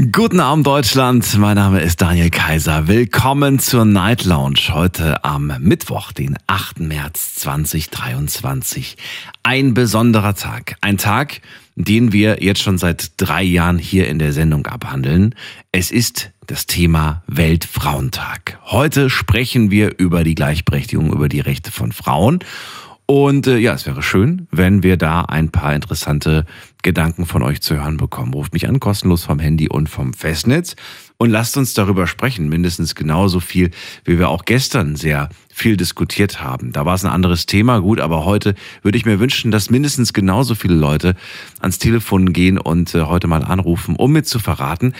Guten Abend Deutschland, mein Name ist Daniel Kaiser. Willkommen zur Night Lounge heute am Mittwoch, den 8. März 2023. Ein besonderer Tag, ein Tag, den wir jetzt schon seit drei Jahren hier in der Sendung abhandeln. Es ist das Thema Weltfrauentag. Heute sprechen wir über die Gleichberechtigung, über die Rechte von Frauen. Und äh, ja, es wäre schön, wenn wir da ein paar interessante Gedanken von euch zu hören bekommen. Ruft mich an, kostenlos vom Handy und vom Festnetz und lasst uns darüber sprechen, mindestens genauso viel, wie wir auch gestern sehr viel diskutiert haben. Da war es ein anderes Thema, gut, aber heute würde ich mir wünschen, dass mindestens genauso viele Leute ans Telefon gehen und äh, heute mal anrufen, um mir zu verraten,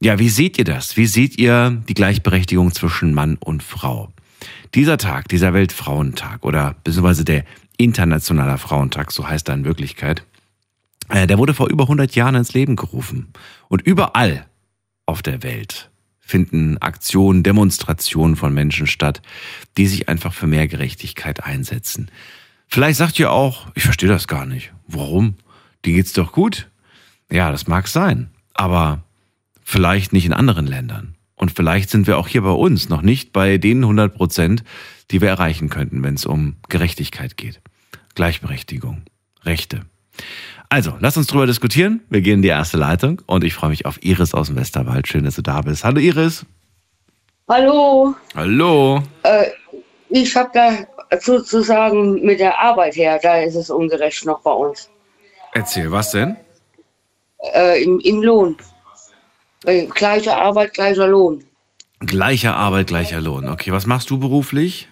ja, wie seht ihr das? Wie seht ihr die Gleichberechtigung zwischen Mann und Frau? Dieser Tag, dieser Weltfrauentag oder beziehungsweise der Internationaler Frauentag, so heißt er in Wirklichkeit, der wurde vor über 100 Jahren ins Leben gerufen. Und überall auf der Welt finden Aktionen, Demonstrationen von Menschen statt, die sich einfach für mehr Gerechtigkeit einsetzen. Vielleicht sagt ihr auch, ich verstehe das gar nicht. Warum? Die geht's doch gut. Ja, das mag sein. Aber vielleicht nicht in anderen Ländern. Und vielleicht sind wir auch hier bei uns noch nicht bei den 100 Prozent, die wir erreichen könnten, wenn es um Gerechtigkeit geht. Gleichberechtigung, Rechte. Also, lass uns drüber diskutieren. Wir gehen in die erste Leitung und ich freue mich auf Iris aus dem Westerwald. Schön, dass du da bist. Hallo Iris. Hallo. Hallo. Äh, ich habe da sozusagen mit der Arbeit her, da ist es ungerecht noch bei uns. Erzähl, was denn? Äh, im, Im Lohn. Äh, gleiche Arbeit, gleicher Lohn. Gleiche Arbeit, gleicher Lohn. Okay, was machst du beruflich?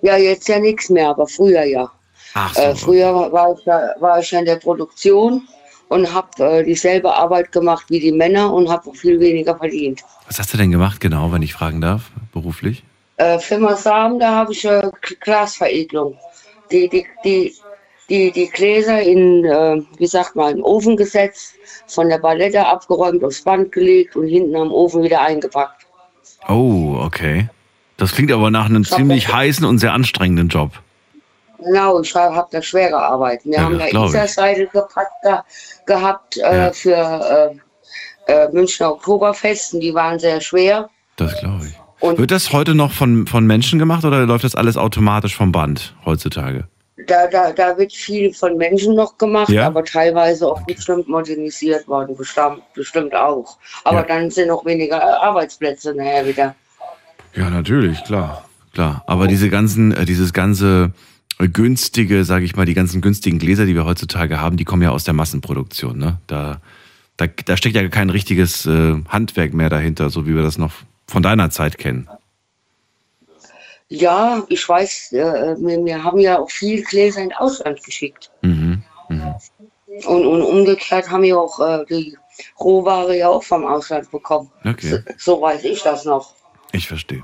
Ja, jetzt ja nichts mehr, aber früher ja. Ach so. Äh, früher war ich, da, war ich in der Produktion und habe äh, dieselbe Arbeit gemacht wie die Männer und habe viel weniger verdient. Was hast du denn gemacht genau, wenn ich fragen darf, beruflich? Äh, Firma Samen, da habe ich äh, Glasveredelung. Die, die, die, die, die Gläser in, äh, wie sagt man, den Ofen gesetzt, von der Palette abgeräumt, aufs Band gelegt und hinten am Ofen wieder eingepackt. Oh, okay. Das klingt aber nach einem ziemlich heißen und sehr anstrengenden Job. Genau, ich habe da schwere Arbeit. Wir Ja, haben da. Iserseidel gepackt da, gehabt äh, Ja. für äh, äh, Münchner Oktoberfest und die waren sehr schwer. Das glaube ich. Und Wird das heute noch von, von Menschen gemacht oder läuft das alles automatisch vom Band heutzutage? da, da, da wird viel von Menschen noch gemacht, Ja? aber teilweise auch bestimmt modernisiert worden, bestimmt, bestimmt auch. Aber Ja. dann sind auch weniger äh, Arbeitsplätze nachher wieder. Ja, natürlich, klar. Klar. Aber diese ganzen, äh, dieses ganze günstige, sage ich mal, die ganzen günstigen Gläser, die wir heutzutage haben, die kommen ja aus der Massenproduktion. Ne? Da, da, da steckt ja kein richtiges äh, Handwerk mehr dahinter, so wie wir das noch von deiner Zeit kennen. Ja, ich weiß, äh, wir, wir haben ja auch viel Gläser ins Ausland geschickt. Mhm. Mhm. Und, und umgekehrt haben wir auch äh, die Rohware ja auch vom Ausland bekommen. Okay. So, so weiß ich das noch. Ich verstehe.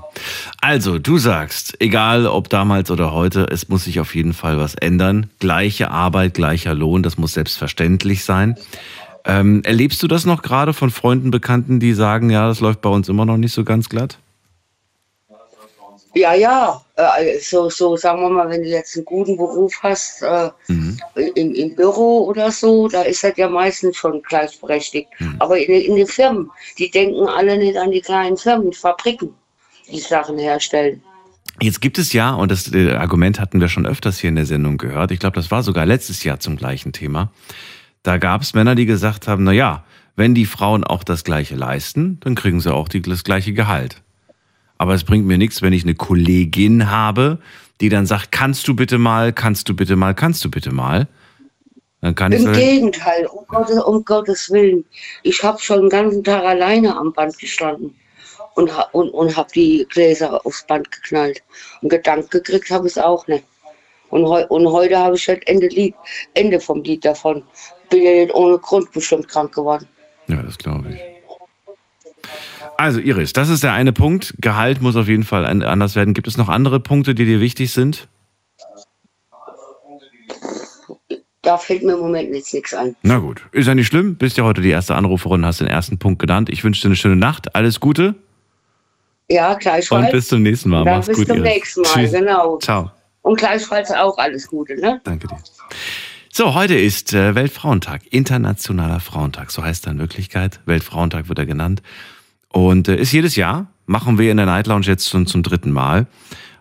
Also, du sagst, egal ob damals oder heute, es muss sich auf jeden Fall was ändern. Gleiche Arbeit, gleicher Lohn, das muss selbstverständlich sein. Ähm, erlebst du das noch gerade von Freunden, Bekannten, die sagen, ja, das läuft bei uns immer noch nicht so ganz glatt? Ja, ja, äh, so, so sagen wir mal, wenn du jetzt einen guten Beruf hast, äh, Mhm. im, im Büro oder so, da ist das ja meistens schon gleichberechtigt. Hm. Aber in, in den Firmen, die denken alle nicht an die kleinen Firmen, Fabriken, die Sachen herstellen. Jetzt gibt es ja, und das äh, Argument hatten wir schon öfters hier in der Sendung gehört, ich glaube, das war sogar letztes Jahr zum gleichen Thema. Da gab es Männer, die gesagt haben, na ja, wenn die Frauen auch das Gleiche leisten, dann kriegen sie auch die, das gleiche Gehalt. Aber es bringt mir nichts, wenn ich eine Kollegin habe, die dann sagt, kannst du bitte mal, kannst du bitte mal, kannst du bitte mal. Dann kann ich Im Gegenteil, um Gottes, um Gottes Willen. Ich habe schon den ganzen Tag alleine am Band gestanden und, und, und habe die Gläser aufs Band geknallt. Und Gedanken gekriegt habe ich es auch nicht. Und, heu, und heute habe ich halt Ende, Lied, Ende vom Lied davon. Bin ja nicht ohne Grund bestimmt krank geworden. Ja, das glaube ich. Also Iris, das ist der eine Punkt. Gehalt muss auf jeden Fall anders werden. Gibt es noch andere Punkte, die dir wichtig sind? da fällt mir im Moment jetzt nichts ein. Na gut, ist ja nicht schlimm. Bist ja heute die erste Anruferin, hast den ersten Punkt genannt. Ich wünsche dir eine schöne Nacht. Alles Gute Ja, gleichfalls. und bis zum nächsten Mal. Dann Mach's bis gut. zum Iris. nächsten Mal, Tschüss. genau. Ciao. Und gleichfalls auch alles Gute, ne? Danke dir. So, heute ist äh, Weltfrauentag, Internationaler Frauentag, so heißt er in Wirklichkeit. Weltfrauentag wird er genannt. Und äh, ist jedes Jahr, machen wir in der Night Lounge jetzt schon zum dritten Mal,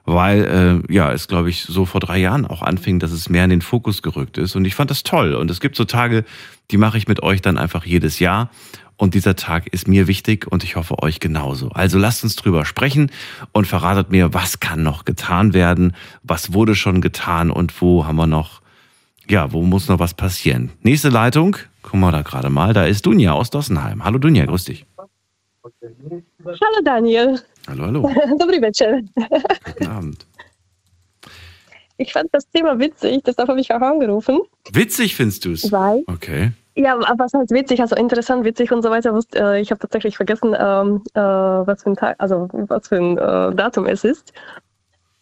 weil äh, ja, es glaube ich so vor drei Jahren auch anfing, dass es mehr in den Fokus gerückt ist. Und ich fand das toll. Und es gibt so Tage, die mache ich mit euch dann einfach jedes Jahr. Und dieser Tag ist mir wichtig und ich hoffe euch genauso. Also lasst uns drüber sprechen und verratet mir, was kann noch getan werden, was wurde schon getan und wo haben wir noch ja, wo muss noch was passieren? Nächste Leitung, gucken wir da gerade mal, da ist Dunja aus Dossenheim. Hallo Dunja, grüß dich. Halo Daniel, Hallo, hallo, dobry wieczór. guten Abend. Ich fand das Thema witzig, deshalb habe ich auch angerufen. Witzig findest du es? Weil, Okay. ja, aber was heißt witzig, also interessant, witzig und so weiter. äh, Ich habe tatsächlich vergessen, ähm, äh, was für ein Tag, also was für ein äh, Datum es ist.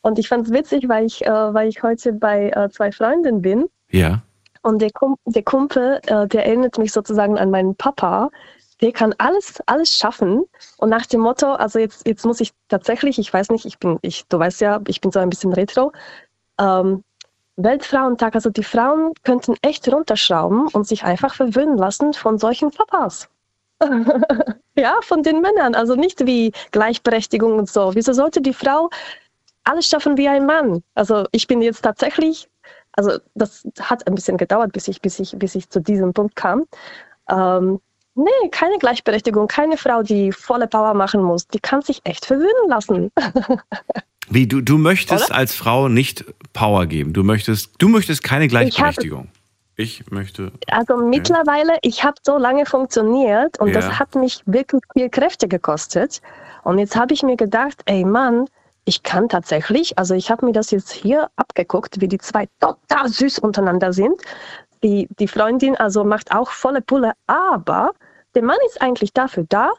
Und ich fand es witzig, weil ich, weil ich heute bei zwei Freundinnen bin. Ja. Und der, Kum der Kumpel, der erinnert mich sozusagen an meinen Papa. Der kann alles, alles schaffen. Und nach dem Motto, also jetzt, jetzt muss ich tatsächlich, ich weiß nicht, ich bin, ich, du weißt ja, ich bin so ein bisschen retro. Ähm, Weltfrauentag, also die Frauen könnten echt runterschrauben und sich einfach verwöhnen lassen von solchen Papas. ja, von den Männern. Also nicht wie Gleichberechtigung und so. Wieso sollte die Frau alles schaffen wie ein Mann? Also ich bin jetzt tatsächlich also das hat ein bisschen gedauert, bis ich, bis ich, bis ich zu diesem Punkt kam. Ähm, nee, keine Gleichberechtigung, keine Frau, die volle Power machen muss. Die kann sich echt verwöhnen lassen. Wie, du, du möchtest als Frau nicht Power geben. Du möchtest, du möchtest keine Gleichberechtigung. Ich möchte. Also mittlerweile, ich habe so lange funktioniert und Ja. das hat mich wirklich viel Kräfte gekostet. Und jetzt habe ich mir gedacht, ey Mann, ich kann tatsächlich, also ich habe mir das jetzt hier abgeguckt, wie die zwei total süß untereinander sind. Die, die Freundin also macht auch volle Pulle, aber der Mann ist eigentlich dafür da,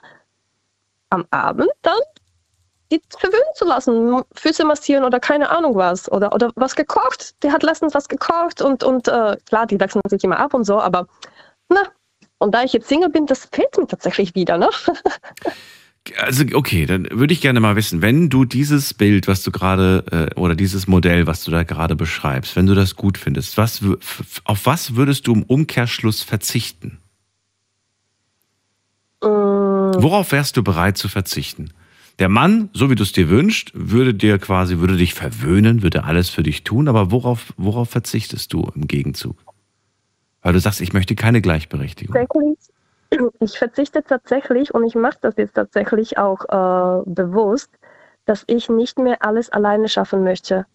am Abend dann die verwöhnen zu lassen, Füße massieren oder keine Ahnung was. Oder, oder was gekocht. Der hat letztens was gekocht und, und äh, klar, die wechseln sich immer ab und so, aber na, und da ich jetzt Single bin, das fehlt mir tatsächlich wieder, ne? Also, okay, dann würde ich gerne mal wissen, wenn du dieses Bild, was du gerade, äh, oder dieses Modell, was du da gerade beschreibst, wenn du das gut findest, was, auf was würdest du im Umkehrschluss verzichten? Mm, Worauf wärst du bereit zu verzichten? Der Mann, so wie du es dir wünschst, würde dir quasi, würde dich verwöhnen, würde alles für dich tun, aber worauf, worauf verzichtest du im Gegenzug? Weil du sagst, ich möchte keine Gleichberechtigung. tatsächlich, ich verzichte tatsächlich und ich mache das jetzt tatsächlich auch äh, bewusst, dass ich nicht mehr alles alleine schaffen möchte.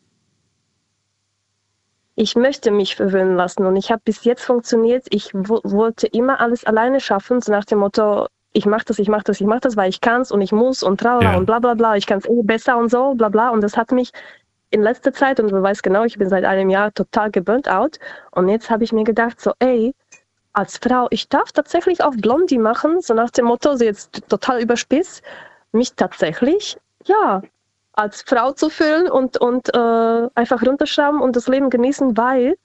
Ich möchte mich verwöhnen lassen und ich habe bis jetzt funktioniert. Ich wo- wollte immer alles alleine schaffen, so nach dem Motto, ich mache das, ich mache das, ich mache das, weil ich kann's und ich muss und tralala Ja. und bla bla bla, ich kann es eh besser und so, bla bla. Und das hat mich in letzter Zeit, und du weißt genau, ich bin seit einem Jahr total geburnt out. Und jetzt habe ich mir gedacht, so, ey, als Frau, ich darf tatsächlich auch Blondie machen, so nach dem Motto, so jetzt total überspitzt, mich tatsächlich, ja, als Frau zu fühlen und, und äh, einfach runterschrauben und das Leben genießen, weil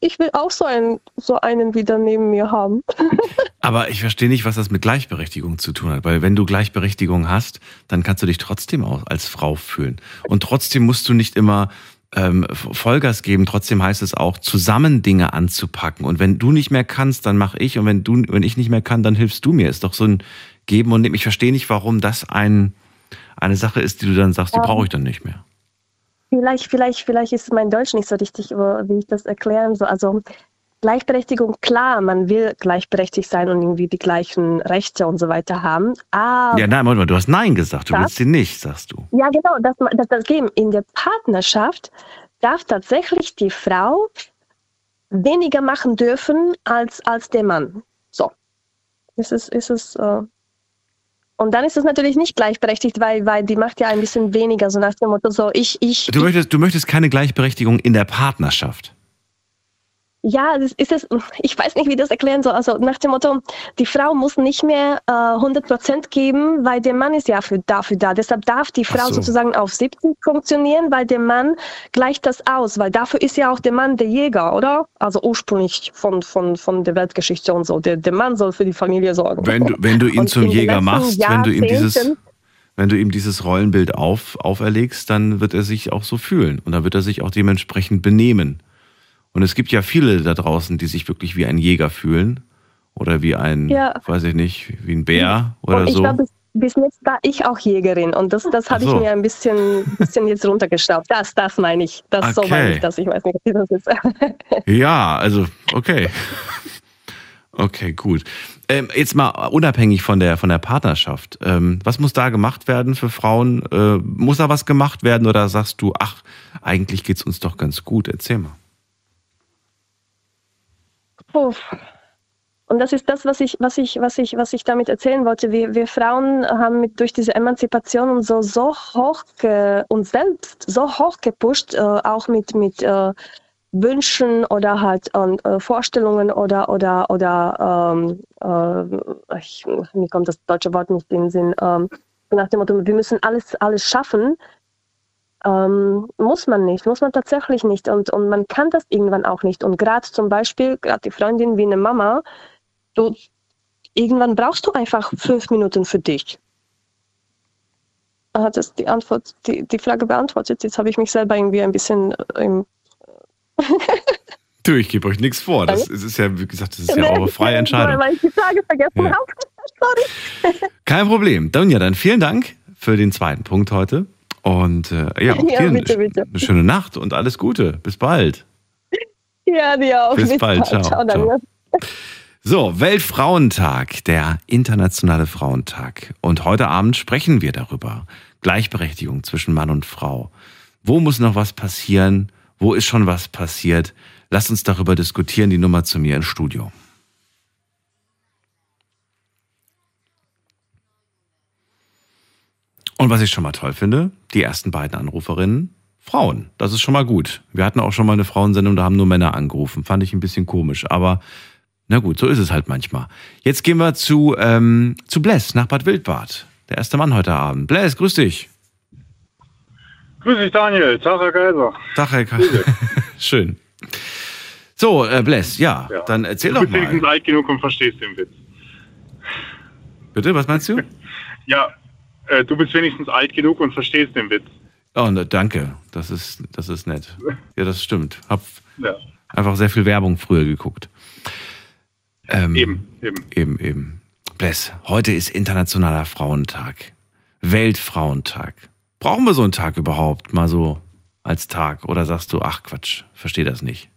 ich will auch so einen, so einen wieder neben mir haben. Aber ich verstehe nicht, was das mit Gleichberechtigung zu tun hat. Weil wenn du Gleichberechtigung hast, dann kannst du dich trotzdem auch als Frau fühlen. Und trotzdem musst du nicht immer ähm, Vollgas geben. Trotzdem heißt es auch, zusammen Dinge anzupacken. Und wenn du nicht mehr kannst, dann mache ich. Und wenn du, wenn ich nicht mehr kann, dann hilfst du mir. Ist doch so ein Geben und Nehmen. Ich verstehe nicht, warum das ein, eine Sache ist, die du dann sagst, die brauche ich dann nicht mehr. Vielleicht, vielleicht, vielleicht ist mein Deutsch nicht so richtig, wie ich das erklären soll. Also Gleichberechtigung, klar, man will gleichberechtigt sein und irgendwie die gleichen Rechte und so weiter haben. Aber Ja, nein, Moment mal, du hast Nein gesagt. Du Was? willst sie nicht, sagst du. Ja, genau, das, das, das Game. In der Partnerschaft darf tatsächlich die Frau weniger machen dürfen als, als der Mann. So. Ist es, ist es, äh und dann ist es natürlich nicht gleichberechtigt, weil, weil die macht ja ein bisschen weniger, so nach dem Motto, so ich, ich, Du möchtest, du möchtest keine Gleichberechtigung in der Partnerschaft. Ja, das ist es, ich weiß nicht, wie das erklären soll. Also nach dem Motto, die Frau muss nicht mehr äh, 100 Prozent geben, weil der Mann ist ja für, dafür da. Deshalb darf die Frau so. sozusagen auf 70 funktionieren, weil der Mann gleicht das aus, weil dafür ist ja auch der Mann der Jäger, oder? Also ursprünglich von, von, von der Weltgeschichte und so. Der, der Mann soll für die Familie sorgen. Wenn du, wenn du ihn Und zum Jäger machst, wenn du ihm dieses, wenn du ihm dieses Rollenbild auf, auferlegst, dann wird er sich auch so fühlen und dann wird er sich auch dementsprechend benehmen. Und es gibt ja viele da draußen, die sich wirklich wie ein Jäger fühlen oder wie ein, Ja. weiß ich nicht, wie ein Bär oder und ich so. war bis, bis jetzt war ich auch Jägerin und das, das habe so. ich mir ein bisschen, bisschen jetzt runtergeschraubt. Das, das meine ich. Das so Okay. meine ich das. Ich weiß nicht, wie das ist. Ja, also, okay. Okay, gut. Ähm, jetzt mal unabhängig von der, von der Partnerschaft. Ähm, was muss da gemacht werden für Frauen? Äh, muss da was gemacht werden oder sagst du, ach, eigentlich geht's uns doch ganz gut? Erzähl mal. Uff. Und das ist das, was ich, was ich, was ich, was ich damit erzählen wollte. Wir, wir Frauen haben mit, durch diese Emanzipation und so, so hoch ge, uns selbst so hoch gepusht, äh, auch mit, mit äh, Wünschen oder halt äh, Vorstellungen oder oder oder ähm, äh, ich, mir kommt das deutsche Wort nicht in den Sinn. Ähm, nach dem Motto, wir müssen alles alles schaffen. Ähm, muss man nicht, muss man tatsächlich nicht. Und, und man kann das irgendwann auch nicht. Und gerade zum Beispiel, gerade die Freundin wie eine Mama, du, irgendwann brauchst du einfach fünf Minuten für dich. Hat das die Antwort, die, die Frage beantwortet? Jetzt habe ich mich selber irgendwie ein bisschen äh, im Du, ich gebe euch nichts vor. Das, es ist ja, wie gesagt, das ist ja eure freie Entscheidung. Weil ich die Frage vergessen Ja. habe. Sorry. Kein Problem. Donja, dann vielen Dank für den zweiten Punkt heute. Und äh, ja, auch Ja, dir bitte, bitte. eine schöne Nacht und alles Gute. Bis bald. Ja, dir auch. Bis bald. Ciao. Ciao, Ciao. Daniel. So, Weltfrauentag, der internationale Frauentag. Und heute Abend sprechen wir darüber. Gleichberechtigung zwischen Mann und Frau. Wo muss noch was passieren? Wo ist schon was passiert? Lasst uns darüber diskutieren. Die Nummer zu mir ins Studio. Und was ich schon mal toll finde, die ersten beiden Anruferinnen, Frauen. Das ist schon mal gut. Wir hatten auch schon mal eine Frauensendung, da haben nur Männer angerufen. Fand ich ein bisschen komisch, aber na gut, so ist es halt manchmal. Jetzt gehen wir zu, ähm, zu Bless nach Bad Wildbad. Der erste Mann heute Abend. Bless, grüß dich. Grüß dich, Daniel. Tag, Herr Kaiser. Tag, Herr Ka- Schön. So, äh, Bless, ja, Ja. dann erzähl du doch bist wenigstens mal. alt genug und verstehst den Witz. Bitte, was meinst du? Ja, äh, du bist wenigstens alt genug und verstehst den Witz. Oh, ne, danke. Das ist, das ist nett. Ja, das stimmt. Hab Ja, einfach sehr viel Werbung früher geguckt. Ähm, eben, eben. Eben, eben. Bless, heute ist Internationaler Frauentag. Weltfrauentag. Brauchen wir so einen Tag überhaupt mal so als Tag? Oder sagst du, ach Quatsch, verstehe das nicht?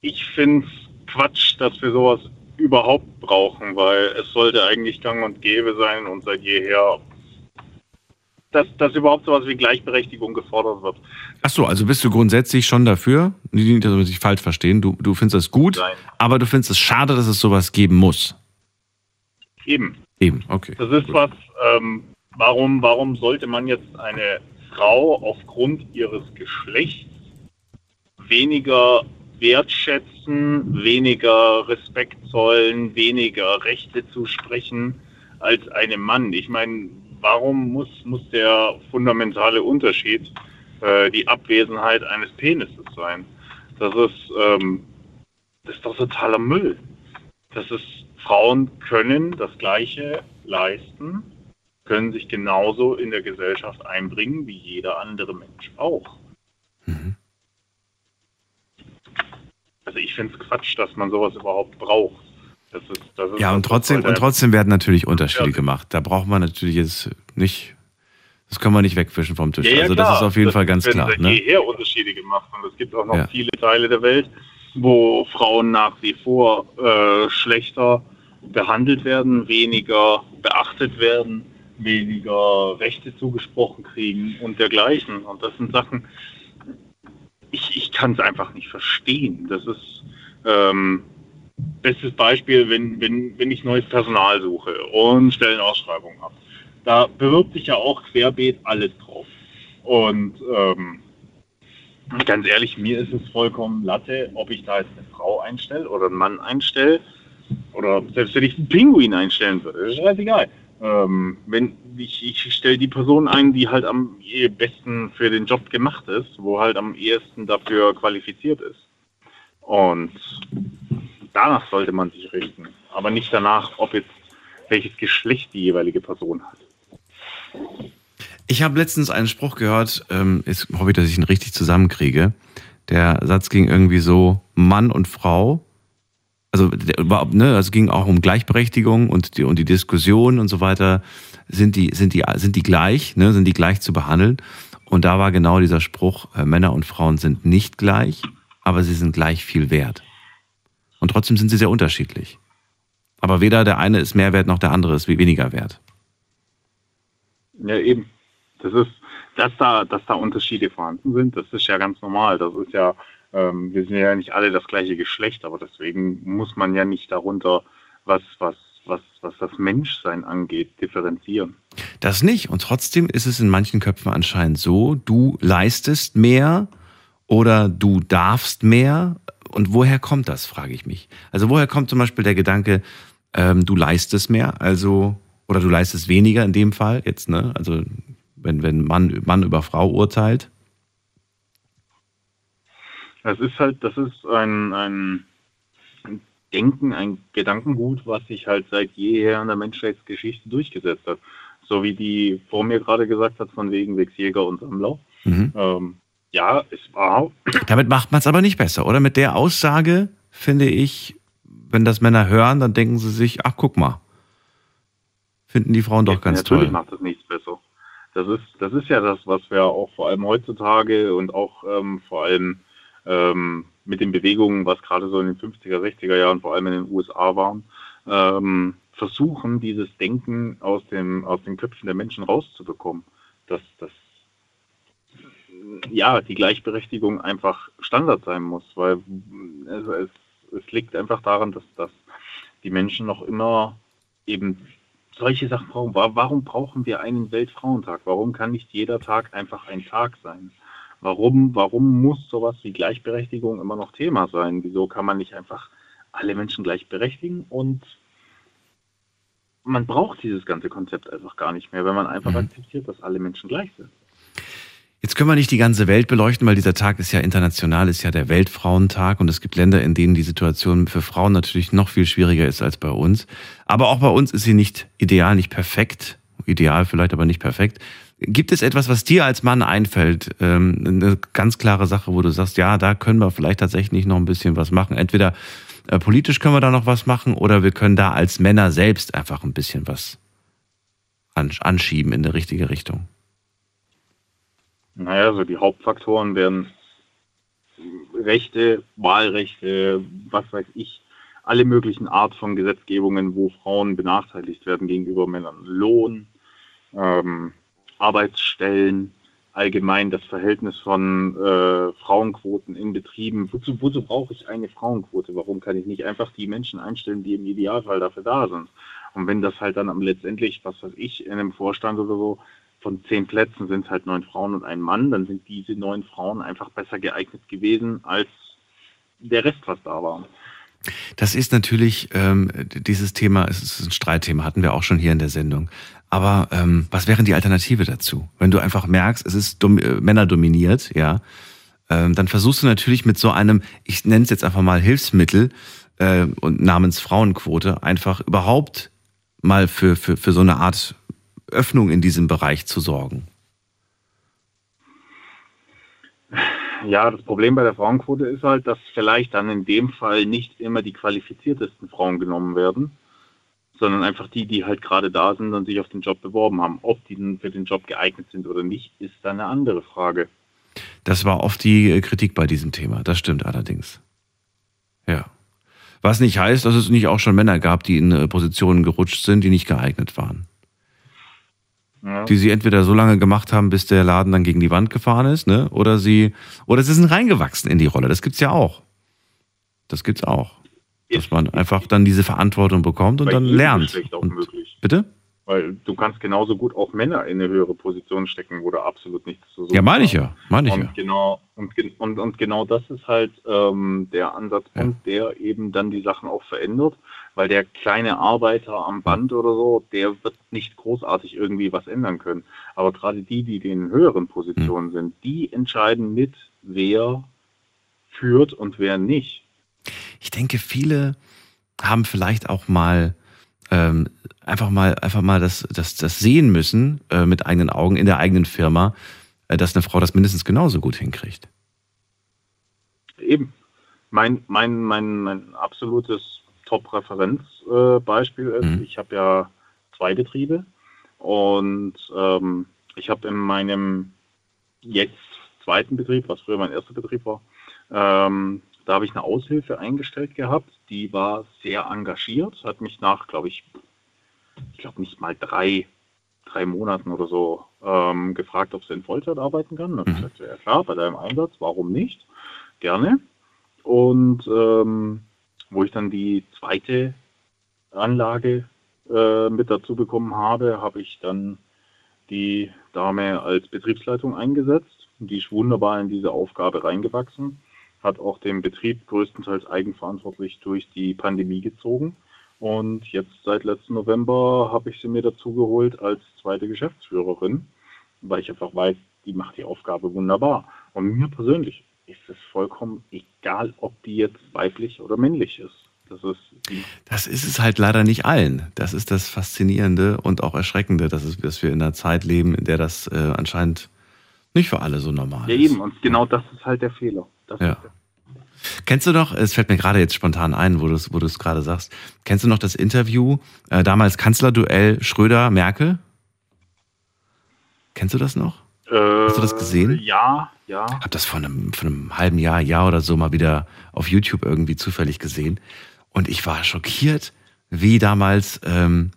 Ich finde es Quatsch, dass wir sowas überhaupt brauchen, weil es sollte eigentlich gang und gäbe sein und seit jeher, dass, dass überhaupt sowas wie Gleichberechtigung gefordert wird. Ach so, also bist du grundsätzlich schon dafür? Nicht, dass wir sich falsch verstehen. Du, du findest das gut, Nein. aber du findest es schade, dass es sowas geben muss. Eben. Eben, okay. Das ist was, ähm, warum, warum sollte man jetzt eine Frau aufgrund ihres Geschlechts weniger wertschätzen, weniger Respekt zollen, weniger Rechte zusprechen als einem Mann? Ich meine, warum muss, muss der fundamentale Unterschied äh, die Abwesenheit eines Penises sein? Das ist, ähm, das ist doch totaler Müll. Das ist, Frauen können das Gleiche leisten, können sich genauso in der Gesellschaft einbringen wie jeder andere Mensch auch. Also ich finde es Quatsch, dass man sowas überhaupt braucht. Das ist, das ist Ja, und trotzdem, und trotzdem werden natürlich Unterschiede Ja. gemacht. Da braucht man natürlich jetzt nicht, das können wir nicht wegwischen vom Tisch. Ja, ja, also klar. das ist auf jeden Fall ganz werden klar. seit Ne? jeher Unterschiede gemacht und es gibt auch noch viele Teile der Welt, wo Frauen nach wie vor äh, schlechter behandelt werden, weniger beachtet werden, weniger Rechte zugesprochen kriegen und dergleichen. Und das sind Sachen, ich, ich kann es einfach nicht verstehen. Das ist ähm, bestes Beispiel, wenn, wenn, wenn ich neues Personal suche und Stellenausschreibungen habe. Da bewirbt sich ja auch querbeet alles drauf. Und ähm, Ganz ehrlich, mir ist es vollkommen Latte, ob ich da jetzt eine Frau einstelle oder einen Mann einstelle. Oder selbst wenn ich einen Pinguin einstellen würde, ist scheißegal. Ähm, wenn ich, ich stelle die Person ein, die halt am besten für den Job gemacht ist, wo halt am ehesten dafür qualifiziert ist. Und danach sollte man sich richten, aber nicht danach, ob jetzt welches Geschlecht die jeweilige Person hat. Ich habe letztens einen Spruch gehört, ähm, ist, hoffe ich, dass ich ihn richtig zusammenkriege. Der Satz ging irgendwie so, Mann und Frau, also ne, also ging auch um Gleichberechtigung und die, und die Diskussion und so weiter, sind die, sind die, sind die gleich, ne, sind die gleich zu behandeln. Und da war genau dieser Spruch, äh, Männer und Frauen sind nicht gleich, aber sie sind gleich viel wert. Und trotzdem sind sie sehr unterschiedlich. Aber weder der eine ist mehr wert noch der andere ist weniger wert. Ja, eben. Das ist, dass da, dass da Unterschiede vorhanden sind, das ist ja ganz normal. Das ist ja, ähm, wir sind ja nicht alle das gleiche Geschlecht, aber deswegen muss man ja nicht darunter was, was, was, was das Menschsein angeht, differenzieren. Das nicht. Und trotzdem ist es in manchen Köpfen anscheinend so, du leistest mehr oder du darfst mehr. Und woher kommt das, frage ich mich. Also woher kommt zum Beispiel der Gedanke, ähm, du leistest mehr, also oder du leistest weniger in dem Fall jetzt, ne? Also wenn, wenn Mann, Mann über Frau urteilt? Das ist halt, das ist ein, ein Denken, ein Gedankengut, was sich halt seit jeher in der Menschheitsgeschichte durchgesetzt hat. So wie die vor mir gerade gesagt hat, von wegen Wechsjäger und Sammler. Mhm. Ähm, ja, es war. Damit macht man es aber nicht besser, oder? Mit der Aussage finde ich, wenn das Männer hören, dann denken sie sich, ach guck mal, finden die Frauen doch ja, ganz natürlich toll. Natürlich macht das nichts besser. Das ist, das ist ja das, was wir auch vor allem heutzutage und auch ähm, vor allem ähm, mit den Bewegungen, was gerade so in den 50er, 60er Jahren vor allem in den USA waren, ähm, versuchen, dieses Denken aus, dem, aus den Köpfen der Menschen rauszubekommen. Dass, dass ja, die Gleichberechtigung einfach Standard sein muss, weil es, es, es liegt einfach daran, dass, dass die Menschen noch immer eben solche Sachen brauchen. Warum brauchen wir einen Weltfrauentag? Warum kann nicht jeder Tag einfach ein Tag sein? Warum, warum muss sowas wie Gleichberechtigung immer noch Thema sein? Wieso kann man nicht einfach alle Menschen gleichberechtigen und man braucht dieses ganze Konzept einfach gar nicht mehr, wenn man einfach mhm. akzeptiert, dass alle Menschen gleich sind. Jetzt können wir nicht die ganze Welt beleuchten, weil dieser Tag ist ja international, ist ja der Weltfrauentag und es gibt Länder, in denen die Situation für Frauen natürlich noch viel schwieriger ist als bei uns. Aber auch bei uns ist sie nicht ideal, nicht perfekt. Ideal vielleicht, aber nicht perfekt. Gibt es etwas, was dir als Mann einfällt? Ähm, eine ganz klare Sache, wo du sagst, ja, da können wir vielleicht tatsächlich noch ein bisschen was machen. Entweder äh, politisch können wir da noch was machen oder wir können da als Männer selbst einfach ein bisschen was anschieben in die richtige Richtung. Naja, so die Hauptfaktoren wären Rechte, Wahlrechte, was weiß ich, alle möglichen Art von Gesetzgebungen, wo Frauen benachteiligt werden gegenüber Männern. Lohn, ähm, Arbeitsstellen, allgemein das Verhältnis von äh, Frauenquoten in Betrieben. Wozu, wozu brauche ich eine Frauenquote? Warum kann ich nicht einfach die Menschen einstellen, die im Idealfall dafür da sind? Und wenn das halt dann am letztendlich, was weiß ich, in einem Vorstand oder so von zehn Plätzen sind es halt neun Frauen und ein Mann, dann sind diese neun Frauen einfach besser geeignet gewesen als der Rest, was da war. Das ist natürlich ähm, dieses Thema, es ist ein Streitthema, hatten wir auch schon hier in der Sendung. Aber ähm, was wären die Alternative dazu? Wenn du einfach merkst, es ist dom äh, Männer ja, ähm, dann versuchst du natürlich mit so einem, ich nenne es jetzt einfach mal Hilfsmittel äh, und namens Frauenquote einfach überhaupt mal für, für, für so eine Art Öffnung in diesem Bereich zu sorgen? Ja, das Problem bei der Frauenquote ist halt, dass vielleicht dann in dem Fall nicht immer die qualifiziertesten Frauen genommen werden, sondern einfach die, die halt gerade da sind und sich auf den Job beworben haben. Ob die für den Job geeignet sind oder nicht, ist dann eine andere Frage. Das war oft die äh, Kritik bei diesem Thema. Das stimmt allerdings. Ja. Was nicht heißt, dass es nicht auch schon Männer gab, die in äh, Positionen gerutscht sind, die nicht geeignet waren ja. die sie entweder so lange gemacht haben, bis der Laden dann gegen die Wand gefahren ist, ne? Oder sie, oder sie sind reingewachsen in die Rolle. Das gibt's ja auch. Das gibt's auch. Dass man einfach dann diese Verantwortung bekommt und dann lernt. Und, möglich. Bitte? Weil du kannst genauso gut auch Männer in eine höhere Position stecken, wo da absolut nichts zu suchen Ja, meine ich ja, meine ich und ja. Genau, und, und, und genau das ist halt ähm, der Ansatzpunkt, der eben dann die Sachen auch verändert, weil der kleine Arbeiter am Band oder so, der wird nicht großartig irgendwie was ändern können. Aber gerade die, die in höheren Positionen sind, die entscheiden mit, wer führt und wer nicht. Ich denke, viele haben vielleicht auch mal ähm, einfach mal einfach mal das, das, das sehen müssen äh, mit eigenen Augen in der eigenen Firma, äh, dass eine Frau das mindestens genauso gut hinkriegt. Eben. Mein, mein, mein, mein absolutes Top-Referenzbeispiel äh, ist, Mhm. ich habe ja zwei Betriebe und ähm, ich habe in meinem jetzt zweiten Betrieb, was früher mein erster Betrieb war, ähm, da habe ich eine Aushilfe eingestellt gehabt, die war sehr engagiert, hat mich nach, glaube ich, ich glaube nicht mal drei, drei Monaten oder so ähm, gefragt, ob sie in Vollzeit arbeiten kann. Und ich Mhm. sagte, ja klar, bei deinem Einsatz, warum nicht? Gerne. Und ähm, wo ich dann die zweite Anlage äh, mit dazu bekommen habe, habe ich dann die Dame als Betriebsleitung eingesetzt. Die ist wunderbar in diese Aufgabe reingewachsen, hat auch den Betrieb größtenteils eigenverantwortlich durch die Pandemie gezogen. Und jetzt seit letzten November habe ich sie mir dazu geholt als zweite Geschäftsführerin, weil ich einfach weiß, die macht die Aufgabe wunderbar. Und mir persönlich ist es vollkommen egal, ob die jetzt weiblich oder männlich ist. Das ist Das ist es halt leider nicht allen. Das ist das Faszinierende und auch Erschreckende, dass, es, dass wir in einer Zeit leben, in der das äh, anscheinend nicht für alle so normal Ja, ist. eben. Und genau das ist halt der Fehler. Das Ja. Kennst du noch, es fällt mir gerade jetzt spontan ein, wo du es wo gerade sagst, kennst du noch das Interview, äh, damals Kanzlerduell Schröder-Merkel? Kennst du das noch? Hast du das gesehen? Ja, ja. Hab das vor einem, vor einem halben Jahr, Jahr oder so mal wieder auf YouTube irgendwie zufällig gesehen. Und ich war schockiert, wie damals ähm,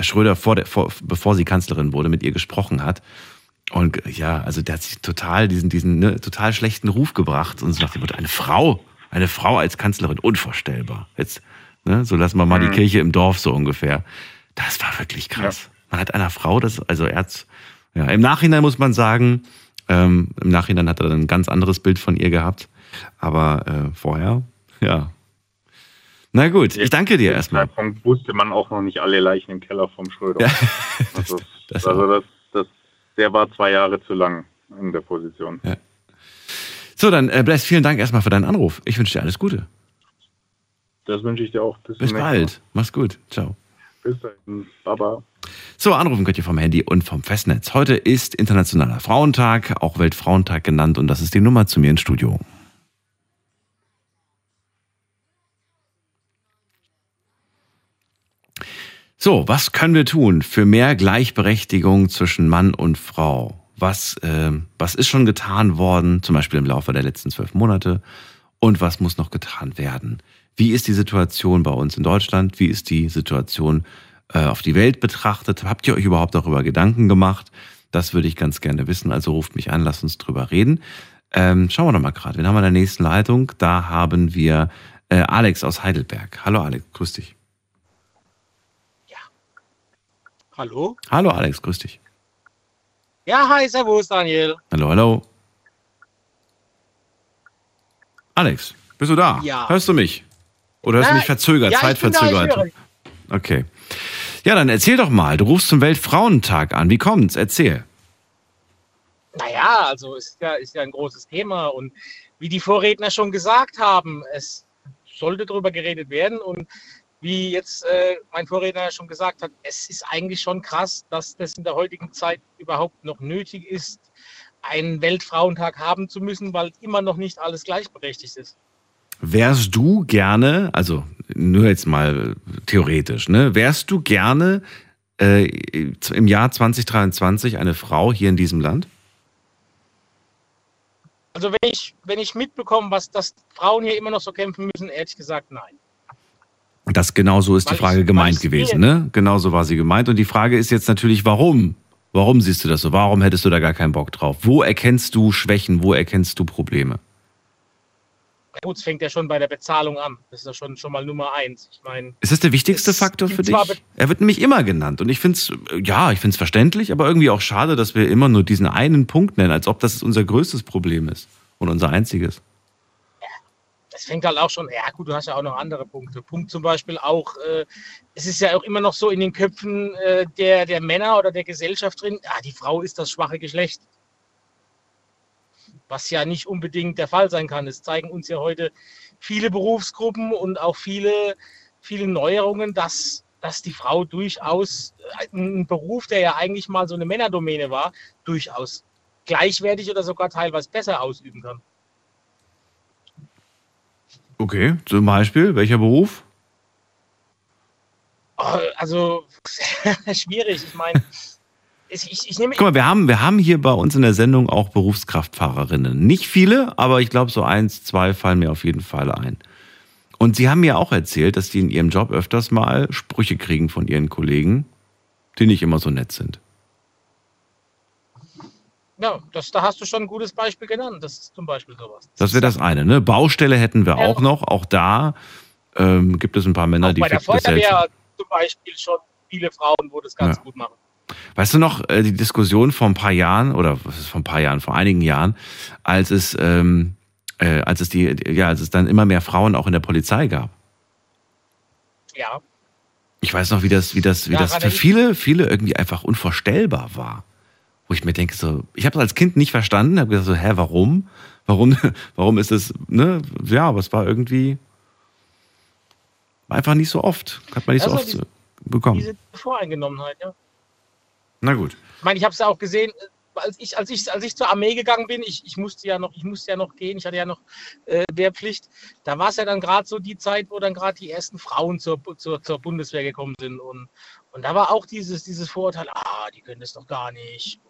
Schröder, vor der, vor, bevor sie Kanzlerin wurde, mit ihr gesprochen hat. Und ja, also der hat sich total diesen, diesen ne, total schlechten Ruf gebracht und so nach dem Motto, eine Frau, eine Frau als Kanzlerin, unvorstellbar. Jetzt, ne, so lassen wir mal die Mhm. Kirche im Dorf so ungefähr. Das war wirklich krass. Man hat einer Frau das, also er hat's, ja, im Nachhinein muss man sagen, ähm, im Nachhinein hat er dann ein ganz anderes Bild von ihr gehabt. Aber äh, vorher, ja. Na gut, ich danke dir erstmal. Zeitpunkt wusste man auch noch nicht alle Leichen im Keller vom Schröder. Ja, also, das also das, das, der war zwei Jahre zu lang in der Position. So, dann äh, Bless, vielen Dank erstmal für deinen Anruf. Ich wünsche dir alles Gute. Das wünsche ich dir auch. Bis, Bis bald. Mach's gut. Ciao. Bis dahin. Baba. So, anrufen könnt ihr vom Handy und vom Festnetz. Heute ist Internationaler Frauentag, auch Weltfrauentag genannt, und das ist die Nummer zu mir ins Studio. So, was können wir tun für mehr Gleichberechtigung zwischen Mann und Frau? Was, äh, was ist schon getan worden, zum Beispiel im Laufe der letzten zwölf Monate? Und was muss noch getan werden? Wie ist die Situation bei uns in Deutschland? Wie ist die Situation äh, auf die Welt betrachtet? Habt ihr euch überhaupt darüber Gedanken gemacht? Das würde ich ganz gerne wissen. Also ruft mich an, lasst uns drüber reden. Ähm, schauen wir doch mal gerade. Wen haben wir in der nächsten Leitung? Da haben wir äh, Alex aus Heidelberg. Hallo Alex, grüß dich. Hallo? Hallo Alex, grüß dich. Ja, hi, servus, Daniel. Hallo, hallo. Alex, bist du da? Ja. Hörst du mich? Oder hörst du Ja, mich verzögert, ja, ich bin da, ich zeitverzögert? Okay. Ja, dann erzähl doch mal. Du rufst zum Weltfrauentag an. Wie kommt's? Erzähl. Naja, also ist ja, ist ja ein großes Thema und wie die Vorredner schon gesagt haben, es sollte darüber geredet werden und wie jetzt äh, mein Vorredner schon gesagt hat, es ist eigentlich schon krass, dass das in der heutigen Zeit überhaupt noch nötig ist, einen Weltfrauentag haben zu müssen, weil immer noch nicht alles gleichberechtigt ist. Wärst du gerne, also nur jetzt mal theoretisch, ne, wärst du gerne äh, im Jahr 2023 eine Frau hier in diesem Land? Also wenn ich, wenn ich mitbekomme, was dass Frauen hier immer noch so kämpfen müssen, ehrlich gesagt, nein. Das genau so ist Weil die Frage ich- gemeint gewesen, ne? Genau so war sie gemeint. Und die Frage ist jetzt natürlich, warum? Warum siehst du das so? Warum hättest du da gar keinen Bock drauf? Wo erkennst du Schwächen? Wo erkennst du Probleme? Gut, es fängt ja schon bei der Bezahlung an. Das ist ja schon, schon mal Nummer eins. Ich meine, Ist das der wichtigste Faktor für dich? Er wird nämlich immer genannt. Und ich finde es, ja, ich finde es verständlich, aber irgendwie auch schade, dass wir immer nur diesen einen Punkt nennen, als ob das unser größtes Problem ist und unser einziges. das fängt halt auch schon, ja gut, du hast ja auch noch andere Punkte. Punkt zum Beispiel auch, äh, es ist ja auch immer noch so in den Köpfen äh, der, der Männer oder der Gesellschaft drin, ah, die Frau ist das schwache Geschlecht. Was ja nicht unbedingt der Fall sein kann. Es zeigen uns ja heute viele Berufsgruppen und auch viele, viele Neuerungen, dass, dass die Frau durchaus äh, einen Beruf, der ja eigentlich mal so eine Männerdomäne war, durchaus gleichwertig oder sogar teilweise besser ausüben kann. Okay, zum Beispiel, welcher Beruf? Oh, Also schwierig. Ich meine, ich, ich, nehme. Guck mal, wir haben, wir haben hier bei uns in der Sendung auch Berufskraftfahrerinnen. Nicht viele, aber ich glaube, so eins, zwei fallen mir auf jeden Fall ein. Und sie haben mir auch erzählt, dass die in ihrem Job öfters mal Sprüche kriegen von ihren Kollegen, die nicht immer so nett sind. Ja, das, da hast du schon ein gutes Beispiel genannt. Das ist zum Beispiel sowas. Das wäre das eine. Ne? Baustelle hätten wir Ja. auch noch. Auch da ähm, gibt es ein paar Männer, Auch die bei der das. Feuerwehr zum Beispiel schon viele Frauen, wo das ganz Ja. gut machen. Weißt du noch, äh, die Diskussion vor ein paar Jahren, oder was ist vor ein paar Jahren, vor einigen Jahren, als es, ähm, äh, als es die, ja, als es dann immer mehr Frauen auch in der Polizei gab. Ja, Ich weiß noch, wie das, wie das, wie Ja, das für viele, viele irgendwie einfach unvorstellbar war. Wo ich mir denke, so, ich habe das als Kind nicht verstanden, habe gesagt so, hä, warum? Warum, warum ist es, ne? Ja, aber es war irgendwie war einfach nicht so oft. Hat man nicht so Also oft diese- bekommen. diese Voreingenommenheit, ja. Na gut. Ich meine, ich habe es ja auch gesehen, äh, als ich, als ich, als ich zur Armee gegangen bin, ich, ich musste ja noch, ich musste ja noch gehen, ich hatte ja noch äh, Wehrpflicht. Da war es ja dann gerade so die Zeit, wo dann gerade die ersten Frauen zur, zur, zur Bundeswehr gekommen sind. Und, und da war auch dieses, dieses Vorurteil, ah, die können das doch gar nicht.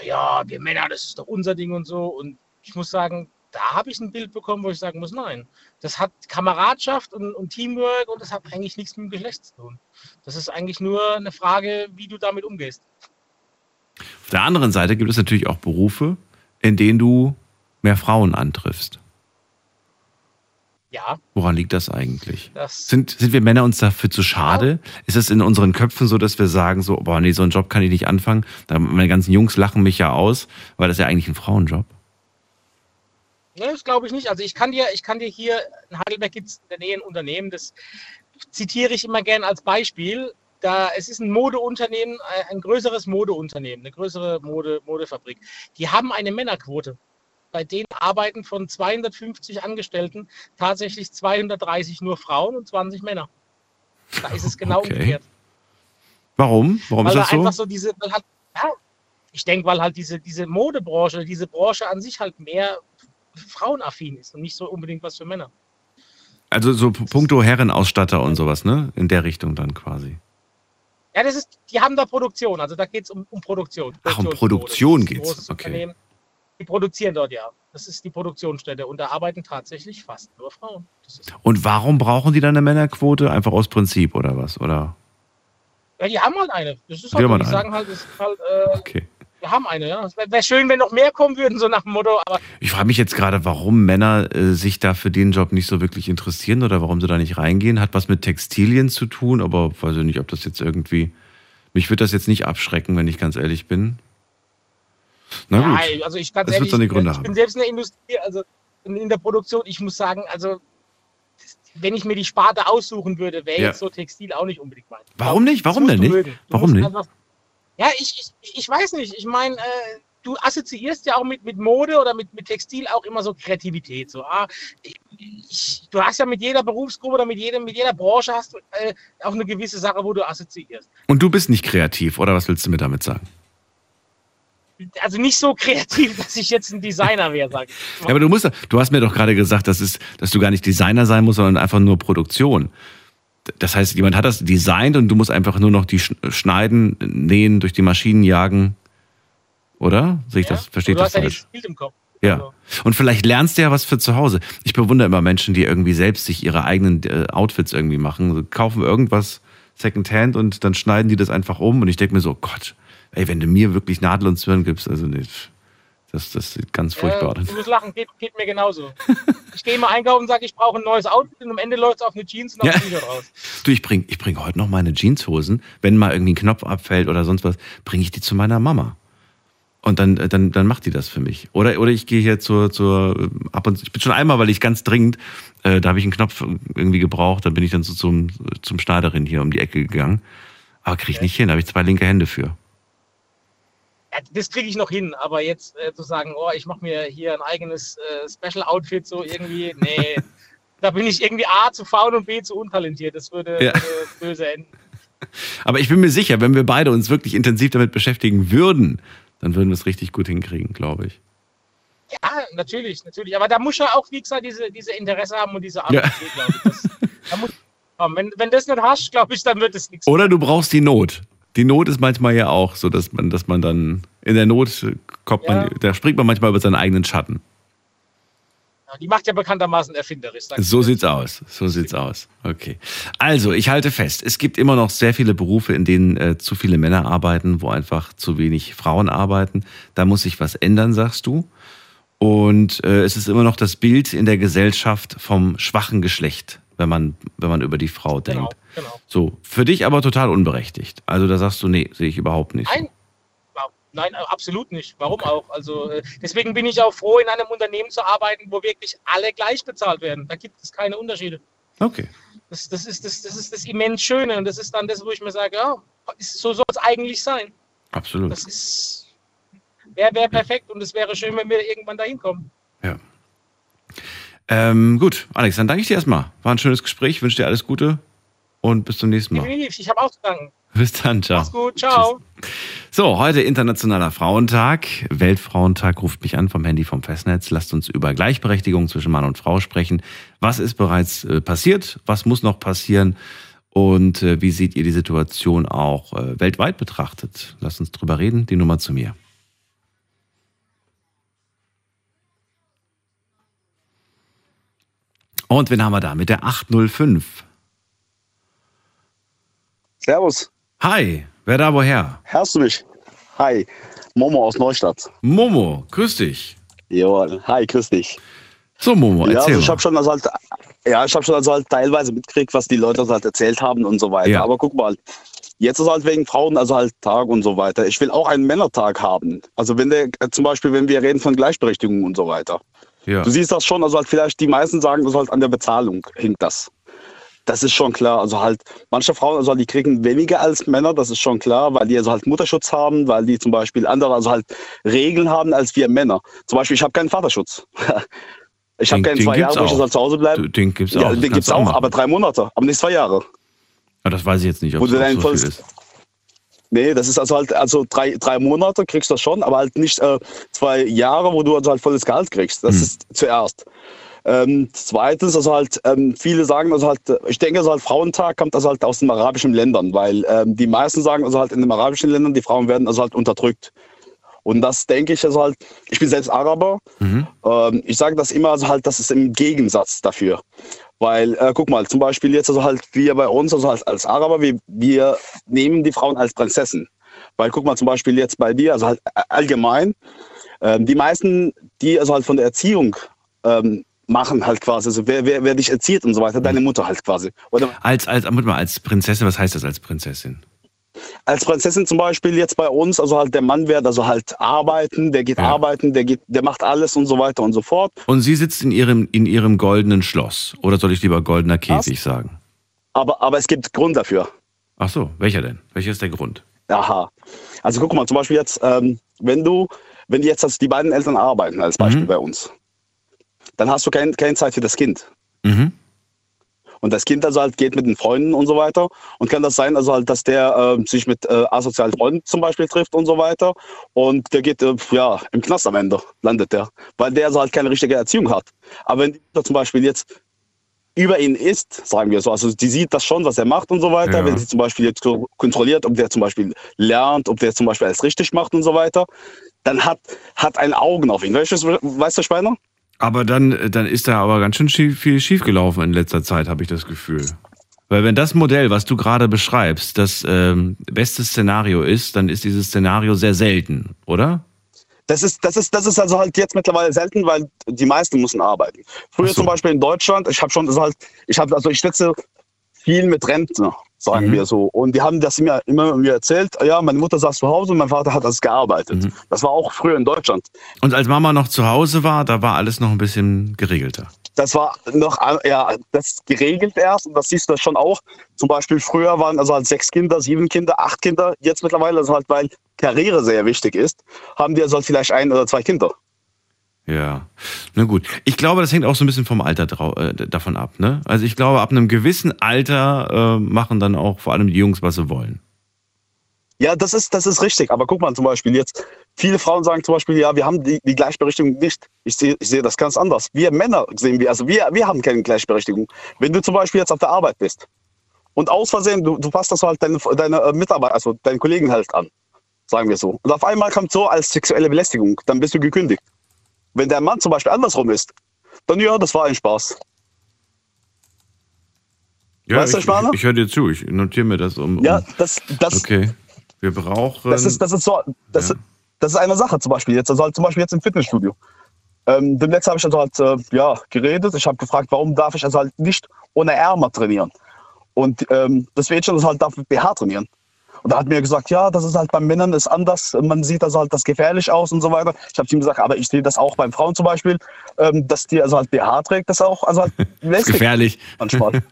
Ja, wir Männer, das ist doch unser Ding und so. Und ich muss sagen, da habe ich ein Bild bekommen, wo ich sagen muss, nein, das hat Kameradschaft und, und Teamwork und das hat eigentlich nichts mit dem Geschlecht zu tun. Das ist eigentlich nur eine Frage, wie du damit umgehst. Auf der anderen Seite gibt es natürlich auch Berufe, in denen du mehr Frauen antriffst. Ja, Woran liegt das eigentlich? das Sind, sind wir Männer uns dafür zu schade? Ist es in unseren Köpfen so, dass wir sagen so, boah, nee, so einen Job kann ich nicht anfangen? Meine ganzen Jungs lachen mich ja aus, weil das ist ja eigentlich ein Frauenjob. Ne, das glaube ich nicht. Also ich kann dir, ich kann dir hier, in Heidelberg gibt es in der Nähe ein Unternehmen, das zitiere ich immer gern als Beispiel. Da, es ist ein Modeunternehmen, äh, ein größeres Modeunternehmen, eine größere Mode, Modefabrik. Die haben eine Männerquote. Bei denen arbeiten von 250 Angestellten tatsächlich 230 nur Frauen und 20 Männer. Da ist es genau Okay. umgekehrt. Warum? Warum weil ist da das so? einfach so diese, weil halt, ja, ich denke, weil halt diese, diese Modebranche, diese Branche an sich halt mehr frauenaffin ist und nicht so unbedingt was für Männer. Also so puncto Herrenausstatter und sowas, ne? In der Richtung dann quasi. Ja, das ist, die haben da Produktion, also da geht es um, um Produktion. Ach, um. Produktion geht's, großes okay. Die produzieren dort ja. Das ist die Produktionsstätte und da arbeiten tatsächlich fast nur Frauen. Und warum brauchen die dann eine Männerquote? Einfach aus Prinzip oder was? Oder? ja, die haben halt eine. Das ist Die halt, halt die eine. sagen halt, das ist halt äh, Okay. Wir haben eine, ja. Es wäre wär schön, wenn noch mehr kommen würden, so nach dem Motto, aber Ich frage mich jetzt gerade, warum Männer äh, sich da für den Job nicht so wirklich interessieren oder warum sie da nicht reingehen. Hat was mit Textilien zu tun, aber weiß ich nicht, ob das jetzt irgendwie. Mich würde das jetzt nicht abschrecken, wenn ich ganz ehrlich bin. Na gut. Ja, also ich ganz Das wird ehrlich, seine Gründe ich haben. bin selbst in der Industrie, also in, in der Produktion, ich muss sagen, also wenn ich mir die Sparte aussuchen würde, wäre Ja. jetzt so Textil auch nicht unbedingt mein. Warum nicht? Warum denn nicht? Warum nicht? Ja, ich, ich, ich weiß nicht. Ich meine, äh, du assoziierst ja auch mit, mit Mode oder mit, mit Textil auch immer so Kreativität. So, ah, ich, du hast ja mit jeder Berufsgruppe oder mit, jedem, mit jeder Branche hast du äh, auch eine gewisse Sache, wo du assoziierst. Und du bist nicht kreativ, oder was willst du mir damit sagen? Also nicht so kreativ, dass ich jetzt ein Designer wäre, sage ich. Ja, aber du musst, du hast mir doch gerade gesagt, dass, es, dass du gar nicht Designer sein musst, sondern einfach nur Produktion. Das heißt, jemand hat das designt und du musst einfach nur noch die Sch- schneiden, nähen, durch die Maschinen jagen. Oder? Sehe ich das? Verstehe ich du das hast ja falsch? Bild im Kopf. Ja. Also, Und vielleicht lernst du ja was für zu Hause. Ich bewundere immer Menschen, die irgendwie selbst sich ihre eigenen äh, Outfits irgendwie machen. So, kaufen irgendwas Secondhand und dann schneiden die das einfach um. Und ich denke mir so, Gott, ey, wenn du mir wirklich Nadel und Zwirn gibst, also nicht. Das, das sieht ganz furchtbar Ja, aus. du musst lachen, geht, geht mir genauso. Ich gehe mal einkaufen und sage, ich brauche ein neues Outfit und am Ende läuft es auf eine Jeans und auf Ja. ein T-Shirt raus. Du, ich bring, ich bring heute noch meine Jeanshosen. Wenn mal irgendwie ein Knopf abfällt oder sonst was, bringe ich die zu meiner Mama. Und dann, äh, dann, dann macht die das für mich. Oder, oder ich gehe hier zur, zur, äh, ab und ich bin schon einmal, weil ich ganz dringend, äh, da habe ich einen Knopf irgendwie gebraucht, dann bin ich dann so zum, zum Schneiderin hier um die Ecke gegangen. Aber krieg ich nicht hin, da habe ich zwei linke Hände für. Ja, das kriege ich noch hin, aber jetzt äh, zu sagen, oh, ich mache mir hier ein eigenes äh, Special-Outfit, so irgendwie, nee. da bin ich irgendwie A zu faul und B zu untalentiert. Das würde, Ja. würde böse enden. Aber ich bin mir sicher, wenn wir beide uns wirklich intensiv damit beschäftigen würden, dann würden wir es richtig gut hinkriegen, glaube ich. Ja, natürlich, natürlich. Aber da muss ja auch, wie gesagt, diese, diese Interesse haben und diese Ja. Affinität, glaube ich. Das, da muss, haben. wenn, wenn das nicht hast, glaube ich, dann wird es nichts. Oder du brauchst die Not. Die Not ist manchmal ja auch so, dass man, dass man dann in der Not kommt man, Ja. da springt man manchmal über seinen eigenen Schatten. Ja, Die macht ja bekanntermaßen erfinderisch. So sieht's aus. So sieht's aus. Okay. Also, ich halte fest, es gibt immer noch sehr viele Berufe, in denen äh, zu viele Männer arbeiten, wo einfach zu wenig Frauen arbeiten. Da muss sich was ändern, sagst du. Und äh, es ist immer noch das Bild in der Gesellschaft vom schwachen Geschlecht, wenn man, wenn man über die Frau Genau, denkt. genau. So, für dich aber total unberechtigt. Also da sagst du, nee, sehe ich überhaupt nicht. Nein, nein, absolut nicht. Warum auch? Also äh, deswegen bin ich auch froh, in einem Unternehmen zu arbeiten, wo wirklich alle gleich bezahlt werden. Da gibt es keine Unterschiede. Okay. Das, das, ist, das, das ist das immens Schöne und das ist dann das, wo ich mir sage, ja, ist, so soll es eigentlich sein. Absolut. Das ist wäre wär perfekt und es wäre schön, wenn wir irgendwann dahin kommen. Ja. Ähm, gut, Alex, dann danke ich dir erstmal. War ein schönes Gespräch, wünsche dir alles Gute und bis zum nächsten Mal. Ich habe auch zu danken. Bis dann, ciao. Mach's gut, ciao. So, heute Internationaler Frauentag. Weltfrauentag ruft mich an vom Handy vom Festnetz. Lasst uns über Gleichberechtigung zwischen Mann und Frau sprechen. Was ist bereits äh, passiert? Was muss noch passieren? Und äh, wie seht ihr die Situation auch äh, weltweit betrachtet? Lasst uns drüber reden. Die Nummer zu mir. Und wen haben wir da? Mit der 805. Servus, Hi, wer da woher? hörst du mich? Hi, Momo aus Neustadt. Momo, grüß dich. Jawohl, hi, grüß dich. So, Momo, ja, erzähl also ich habe schon also halt, ja, ich habe schon also halt teilweise mitgekriegt, was die Leute also halt erzählt haben und so weiter. Ja. Aber guck mal, jetzt ist halt wegen Frauen also halt Tag und so weiter. Ich will auch einen Männertag haben. Also wenn der äh, zum Beispiel, wenn wir reden von Gleichberechtigung und so weiter. Ja. Du siehst das schon, also halt vielleicht die meisten sagen, also halt an der Bezahlung hinkt das. Das ist schon klar. Also halt, manche Frauen, also die kriegen weniger als Männer, das ist schon klar, weil die also halt Mutterschutz haben, weil die zum Beispiel andere, also halt Regeln haben als wir Männer. Zum Beispiel, ich habe keinen Vaterschutz. Ich habe keinen zwei Jahre, wo ich auch. halt zu Hause bleibe. Den gibt's auch. Ja, das den gibt's auch, machen. aber drei Monate, aber nicht zwei Jahre. Ja, das weiß ich jetzt nicht, ob es auch so viel ist. Nee, das ist also halt, also drei, drei Monate kriegst du das schon, aber halt nicht äh, zwei Jahre, wo du also halt volles Gehalt kriegst. Das Hm. ist zuerst. Ähm, zweitens, also halt, ähm, viele sagen, also halt, äh, ich denke, also halt Frauentag kommt also halt aus den arabischen Ländern, weil ähm, die meisten sagen, also halt in den arabischen Ländern, die Frauen werden also halt unterdrückt. Und das denke ich also halt, ich bin selbst Araber, Mhm. ähm, ich sage das immer also halt, das ist im Gegensatz dafür. Weil, äh, guck mal, zum Beispiel jetzt also halt wir bei uns, also halt als Araber, wir, wir nehmen die Frauen als Prinzessin. Weil guck mal zum Beispiel jetzt bei dir, also halt a- allgemein, ähm, die meisten, die also halt von der Erziehung ähm, machen halt quasi, also wer, wer, wer dich erzieht und so weiter, deine Mutter halt quasi. Oder Als, als, mal, als Prinzessin, was heißt das als Prinzessin? Als Prinzessin zum Beispiel jetzt bei uns, also halt der Mann wird also halt arbeiten, der geht Ja. arbeiten, der geht, der macht alles und so weiter und so fort. Und sie sitzt in ihrem, in ihrem goldenen Schloss. Oder soll ich lieber goldener Käfig sagen? Aber, aber es gibt Grund dafür. Ach so, welcher denn? Welcher ist der Grund? Aha. Also guck mal, zum Beispiel jetzt, ähm, wenn du, wenn jetzt also die beiden Eltern arbeiten, als Beispiel Mhm. bei uns, dann hast du kein, keine Zeit für das Kind. Mhm. Und das Kind also halt geht mit den Freunden und so weiter. Und kann das sein, also halt, dass der äh, sich mit äh, asozialen Freunden zum Beispiel trifft und so weiter. Und der geht, äh, ja, im Knast am Ende landet der. Weil der also halt keine richtige Erziehung hat. Aber wenn die zum Beispiel jetzt über ihn ist, sagen wir so, also die sieht das schon, was er macht und so weiter. Ja. Wenn sie zum Beispiel jetzt kontrolliert, ob der zum Beispiel lernt, ob der zum Beispiel alles richtig macht und so weiter, dann hat, hat ein Augen auf ihn. Weißt du, weißt du Speiner? Aber dann, dann ist da aber ganz schön schief, viel schiefgelaufen in letzter Zeit, habe ich das Gefühl. Weil wenn das Modell, was du gerade beschreibst, das ähm, beste Szenario ist, dann ist dieses Szenario sehr selten, oder? Das ist, das ist, das ist also halt jetzt mittlerweile selten, weil die meisten müssen arbeiten. Früher so. zum Beispiel in Deutschland, ich habe schon das halt, ich habe also ich sitze viel mit Rentner, sagen Mhm. wir so. Und die haben das mir immer mir erzählt, ja, meine Mutter saß zu Hause und mein Vater hat das gearbeitet. Mhm. Das war auch früher in Deutschland. Und als Mama noch zu Hause war, da war alles noch ein bisschen geregelter. Das war noch, ja, das geregelt erst und das siehst du schon auch. Zum Beispiel früher waren also halt sechs Kinder, sieben Kinder, acht Kinder. Jetzt mittlerweile, also halt, weil Karriere sehr wichtig ist, haben die also halt vielleicht ein oder zwei Kinder. Ja, na gut. Ich glaube, das hängt auch so ein bisschen vom Alter äh, davon ab. Ne? Also ich glaube, ab einem gewissen Alter äh, machen dann auch vor allem die Jungs, was sie wollen. Ja, das ist, das ist richtig. Aber guck mal zum Beispiel jetzt, viele Frauen sagen zum Beispiel, ja, wir haben die, die Gleichberechtigung nicht. Ich sehe, ich sehe das ganz anders. Wir Männer sehen wir, also wir, wir haben keine Gleichberechtigung. Wenn du zum Beispiel jetzt auf der Arbeit bist und aus Versehen, du, du passt das halt deine, deine äh, Mitarbeiter, also deinen Kollegen halt an, sagen wir so. Und auf einmal kommt so als sexuelle Belästigung, dann bist du gekündigt. Wenn der Mann zum Beispiel andersrum ist, dann ja, das war ein Spaß. Ja, Weißt du, ich, ich ich, höre dir zu, ich notiere mir das um. Ja, das, das, okay. Wir brauchen. Das ist, das ist so, das, Ja. das ist eine Sache zum Beispiel jetzt. Also halt zum Beispiel jetzt im Fitnessstudio. Ähm, demnächst habe ich also halt äh, ja, geredet. Ich habe gefragt, warum darf ich also halt nicht ohne Ärmer trainieren? Und ähm, das Mädchen das halt darf mit BH trainieren. Und da hat mir gesagt, ja, das ist halt beim Männern ist anders. Man sieht also halt das gefährlich aus und so weiter. Ich habe ihm gesagt, aber ich sehe das auch beim Frauen zum Beispiel, ähm, dass die also halt BH trägt, das auch also halt belästigt gefährlich. manchmal.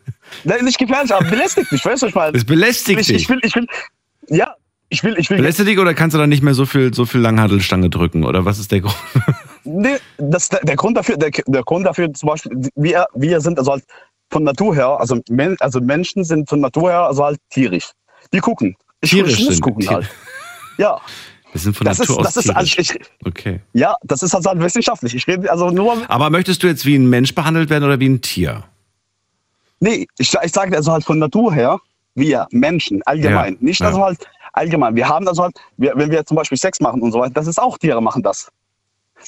Nein, nicht gefährlich, aber belästigt mich, weißt du, ich meine? Das belästigt ich, dich. ich will, ich will, ja, ich will, ich will Belästigt dich oder kannst du dann nicht mehr so viel, so viel Langhandelstange drücken? Oder was ist der Grund? Nee, das, der, der Grund dafür, der, der Grund dafür zum Beispiel, wir, wir sind also halt von Natur her, also, also Menschen sind von Natur her also halt tierisch. Die gucken. Ich, Tierisch muss sind. halt. Ja, Wir sind von das Natur ist, das aus ist, also tierisch. ich, Okay. ja, das ist also halt wissenschaftlich. Ich rede also nur, Aber möchtest du jetzt wie ein Mensch behandelt werden oder wie ein Tier? nee, ich, ich sage also halt von Natur her, wir Menschen allgemein, Ja, nicht ja. also halt allgemein. Wir haben also halt, wir, wenn wir zum Beispiel Sex machen und so weiter, das ist auch Tiere machen das.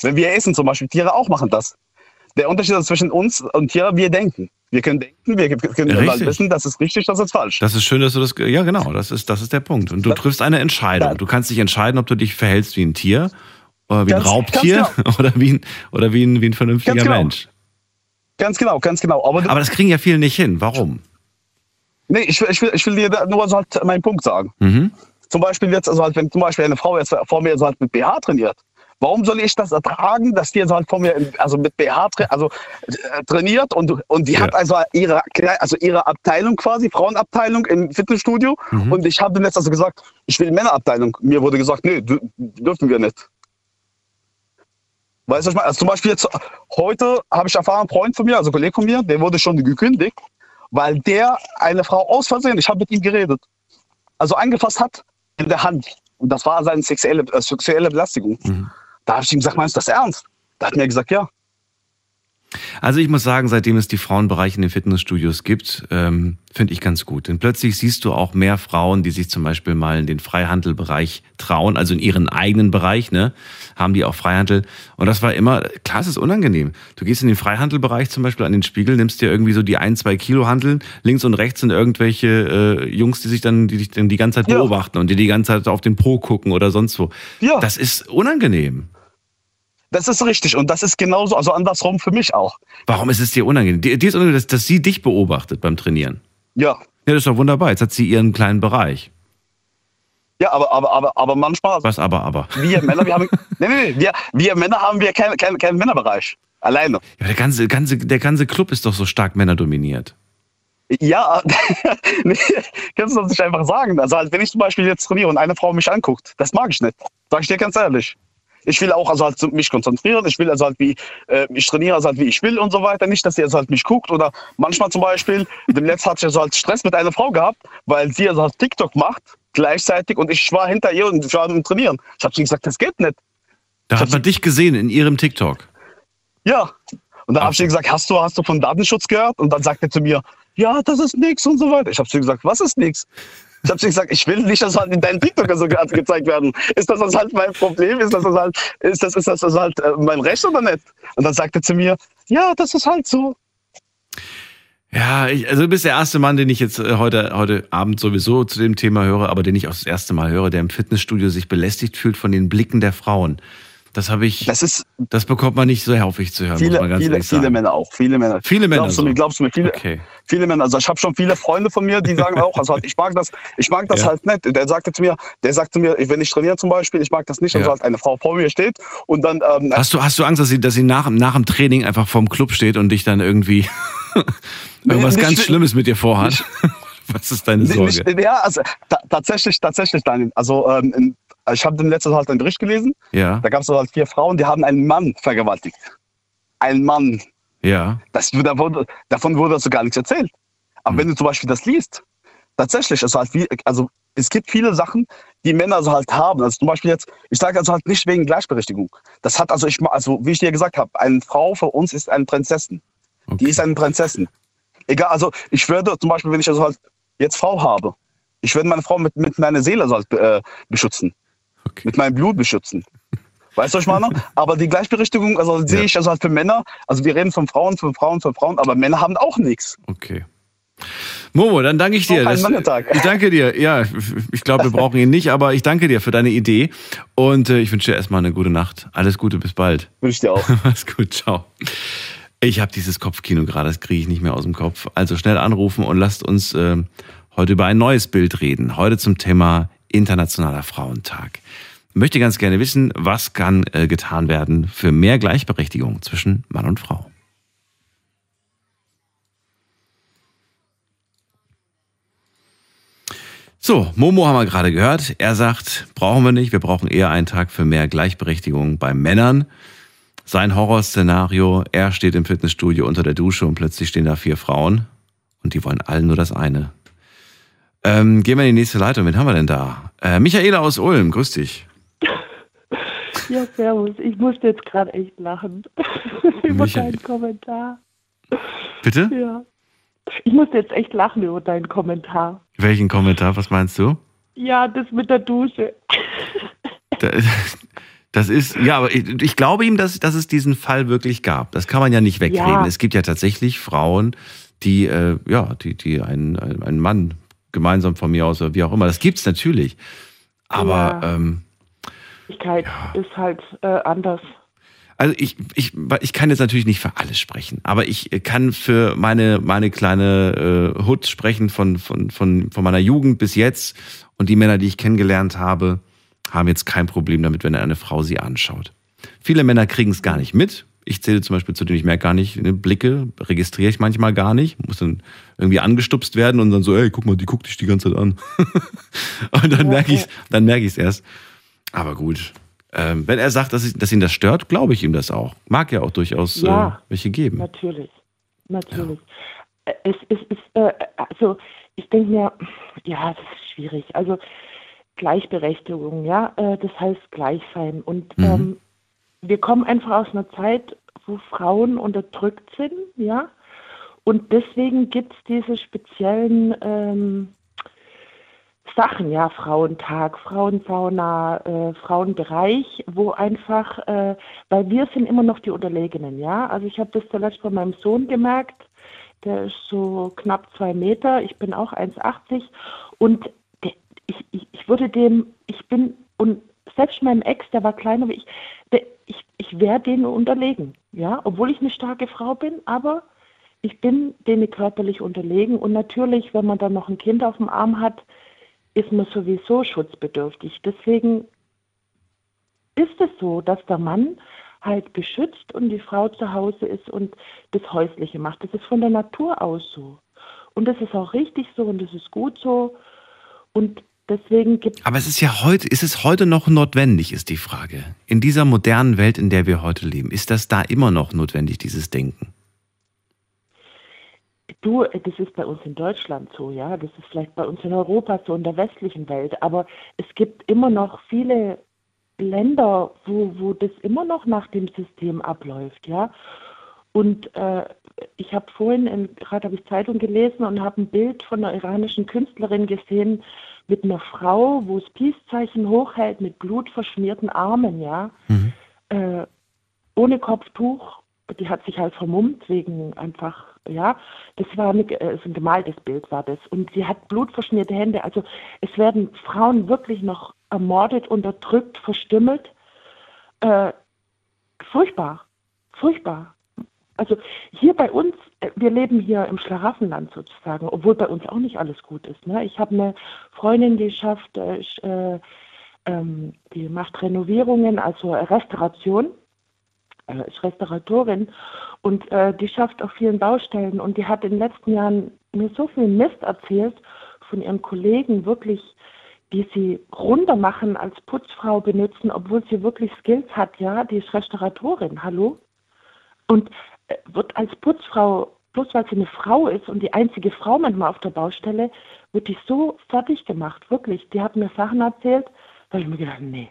Wenn wir essen zum Beispiel, Tiere auch machen das. Der Unterschied ist zwischen uns und Tieren, wir denken. Wir können denken, wir können wissen, das ist richtig, das ist falsch. Das ist schön, dass du das. Ja, genau, das ist, das ist der Punkt. Und du Das- triffst eine Entscheidung. Ja. Du kannst dich entscheiden, ob du dich verhältst wie ein Tier oder wie ein Ganz- Raubtier ganz oder, wie ein, oder wie ein, wie ein vernünftiger Ganz genau. Mensch. Ganz genau, ganz genau. Aber, Aber das kriegen ja viele nicht hin. Warum? nee, ich, will, ich, will, ich will dir nur so halt meinen Punkt sagen. Mhm. Zum Beispiel jetzt, also halt, wenn zum Beispiel eine Frau jetzt vor mir so halt mit BH trainiert, warum soll ich das ertragen, dass die jetzt halt vor mir also mit BH also, äh, trainiert und, und die Ja. hat also ihre, also ihre Abteilung quasi, Frauenabteilung im Fitnessstudio Mhm. und ich habe dem jetzt also gesagt, ich will Männerabteilung. Mir wurde gesagt, nee, dür- dürfen wir nicht. Weißt du, was ich meine? Also zum Beispiel jetzt heute habe ich erfahren, ein Freund von mir, also ein Kollege von mir, der wurde schon gekündigt, weil der eine Frau aus Versehen, ich habe mit ihm geredet, also angefasst hat in der Hand. Und das war seine sexuelle, äh, sexuelle Belästigung. Mhm. Da habe ich ihm gesagt, meinst du das ernst? Da hat mir gesagt, ja. Also ich muss sagen, seitdem es die Frauenbereiche in den Fitnessstudios gibt, ähm, finde ich ganz gut. Denn plötzlich siehst du auch mehr Frauen, die sich zum Beispiel mal in den Freihandelbereich trauen, also in ihren eigenen Bereich, ne, haben die auch Freihandel. Und das war immer, klar, es ist unangenehm. Du gehst in den Freihandelbereich zum Beispiel an den Spiegel, nimmst dir irgendwie so die ein, zwei Kilo Handeln, links und rechts sind irgendwelche äh, Jungs, die sich dann, die dich dann die ganze Zeit Ja. beobachten und die die ganze Zeit auf den Po gucken oder sonst wo. Ja. Das ist unangenehm. Das ist richtig. Und das ist genauso, also andersrum für mich auch. Warum ist es dir unangenehm? Dir ist unangenehm, dass, dass sie dich beobachtet beim Trainieren. Ja. Ja, das ist doch wunderbar. Jetzt hat sie ihren kleinen Bereich. Ja, aber, aber, aber, aber manchmal, Was aber, aber. wir Männer, wir haben, nee, nee, nee, wir, wir Männer haben wir keinen kein, kein Männerbereich. Alleine. Ja, der, ganze, ganze, der ganze Club ist doch so stark männerdominiert. Ja, nee, kannst du das nicht einfach sagen. Also halt, wenn ich zum Beispiel jetzt trainiere und eine Frau mich anguckt, das mag ich nicht. Sag ich dir ganz ehrlich. Ich will auch also halt mich konzentrieren. Ich will also halt wie, äh, ich trainiere also halt wie ich will und so weiter. Nicht, dass sie also halt mich guckt oder manchmal zum Beispiel, dem letzten hatte ich also halt Stress mit einer Frau gehabt, weil sie also halt TikTok macht gleichzeitig und ich war hinter ihr und ich war am Trainieren. Ich habe sie gesagt, das geht nicht. Da hat man dich gesehen in ihrem TikTok. Ja. Und dann habe ich ihr gesagt, hast du, hast du von Datenschutz gehört? Und dann sagt er zu mir, ja, das ist nix und so weiter. Ich habe zu ihr gesagt, was ist nix? Ich habe gesagt, ich will nicht, dass halt in deinen TikTok so ge- gezeigt werden. Ist das, das halt mein Problem? Ist das, das halt, ist das, ist das, das halt äh, mein Recht oder nicht? Und dann sagt er zu mir, ja, das ist halt so. Ja, ich, also du bist der erste Mann, den ich jetzt äh, heute, heute Abend sowieso zu dem Thema höre, aber den ich auch das erste Mal höre, der im Fitnessstudio sich belästigt fühlt von den Blicken der Frauen. Das habe ich, das, ist das bekommt man nicht so häufig zu hören, viele, viele, viele. Männer auch. Viele Männer. Viele Männer Glaubst du so. mir, glaubst du mir, viele, Okay. viele Männer. Also ich habe schon viele Freunde von mir, die sagen auch, also halt, ich mag das, ich mag das Ja. halt nicht. Der sagte zu mir, der sagte mir, wenn ich trainiere zum Beispiel, ich mag das nicht, Ja. also halt eine Frau vor mir steht und dann ähm, Hast du, hast du Angst, dass sie, dass sie nach, nach dem Training einfach vorm Club steht und dich dann irgendwie irgendwas nicht- ganz Schlimmes mit dir vorhat? Was ist deine Nicht- Sorge? Nicht, ja, also ta tatsächlich, tatsächlich, Daniel. Also ähm, ich habe den letzten halt einen Bericht gelesen. Ja, Da gab es halt vier Frauen, die haben einen Mann vergewaltigt. Ein Mann. ja. Das, da wurde, davon wurde also gar nichts erzählt. Aber Hm. wenn du zum Beispiel das liest, tatsächlich, also, halt wie, also es gibt viele Sachen, die Männer also halt haben. Also zum Beispiel jetzt, ich sage also halt nicht wegen Gleichberechtigung. Das hat also, ich, also wie ich dir gesagt habe, eine Frau für uns ist eine Prinzessin. Die Okay. ist eine Prinzessin. Egal, also ich würde zum Beispiel, wenn ich also halt jetzt Frau habe, ich würde meine Frau mit, mit meiner Seele so halt, äh, beschützen. Okay. Mit meinem Blut beschützen. Weißt du, was ich meine? Aber die Gleichberechtigung, also sehe Ja. ich also halt für Männer, also wir reden von Frauen, von Frauen, von Frauen, aber Männer haben auch nichts. Okay. Momo, dann danke ich dir. Das- ich danke dir. Ja, ich glaube, wir brauchen ihn nicht, aber ich danke dir für deine Idee. Und äh, ich wünsche dir erstmal eine gute Nacht. Alles Gute, bis bald. Wünsche ich dir auch. Mach's gut, ciao. Ich habe dieses Kopfkino gerade, das kriege ich nicht mehr aus dem Kopf. Also schnell anrufen und lasst uns äh, heute über ein neues Bild reden. Heute zum Thema Internationaler Frauentag. Ich möchte ganz gerne wissen, was kann äh, getan werden für mehr Gleichberechtigung zwischen Mann und Frau. So, Momo haben wir gerade gehört. Er sagt, brauchen wir nicht, wir brauchen eher einen Tag für mehr Gleichberechtigung bei Männern. Sein Horrorszenario, er steht im Fitnessstudio unter der Dusche und plötzlich stehen da vier Frauen und die wollen allen nur das eine. Ähm, gehen wir in die nächste Leitung. Wen haben wir denn da? Äh, Michaela aus Ulm, grüß dich. Ja, servus. Ich musste jetzt gerade echt lachen. über Michael. deinen Kommentar. Bitte? Ja. Ich musste jetzt echt lachen über deinen Kommentar. Welchen Kommentar? Was meinst du? Ja, das mit der Dusche. Da- Das ist, ja, aber ich, ich glaube ihm, dass, dass es diesen Fall wirklich gab. Das kann man ja nicht wegreden. Ja. Es gibt ja tatsächlich Frauen, die, äh, ja, die, die einen, einen Mann gemeinsam von mir aus oder wie auch immer. Das gibt's natürlich. Aber Ja. ähm, Wirklichkeit ist halt äh, anders. Also ich, ich, ich kann jetzt natürlich nicht für alles sprechen, aber ich kann für meine, meine kleine äh, Hut sprechen von, von, von, von meiner Jugend bis jetzt. Und die Männer, die ich kennengelernt habe, haben jetzt kein Problem damit, wenn eine Frau sie anschaut. Viele Männer kriegen es gar nicht mit. Ich zähle zum Beispiel zu denen, ich merke gar nicht, ne, Blicke registriere ich manchmal gar nicht, muss dann irgendwie angestupst werden und dann so, ey, guck mal, die guckt dich die ganze Zeit an. und dann merke ich, dann merke ich es erst. Aber gut, ähm, wenn er sagt, dass, ich, dass ihn das stört, glaube ich ihm das auch. Mag ja auch durchaus Ja. äh, welche geben. Natürlich. Natürlich. Äh, Es, es ist, äh, also ich denke mir, ja, das ist schwierig. Also Gleichberechtigung, ja, äh, das heißt gleich sein. Und Mhm. ähm, wir kommen einfach aus einer Zeit, wo Frauen unterdrückt sind, ja. Und deswegen gibt es diese speziellen ähm, Sachen, ja, Frauentag, Frauensauna, äh, Frauenbereich, wo einfach, äh, weil wir sind immer noch die Unterlegenen, ja. Also ich habe das zuletzt bei meinem Sohn gemerkt, der ist so knapp zwei Meter, ich bin auch 1,80 und der, ich, ich, ich würde dem, ich bin, und selbst meinem Ex, der war kleiner wie ich, der, ich, wäre denen unterlegen, ja, obwohl ich eine starke Frau bin, aber ich bin denen körperlich unterlegen und natürlich, wenn man dann noch ein Kind auf dem Arm hat, ist man sowieso schutzbedürftig. Deswegen ist es so, dass der Mann halt beschützt und die Frau zu Hause ist und das Häusliche macht. Das ist von der Natur aus so. Und das ist auch richtig so und das ist gut so. Und deswegen gibt Aber es ist ja heute, ist es heute noch notwendig, ist die Frage. In dieser modernen Welt, in der wir heute leben, ist das da immer noch notwendig, dieses Denken? Du, das ist bei uns in Deutschland so, ja. Das ist vielleicht bei uns in Europa so, in der westlichen Welt. Aber es gibt immer noch viele Länder, wo, wo das immer noch nach dem System abläuft, ja. Und äh, ich habe vorhin, in- gerade habe ich Zeitung gelesen und habe ein Bild von einer iranischen Künstlerin gesehen mit einer Frau, wo es Peace-Zeichen hochhält mit blutverschmierten Armen, ja. Äh, ohne Kopftuch. Die hat sich halt vermummt wegen einfach, ja, das war eine, äh, ein gemaltes Bild war das. Und sie hat blutverschmierte Hände. Also es werden Frauen wirklich noch ermordet, unterdrückt, verstümmelt. Äh, furchtbar, furchtbar. Also hier bei uns, äh, wir leben hier im Schlaraffenland sozusagen, obwohl bei uns auch nicht alles gut ist. Ne? Ich habe eine Freundin, die schafft, äh, äh, ähm, die macht Renovierungen, also Restauration, äh, ist Restauratorin und äh, die schafft auf vielen Baustellen und die hat in den letzten Jahren mir so viel Mist erzählt von ihren Kollegen, wirklich, die sie runter machen als Putzfrau benutzen, obwohl sie wirklich Skills hat, ja, die ist Restauratorin, hallo? Und äh, wird als Putzfrau, bloß weil sie eine Frau ist und die einzige Frau manchmal auf der Baustelle, wird die so fertig gemacht, wirklich. Die hat mir Sachen erzählt, da habe ich mir gedacht, nee,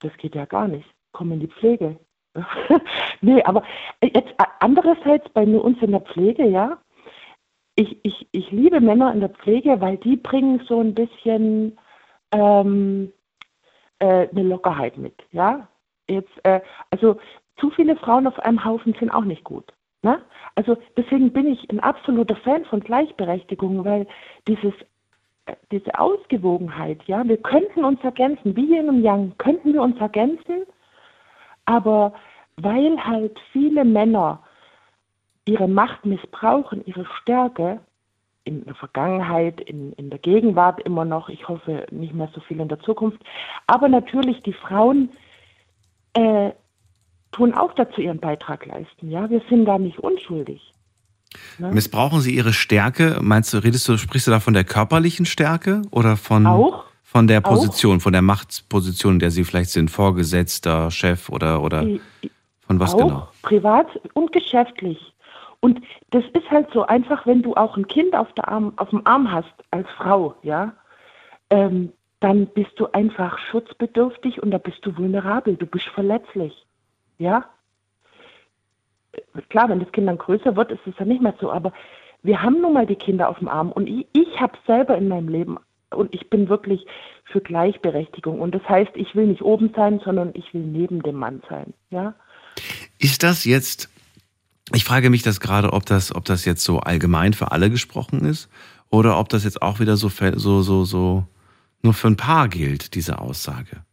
das geht ja gar nicht. Komm in die Pflege. nee, aber jetzt äh, andererseits bei uns in der Pflege, ja, ich, ich, ich liebe Männer in der Pflege, weil die bringen so ein bisschen ähm, äh, eine Lockerheit mit, ja. Jetzt, äh, also zu viele Frauen auf einem Haufen sind auch nicht gut. Ne? Also deswegen bin ich ein absoluter Fan von Gleichberechtigung, weil dieses äh, diese Ausgewogenheit, ja, wir könnten uns ergänzen, wie Yin und Yang, könnten wir uns ergänzen, aber weil halt viele Männer ihre Macht missbrauchen, ihre Stärke, in der Vergangenheit, in, in der Gegenwart immer noch, ich hoffe nicht mehr so viel in der Zukunft, aber natürlich die Frauen äh, tun auch dazu ihren Beitrag leisten. Ja, wir sind da nicht unschuldig. Ne? Missbrauchen Sie Ihre Stärke? Meinst du, redest du, sprichst du da von der körperlichen Stärke oder von, auch? von der Position, auch? von der Machtposition, in der Sie vielleicht sind, Vorgesetzter, Chef oder, oder von was auch, genau? Privat und geschäftlich. Und das ist halt so einfach, wenn du auch ein Kind auf, der Arm, auf dem Arm hast als Frau, ja, ähm, dann bist du einfach schutzbedürftig und da bist du vulnerabel, du bist verletzlich. Ja? Klar, wenn das Kind dann größer wird, ist es ja nicht mehr so, aber wir haben nun mal die Kinder auf dem Arm und ich, ich habe selber in meinem Leben und ich bin wirklich für Gleichberechtigung und das heißt, ich will nicht oben sein, sondern ich will neben dem Mann sein. Ja? Ist das jetzt ich frage mich das gerade, ob das, ob das jetzt so allgemein für alle gesprochen ist oder ob das jetzt auch wieder so, so, so, so nur für ein Paar gilt, diese Aussage.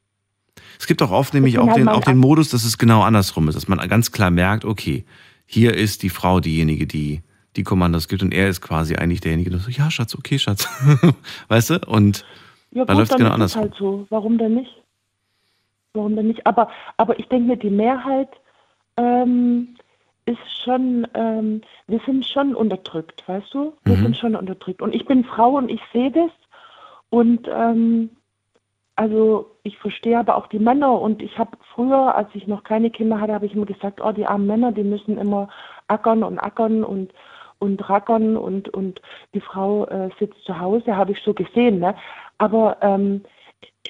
Es gibt auch oft nämlich auch den, auch den Modus, dass es genau andersrum ist, dass man ganz klar merkt, okay, hier ist die Frau diejenige, die die Kommandos gibt und er ist quasi eigentlich derjenige, der so, ja, Schatz, okay, Schatz. weißt du? Und ja, dann läuft es genau andersrum. Halt so. Warum denn nicht? Warum denn nicht? Aber, aber ich denke mir, die Mehrheit ähm, ist schon, ähm, wir sind schon unterdrückt, weißt du? Wir mhm. sind schon unterdrückt. Und ich bin Frau und ich sehe das. Und ähm, also ich verstehe aber auch die Männer und ich habe früher, als ich noch keine Kinder hatte, habe ich immer gesagt, oh, die armen Männer, die müssen immer ackern und ackern und und rackern und und die Frau äh, sitzt zu Hause, habe ich so gesehen, ne? Aber ähm,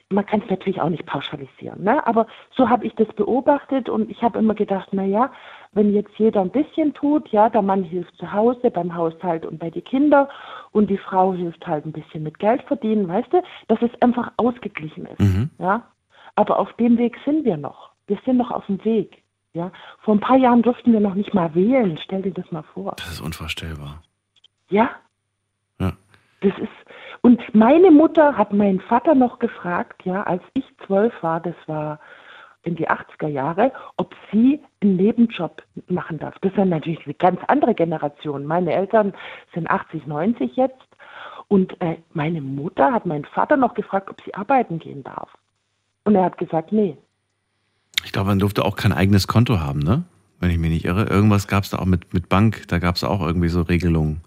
man kann es natürlich auch nicht pauschalisieren, ne? Aber so habe ich das beobachtet und ich habe immer gedacht, na ja, wenn jetzt jeder ein bisschen tut, ja, der Mann hilft zu Hause beim Haushalt und bei den Kindern und die Frau hilft halt ein bisschen mit Geld verdienen, weißt du, dass es einfach ausgeglichen ist, mhm. ja. Aber auf dem Weg sind wir noch. Wir sind noch auf dem Weg, ja. Vor ein paar Jahren durften wir noch nicht mal wählen. Stell dir das mal vor. Das ist unvorstellbar. Ja. Ja. Das ist, und meine Mutter hat meinen Vater noch gefragt, ja, als ich zwölf war, das war in die 80er Jahre, ob sie einen Nebenjob machen darf. Das ist natürlich eine ganz andere Generation. Meine Eltern sind 80, 90 jetzt. Und äh, meine Mutter hat meinen Vater noch gefragt, ob sie arbeiten gehen darf. Und er hat gesagt, nee. Ich glaube, man durfte auch kein eigenes Konto haben, ne? Wenn ich mich nicht irre. Irgendwas gab es da auch mit, mit Bank, da gab es auch irgendwie so Regelungen.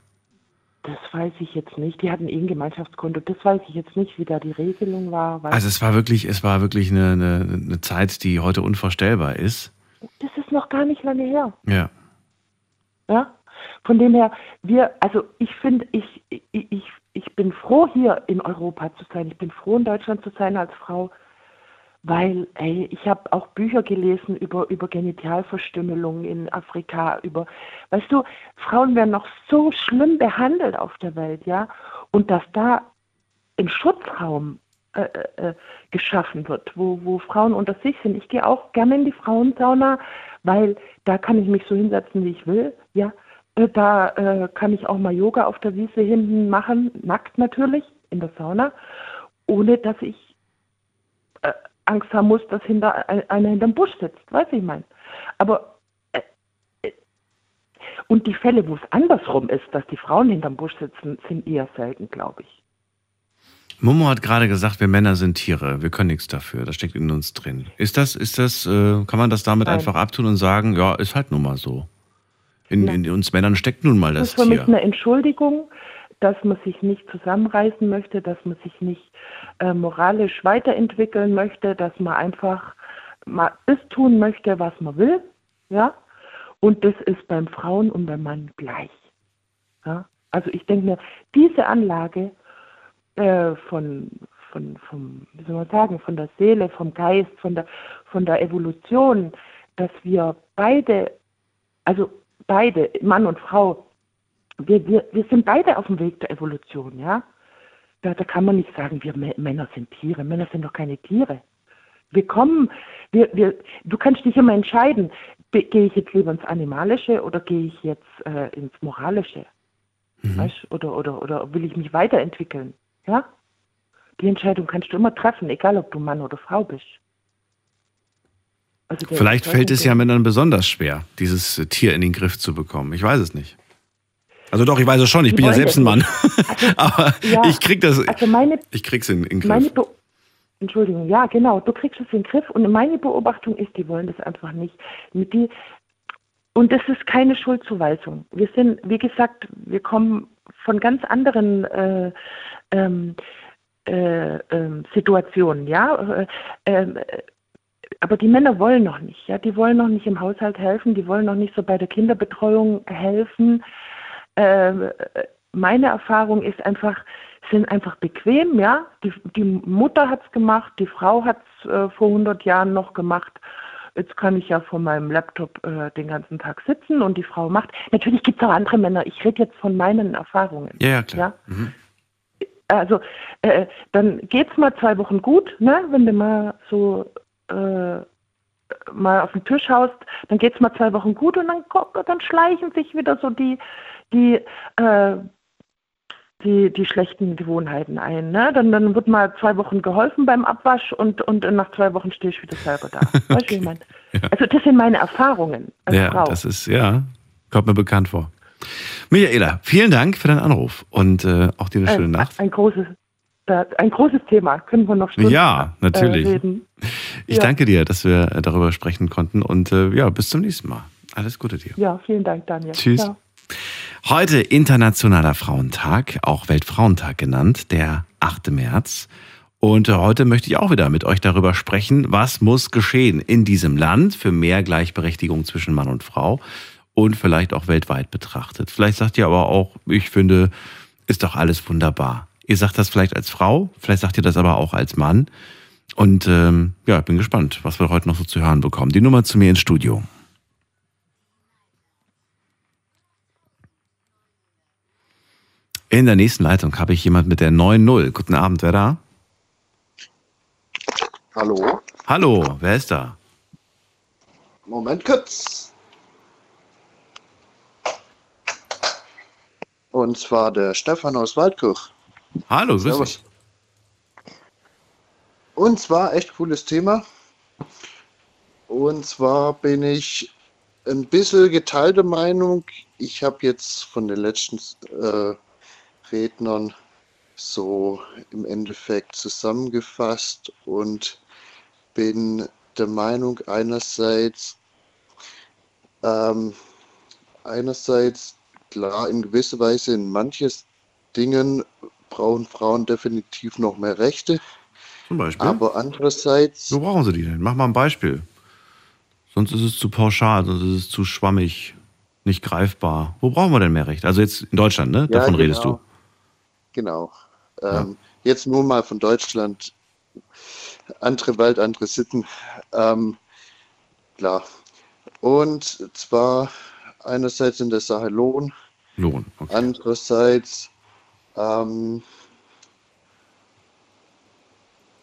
Das weiß ich jetzt nicht. Die hatten eh ein Gemeinschaftskonto. Das weiß ich jetzt nicht, wie da die Regelung war. Also es war wirklich, es war wirklich eine, eine, eine, Zeit, die heute unvorstellbar ist. Das ist noch gar nicht lange her. Ja. Ja. Von dem her, wir, also ich finde, ich, ich, ich, ich bin froh, hier in Europa zu sein. Ich bin froh, in Deutschland zu sein als Frau weil ey, ich habe auch Bücher gelesen über, über Genitalverstümmelung in Afrika, über, weißt du, Frauen werden noch so schlimm behandelt auf der Welt, ja, und dass da ein Schutzraum äh, äh, äh, geschaffen wird, wo, wo Frauen unter sich sind. Ich gehe auch gerne in die Frauensauna, weil da kann ich mich so hinsetzen, wie ich will, ja. Äh, da äh, kann ich auch mal Yoga auf der Wiese hinten machen, nackt natürlich, in der Sauna, ohne dass ich Angst haben muss, dass hinter einer hinterm Busch sitzt. Weiß ich mein. Aber äh, äh, und die Fälle, wo es andersrum ist, dass die Frauen hinterm Busch sitzen, sind eher selten, glaube ich. Momo hat gerade gesagt, wir Männer sind Tiere, wir können nichts dafür, das steckt in uns drin. Ist das, ist das, äh, kann man das damit Nein. einfach abtun und sagen, ja, ist halt nun mal so. In, in uns Männern steckt nun mal das Das ist für mich Tier. eine Entschuldigung, dass man sich nicht zusammenreißen möchte, dass man sich nicht äh, moralisch weiterentwickeln möchte, dass man einfach mal das tun möchte, was man will. Ja? Und das ist beim Frauen und beim Mann gleich. Ja? Also ich denke mir, diese Anlage äh, von, von, vom, wie soll man sagen, von der Seele, vom Geist, von der, von der Evolution, dass wir beide, also beide, Mann und Frau, wir, wir, wir sind beide auf dem Weg der Evolution, ja. Da, da kann man nicht sagen, wir Mä- Männer sind Tiere. Männer sind doch keine Tiere. Wir kommen, wir, wir, du kannst dich immer entscheiden, gehe ich jetzt lieber ins Animalische oder gehe ich jetzt äh, ins Moralische? Weißt? Oder, oder, oder will ich mich weiterentwickeln? Ja? Die Entscheidung kannst du immer treffen, egal ob du Mann oder Frau bist. Also Vielleicht fällt es ja Männern besonders schwer, dieses Tier in den Griff zu bekommen. Ich weiß es nicht. Also doch, ich weiß es schon, ich bin ja selbst ein Mann. das Aber Ja, ich krieg das, Also meine, ich krieg's in, in Griff. Entschuldigung, ja, genau, du kriegst es in den Griff und meine Beobachtung ist, die wollen das einfach nicht. Mit die und das ist keine Schuldzuweisung. Wir sind, wie gesagt, wir kommen von ganz anderen äh, ähm, äh, ähm, Situationen, ja. Äh, ähm, äh, aber die Männer wollen noch nicht, ja. Die wollen noch nicht im Haushalt helfen, die wollen noch nicht so bei der Kinderbetreuung helfen. Ähm, äh, meine Erfahrung ist einfach, sind einfach bequem, ja. Die, die Mutter hat's gemacht, die Frau hat's äh, vor 100 Jahren noch gemacht. Jetzt kann ich ja vor meinem Laptop äh, den ganzen Tag sitzen und die Frau macht. Natürlich gibt es auch andere Männer. Ich rede jetzt von meinen Erfahrungen. Ja, ja, klar. Ja? Mhm. Also äh, dann geht's mal zwei Wochen gut, ne? Wenn du mal so äh, mal auf den Tisch haust, dann geht's mal zwei Wochen gut und dann, dann schleichen sich wieder so die die äh, die, die schlechten Gewohnheiten ein. Ne? Dann, dann wird mal zwei Wochen geholfen beim Abwasch und, und nach zwei Wochen stehe ich wieder selber da. Weißt wie ich meine? Also das sind meine Erfahrungen als Ja, Frau. das ist, ja, kommt mir bekannt vor. Michaela, vielen Dank für deinen Anruf und äh, auch dir eine schöne ein, Nacht. ein großes ein großes Thema. Können wir noch Stunden Ja, natürlich. Äh, reden. Ich ja. danke dir, dass wir äh, darüber sprechen konnten und äh, ja, bis zum nächsten Mal. Alles Gute dir. Ja, vielen Dank, Daniel. Tschüss. Ja. Heute Internationaler Frauentag, auch Weltfrauentag genannt, der 8. März. Und heute möchte ich auch wieder mit euch darüber sprechen, was muss geschehen in diesem Land für mehr Gleichberechtigung zwischen Mann und Frau und vielleicht auch weltweit betrachtet. Vielleicht sagt ihr aber auch, ich finde, ist doch alles wunderbar. Ihr sagt das vielleicht als Frau, vielleicht sagt ihr das aber auch als Mann. Und ähm, ja, bin gespannt, was wir heute noch so zu hören bekommen. Die Nummer zu mir ins Studio. In der nächsten Leitung habe ich jemand mit der 9.0. Guten Abend, wer da? Hallo? Hallo, wer ist da? Moment kurz. Und zwar der Stefan aus Waldkirch. Hallo, grüß Servus. dich. Und zwar echt cooles Thema. Und zwar bin ich ein bisschen geteilter Meinung. Ich habe jetzt von den letzten äh, Rednern so im Endeffekt zusammengefasst und bin der Meinung einerseits, ähm, einerseits klar in gewisser Weise in manches Dingen brauchen Frauen definitiv noch mehr Rechte, Zum Beispiel. aber andererseits Wo brauchen Sie die denn? Mach mal ein Beispiel. Sonst ist es zu pauschal, sonst ist es zu schwammig, nicht greifbar. Wo brauchen wir denn mehr Recht? Also jetzt in Deutschland, ne? Ja, Davon redest genau. du. Genau. Ähm, Jetzt nur mal von Deutschland. Andere Welt, andere Sitten. Ähm, klar. Und zwar einerseits in der Sache Lohn, Lohn. Okay. andererseits, ähm,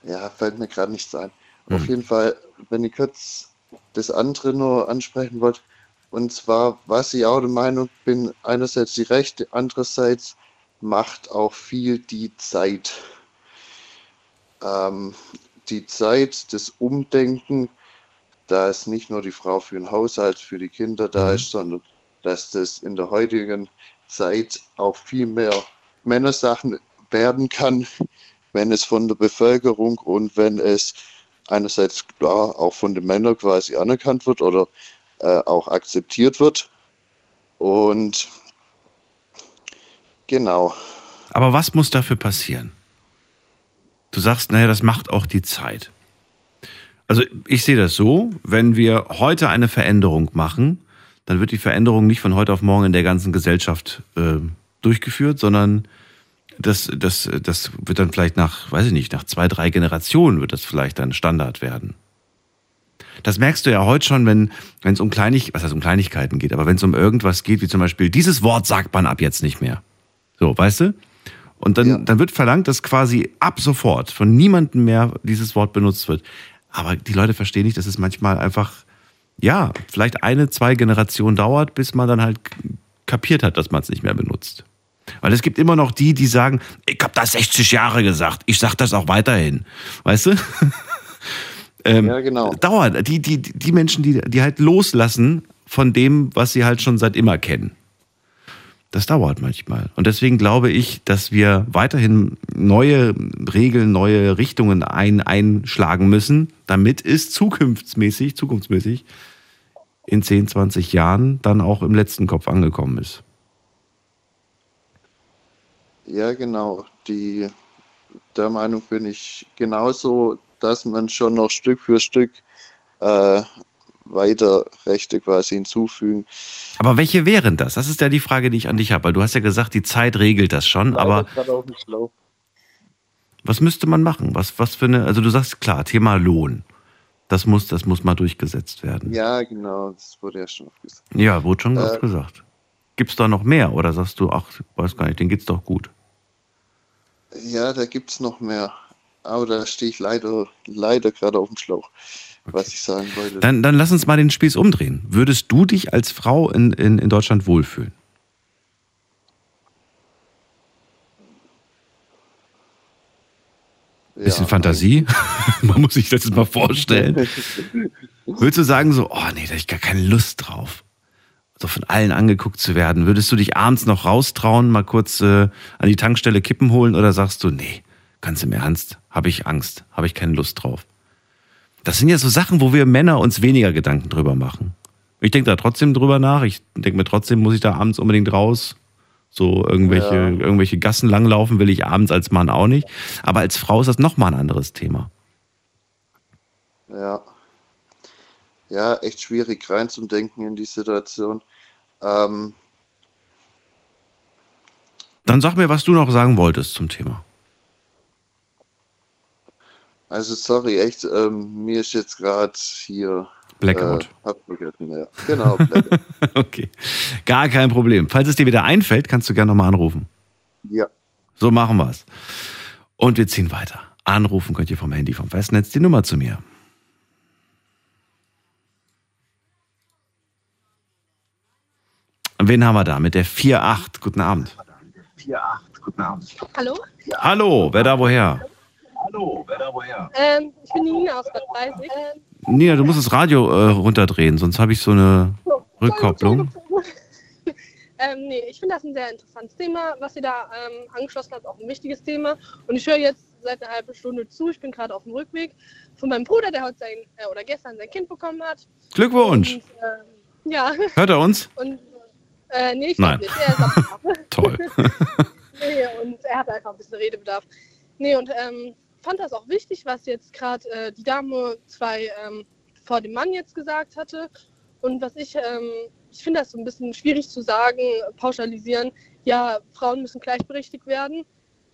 ja, fällt mir gerade nichts ein. Auf jeden Fall, wenn ich kurz das andere nur ansprechen wollte, und zwar, was ich auch der Meinung bin, einerseits die Rechte, andererseits macht auch viel die Zeit. Ähm, die Zeit, das Umdenken, da ist nicht nur die Frau für den Haushalt, für die Kinder da ist, sondern dass das in der heutigen Zeit auch viel mehr Männersachen werden kann, wenn es von der Bevölkerung und wenn es einerseits klar auch von den Männern quasi anerkannt wird oder äh, auch akzeptiert wird. Und genau. Aber was muss dafür passieren? Du sagst, naja, das macht auch die Zeit. Also ich sehe das so, wenn wir heute eine Veränderung machen, dann wird die Veränderung nicht von heute auf morgen in der ganzen Gesellschaft äh, durchgeführt, sondern das, das, das wird dann vielleicht nach, weiß ich nicht, nach zwei, drei Generationen wird das vielleicht dann Standard werden. Das merkst du ja heute schon, wenn es um Kleinig, um Kleinigkeiten geht, aber wenn es um irgendwas geht, wie zum Beispiel dieses Wort sagt man ab jetzt nicht mehr. So, weißt du? Und dann, Ja. dann wird verlangt, dass quasi ab sofort von niemandem mehr dieses Wort benutzt wird. Aber die Leute verstehen nicht, dass es manchmal einfach, ja, vielleicht eine, zwei Generationen dauert, bis man dann halt kapiert hat, dass man es nicht mehr benutzt. Weil es gibt immer noch die, die sagen, ich habe das 60 Jahre gesagt, ich sag das auch weiterhin. Weißt du? ähm, Ja, genau. Dauert. Die, die, die Menschen, die, die halt loslassen von dem, was sie halt schon seit immer kennen. Das dauert manchmal. Und deswegen glaube ich, dass wir weiterhin neue Regeln, neue Richtungen ein, einschlagen müssen, damit es zukunftsmäßig, zukunftsmäßig in 10, 20 Jahren dann auch im letzten Kopf angekommen ist. Ja, genau. Die, der Meinung bin ich genauso, dass man schon noch Stück für Stück äh, weiter Rechte quasi hinzufügen. Aber welche wären das? Das ist ja die Frage, die ich an dich habe. Weil du hast ja gesagt, die Zeit regelt das schon, aber Gerade auf dem Schlauch. was müsste man machen? Was, was für eine, also du sagst klar, Thema Lohn. Das muss, das muss mal durchgesetzt werden. Ja, genau, das wurde ja schon oft gesagt. Ja, wurde schon Äh, oft gesagt. Gibt es da noch mehr oder sagst du, ach, weiß gar nicht, denen geht's doch gut? Ja, da gibt es noch mehr. Aber da stehe ich leider, leider gerade auf dem Schlauch, was ich sagen wollte. Dann, dann lass uns mal den Spieß umdrehen. Würdest du dich als Frau in, in, in Deutschland wohlfühlen? Bisschen Fantasie? Man muss sich das jetzt mal vorstellen. Würdest du sagen so, oh nee, da hab ich gar keine Lust drauf, so von allen angeguckt zu werden? Würdest du dich abends noch raustrauen, mal kurz äh, an die Tankstelle Kippen holen oder sagst du, nee, ganz im Ernst, habe ich Angst, habe ich keine Lust drauf? Das sind ja so Sachen, wo wir Männer uns weniger Gedanken drüber machen. Ich denke da trotzdem drüber nach. Ich denke mir trotzdem, muss ich da abends unbedingt raus. So irgendwelche, Ja. irgendwelche Gassen langlaufen will ich abends als Mann auch nicht. Aber als Frau ist das nochmal ein anderes Thema. Ja. Ja, echt schwierig reinzudenken in die Situation. Ähm, Dann sag mir, was du noch sagen wolltest zum Thema. Also sorry, echt, ähm, mir ist jetzt gerade hier Blackout. Äh, hab vergessen, ja. Genau, Blackout. okay. Gar kein Problem. Falls es dir wieder einfällt, kannst du gerne nochmal anrufen. ja. So machen wir's. Und wir ziehen weiter. Anrufen könnt ihr vom Handy vom Festnetz die Nummer zu mir. Wen haben wir da? Mit der 4.8. Guten Abend. Hallo? Hallo, wer da woher? Ähm, ich bin Nina aus Bad Breisig. Ähm, Nina, du musst das Radio äh, runterdrehen, sonst habe ich so eine Rückkopplung. ähm, nee, ich finde das ein sehr interessantes Thema, was ihr da ähm, angeschlossen habt, auch ein wichtiges Thema. Und ich höre jetzt seit einer halben Stunde zu. Ich bin gerade auf dem Rückweg von meinem Bruder, der heute sein, äh, oder gestern sein Kind bekommen hat. Glückwunsch. Und, ähm, ja. Hört er uns? Und, äh, nee, ich Nein. nicht. Er ist. Toll. nee, und er hat einfach ein bisschen Redebedarf. Nee, und ähm, fand das auch wichtig, was jetzt gerade äh, die Dame zwei ähm, vor dem Mann jetzt gesagt hatte. Und was ich, ähm, ich finde das so ein bisschen schwierig zu sagen, pauschalisieren, ja, Frauen müssen gleichberechtigt werden,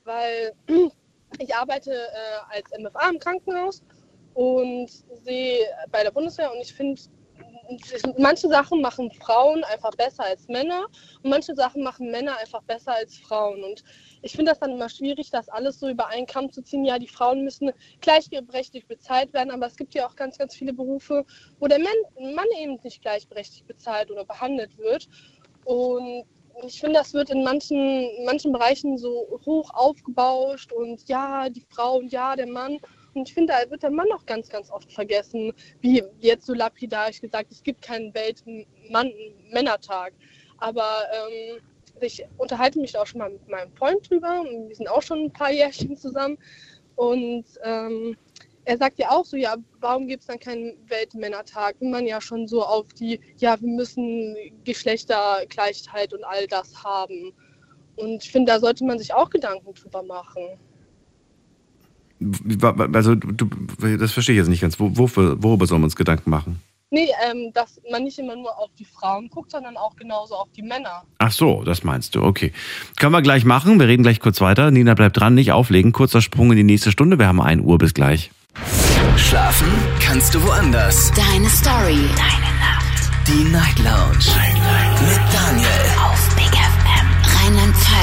weil ich arbeite äh, als MFA im Krankenhaus und sehe bei der Bundeswehr und ich finde, manche Sachen machen Frauen einfach besser als Männer und manche Sachen machen Männer einfach besser als Frauen. Und ich finde das dann immer schwierig, das alles so über einen Kamm zu ziehen. Ja, die Frauen müssen gleichberechtigt bezahlt werden, aber es gibt ja auch ganz, ganz viele Berufe, wo der Mann, eben nicht gleichberechtigt bezahlt oder behandelt wird. Und ich finde, das wird in manchen, manchen Bereichen so hoch aufgebauscht und ja, die Frau und ja, der Mann. Und ich finde, da wird der Mann auch ganz, ganz oft vergessen. Wie jetzt so lapidarisch gesagt, es gibt keinen Welt-Männertag. Aber ähm, ich unterhalte mich auch schon mal mit meinem Freund drüber. Wir sind auch schon ein paar Jährchen zusammen. Und ähm, er sagt ja auch so, ja, warum gibt es dann keinen Weltmännertag, wenn man ja schon so auf die, ja, wir müssen Geschlechtergleichheit und all das haben. Und ich finde, da sollte man sich auch Gedanken drüber machen. Also, du, das verstehe ich jetzt nicht ganz. Wofür, worüber sollen wir uns Gedanken machen? Nee, ähm, dass man nicht immer nur auf die Frauen guckt, sondern auch genauso auf die Männer. Ach so, das meinst du, okay. Können wir gleich machen. Wir reden gleich kurz weiter. Nina bleibt dran, nicht auflegen. Kurzer Sprung in die nächste Stunde. Wir haben 1 Uhr, bis gleich. Schlafen kannst du woanders. Deine Story. Deine Nacht. Die Night Lounge. Night, Night. Mit Daniel.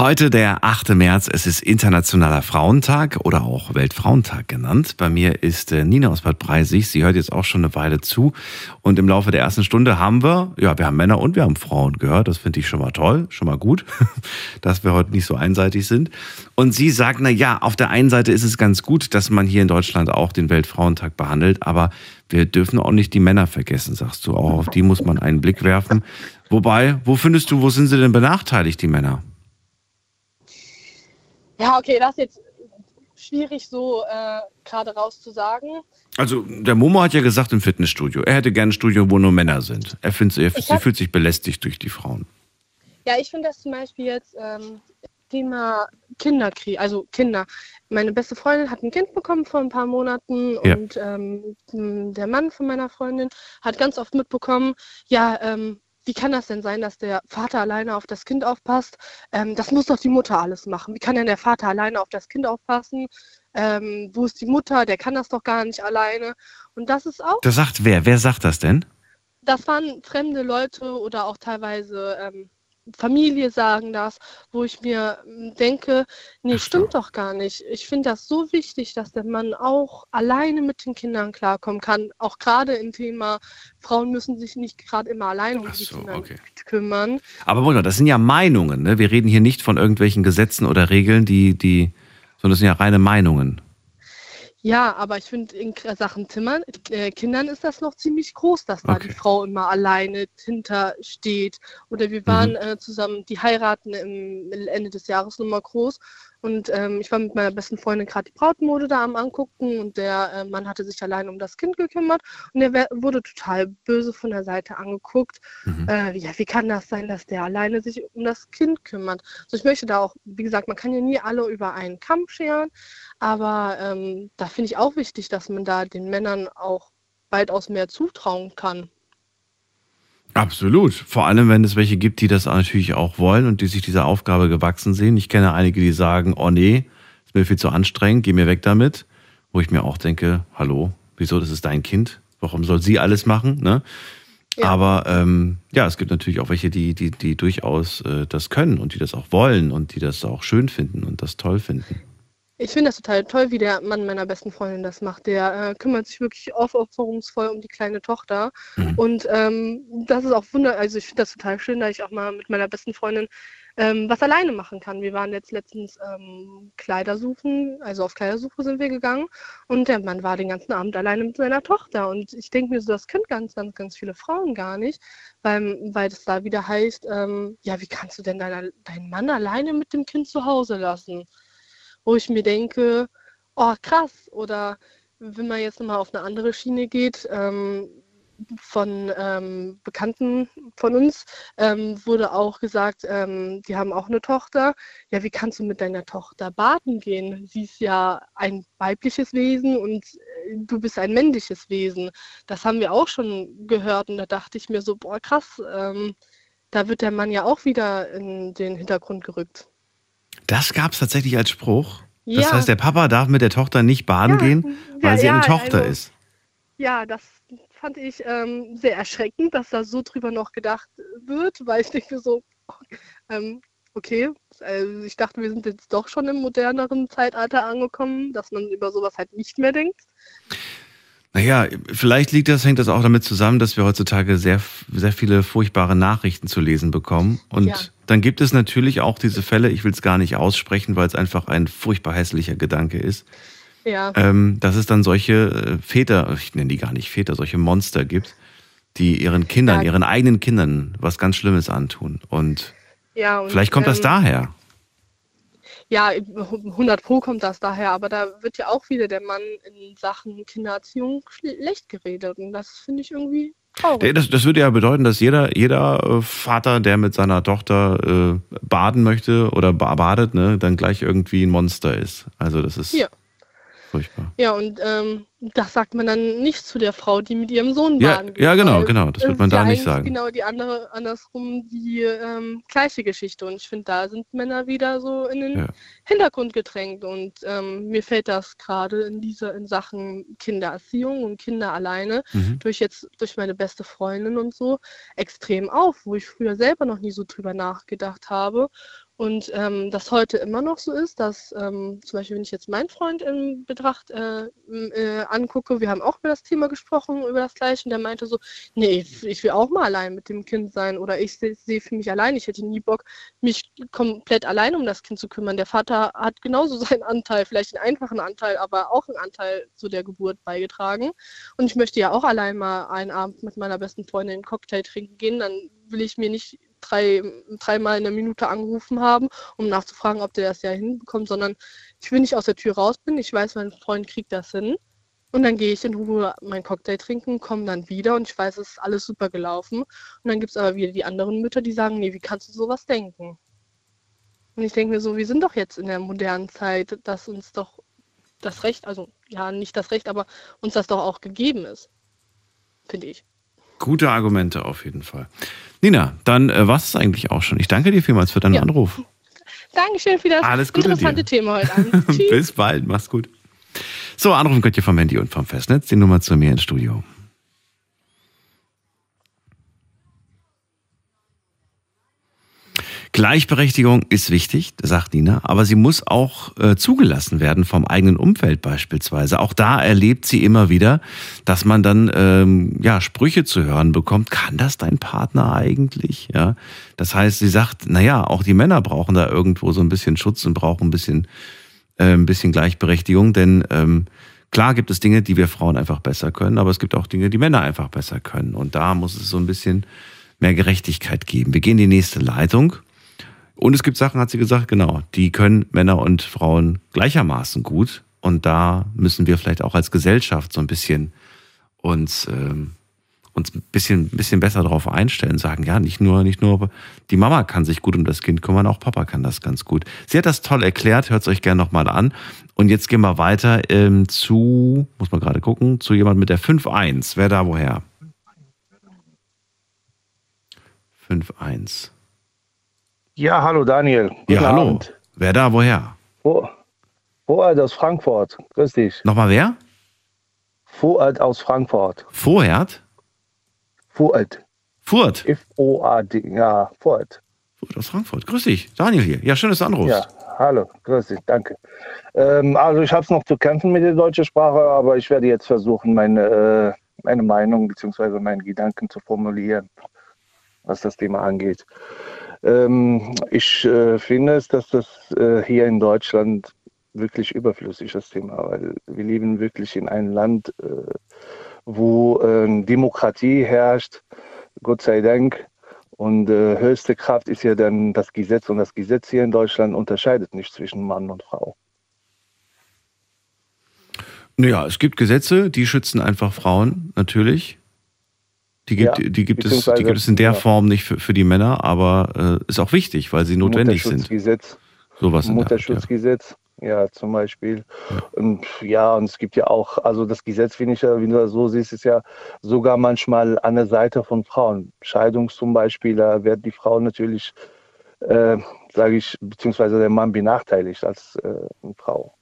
Heute der 8. März, es ist Internationaler Frauentag oder auch Weltfrauentag genannt. Bei mir ist äh, Nina aus Bad Breisig. Sie hört jetzt auch schon eine Weile zu. Und im Laufe der ersten Stunde haben wir, ja, wir haben Männer und wir haben Frauen gehört. Das finde ich schon mal toll, schon mal gut, dass wir heute nicht so einseitig sind. Und sie sagt, na ja, auf der einen Seite ist es ganz gut, dass man hier in Deutschland auch den Weltfrauentag behandelt, aber wir dürfen auch nicht die Männer vergessen, sagst du. Auch auf die muss man einen Blick werfen. Wobei, wo findest du, wo sind sie denn benachteiligt, die Männer? Ja, okay, das ist jetzt schwierig so äh, gerade raus zu sagen. Also der Momo hat ja gesagt im Fitnessstudio, er hätte gerne ein Studio, wo nur Männer sind. Er, findet, er sie fühlt sich belästigt durch die Frauen. Ja, ich finde das zum Beispiel jetzt ähm, Thema Kinderkrieg, also Kinder. Meine beste Freundin hat ein Kind bekommen vor ein paar Monaten Ja. und ähm, der Mann von meiner Freundin hat ganz oft mitbekommen, ja, ähm, wie kann das denn sein, dass der Vater alleine auf das Kind aufpasst? Ähm, das muss doch die Mutter alles machen. Wie kann denn der Vater alleine auf das Kind aufpassen? Ähm, wo ist die Mutter? Der kann das doch gar nicht alleine. Und das ist auch Das sagt wer? Wer sagt das denn? das waren fremde Leute oder auch teilweise ähm, Familie sagen das, wo ich mir ähm, denke, nee, stimmt doch gar nicht. Ich finde das so wichtig, dass der Mann auch alleine mit den Kindern klarkommen kann. Auch gerade im Thema, Frauen müssen sich nicht gerade immer alleine um die Kinder kümmern. Aber Bruder, das sind ja Meinungen. Ne? Wir reden hier nicht von irgendwelchen Gesetzen oder Regeln, die, die, sondern das sind ja reine Meinungen. Ja, aber ich finde, in Sachen Zimmern, äh, Kindern ist das noch ziemlich groß, dass da die Frau immer alleine hinter steht. Oder wir waren äh, zusammen, die heiraten im Ende des Jahres nochmal groß. Und ähm, ich war mit meiner besten Freundin gerade die Brautmode da am angucken und der äh, Mann hatte sich allein um das Kind gekümmert und er wurde total böse von der Seite angeguckt. Äh, ja, wie kann das sein, dass der alleine sich um das Kind kümmert? Also ich möchte da auch, wie gesagt, man kann ja nie alle über einen Kamm scheren, aber ähm, da finde ich auch wichtig, dass man da den Männern auch weitaus mehr zutrauen kann. Absolut. Vor allem, wenn es welche gibt, die das natürlich auch wollen und die sich dieser Aufgabe gewachsen sehen. Ich kenne einige, die sagen, oh nee, ist mir viel zu anstrengend, geh mir weg damit. Wo ich mir auch denke, hallo, wieso, das ist dein Kind? Warum soll sie alles machen? Ne? Aber ähm, ja, es gibt natürlich auch welche, die, die, die durchaus äh, das können und die das auch wollen und die das auch schön finden und das toll finden. Ich finde das total toll, wie der Mann meiner besten Freundin das macht. Der äh, kümmert sich wirklich aufopferungsvoll um die kleine Tochter. Und ähm, das ist auch wunder, also ich finde das total schön, da ich auch mal mit meiner besten Freundin ähm, was alleine machen kann. Wir waren jetzt letztens ähm, Kleider suchen, also auf Kleidersuche sind wir gegangen und der Mann war den ganzen Abend alleine mit seiner Tochter. Und ich denke mir so, das können ganz, ganz, ganz viele Frauen gar nicht, weil, weil das da wieder heißt, ähm, ja, wie kannst du denn deiner, deinen Mann alleine mit dem Kind zu Hause lassen? Wo ich mir denke, oh krass, oder wenn man jetzt nochmal auf eine andere Schiene geht, ähm, von ähm, Bekannten von uns ähm, wurde auch gesagt, ähm, die haben auch eine Tochter. Ja, wie kannst du mit deiner Tochter baden gehen? Sie ist ja ein weibliches Wesen und äh, du bist ein männliches Wesen. Das haben wir auch schon gehört und da dachte ich mir so, boah, krass, ähm, da wird der Mann ja auch wieder in den Hintergrund gerückt. Das gab es tatsächlich als Spruch. Das Ja. heißt, der Papa darf mit der Tochter nicht baden gehen, weil ja, sie eine ja, Tochter also- ist. Ja, das fand ich ähm, sehr erschreckend, dass da so drüber noch gedacht wird, weil ich denke so, ähm, okay, also ich dachte, wir sind jetzt doch schon im moderneren Zeitalter angekommen, dass man über sowas halt nicht mehr denkt. Naja, vielleicht liegt das, hängt das auch damit zusammen, dass wir heutzutage sehr, sehr viele furchtbare Nachrichten zu lesen bekommen. Und Ja. Dann gibt es natürlich auch diese Fälle, ich will es gar nicht aussprechen, weil es einfach ein furchtbar hässlicher Gedanke ist, Ja. ähm, dass es dann solche äh, Väter, ich nenne die gar nicht Väter, solche Monster gibt, die ihren Kindern, Ja. ihren eigenen Kindern was ganz Schlimmes antun. Und ja und, vielleicht kommt das ähm, daher. Ja, 100 Pro kommt das daher, aber da wird ja auch wieder der Mann in Sachen Kindererziehung schlecht geredet und das finde ich irgendwie traurig. Das, das würde ja bedeuten, dass jeder, jeder äh, Vater, der mit seiner Tochter äh, baden möchte oder ba- badet, ne, dann gleich irgendwie ein Monster ist. Also das ist Ja. Furchtbar. Ja, und ähm, das sagt man dann nicht zu der Frau, die mit ihrem Sohn Ja, baden geht. ja, genau, genau, das wird man da nicht sagen. Genau die andere, andersrum die ähm, gleiche Geschichte. Und ich finde, da sind Männer wieder so in den Ja. Hintergrund gedrängt. Und ähm, mir fällt das gerade in dieser in Sachen Kindererziehung und Kinder alleine Mhm. durch jetzt durch meine beste Freundin und so extrem auf, wo ich früher selber noch nie so drüber nachgedacht habe. Und ähm, das heute immer noch so ist, dass ähm, zum Beispiel, wenn ich jetzt meinen Freund in Betracht äh, äh, angucke, wir haben auch über das Thema gesprochen, über das Gleiche, und der meinte so, nee, ich, ich will auch mal allein mit dem Kind sein oder ich sehe seh für mich allein, ich hätte nie Bock, mich komplett allein um das Kind zu kümmern. Der Vater hat genauso seinen Anteil, vielleicht einen einfachen Anteil, aber auch einen Anteil zu der Geburt beigetragen. Und ich möchte ja auch allein mal einen Abend mit meiner besten Freundin einen Cocktail trinken gehen, dann will ich mir nicht drei, dreimal in der Minute angerufen haben, um nachzufragen, ob der das ja hinbekommt, sondern ich will nicht aus der Tür raus bin, ich weiß, mein Freund kriegt das hin. Und dann gehe ich in Ruhe meinen Cocktail trinken, komme dann wieder und ich weiß, es ist alles super gelaufen. Und dann gibt es aber wieder die anderen Mütter, die sagen, nee, wie kannst du sowas denken? Und ich denke mir so, wir sind doch jetzt in der modernen Zeit, dass uns doch das Recht, also ja, nicht das Recht, aber uns das doch auch gegeben ist. Finde ich. Gute Argumente auf jeden Fall. Nina, dann äh, war es eigentlich auch schon. Ich danke dir vielmals für deinen Ja. Anruf. Dankeschön für das Alles Gute interessante dir. Thema heute Abend. Bis bald, mach's gut. So, anrufen könnt ihr vom Handy und vom Festnetz. Die Nummer zu mir ins Studio. Gleichberechtigung ist wichtig, sagt Nina, aber sie muss auch äh, zugelassen werden vom eigenen Umfeld beispielsweise. Auch da erlebt sie immer wieder, dass man dann ähm, ja Sprüche zu hören bekommt. Kann das dein Partner eigentlich? Ja, das heißt, sie sagt, naja, auch die Männer brauchen da irgendwo so ein bisschen Schutz und brauchen ein bisschen äh, ein bisschen Gleichberechtigung, denn ähm, klar gibt es Dinge, die wir Frauen einfach besser können, aber es gibt auch Dinge, die Männer einfach besser können. Und da muss es so ein bisschen mehr Gerechtigkeit geben. Wir gehen in die nächste Leitung. Und es gibt Sachen, hat sie gesagt, genau, die können Männer und Frauen gleichermaßen gut. Und da müssen wir vielleicht auch als Gesellschaft so ein bisschen uns, ähm, uns ein bisschen, bisschen besser darauf einstellen, sagen, ja, nicht nur, nicht nur die Mama kann sich gut um das Kind kümmern, auch Papa kann das ganz gut. Sie hat das toll erklärt, hört es euch gerne nochmal an. Und jetzt gehen wir weiter ähm, zu, muss man gerade gucken, zu jemand mit der 5-1. Wer da woher? 5-1. Ja, hallo Daniel. Guten Ja, hallo. Abend. Wer da woher? Fu- Fuad aus Frankfurt. Grüß dich. Nochmal wer? Fuad aus Frankfurt. Vorherd? Fuad. Furt. F-O-A-D. Ja, Fuad. Furt aus Frankfurt. Grüß dich. Daniel hier. Ja, schön, dass du anrufst. Ja, hallo. Grüß dich. Danke. Ähm, also ich habe es noch zu kämpfen mit der deutschen Sprache, aber ich werde jetzt versuchen, meine, äh, meine Meinung bzw. meinen Gedanken zu formulieren, was das Thema angeht. Ähm, ich äh, finde es, dass das äh, hier in Deutschland wirklich überflüssig ist, das Thema, weil wir leben wirklich in einem Land, äh, wo äh, Demokratie herrscht, Gott sei Dank. Und äh, höchste Kraft ist ja dann das Gesetz und das Gesetz hier in Deutschland unterscheidet nicht zwischen Mann und Frau. Naja, es gibt Gesetze, die schützen einfach Frauen, natürlich. Die gibt, Ja, die gibt, es, die gibt es in der ja. Form nicht für, für die Männer, aber äh, ist auch wichtig, weil sie notwendig sind. Mutterschutzgesetz, Sowas Art, ja. Mutterschutzgesetz, ja, zum Beispiel. Und ja, und es gibt ja auch, also das Gesetz, finde ich ja, wie du das so siehst, ist ja sogar manchmal an der Seite von Frauen. Scheidung zum Beispiel, da wird die Frau natürlich, äh, sage ich, beziehungsweise der Mann benachteiligt als äh, eine Frau.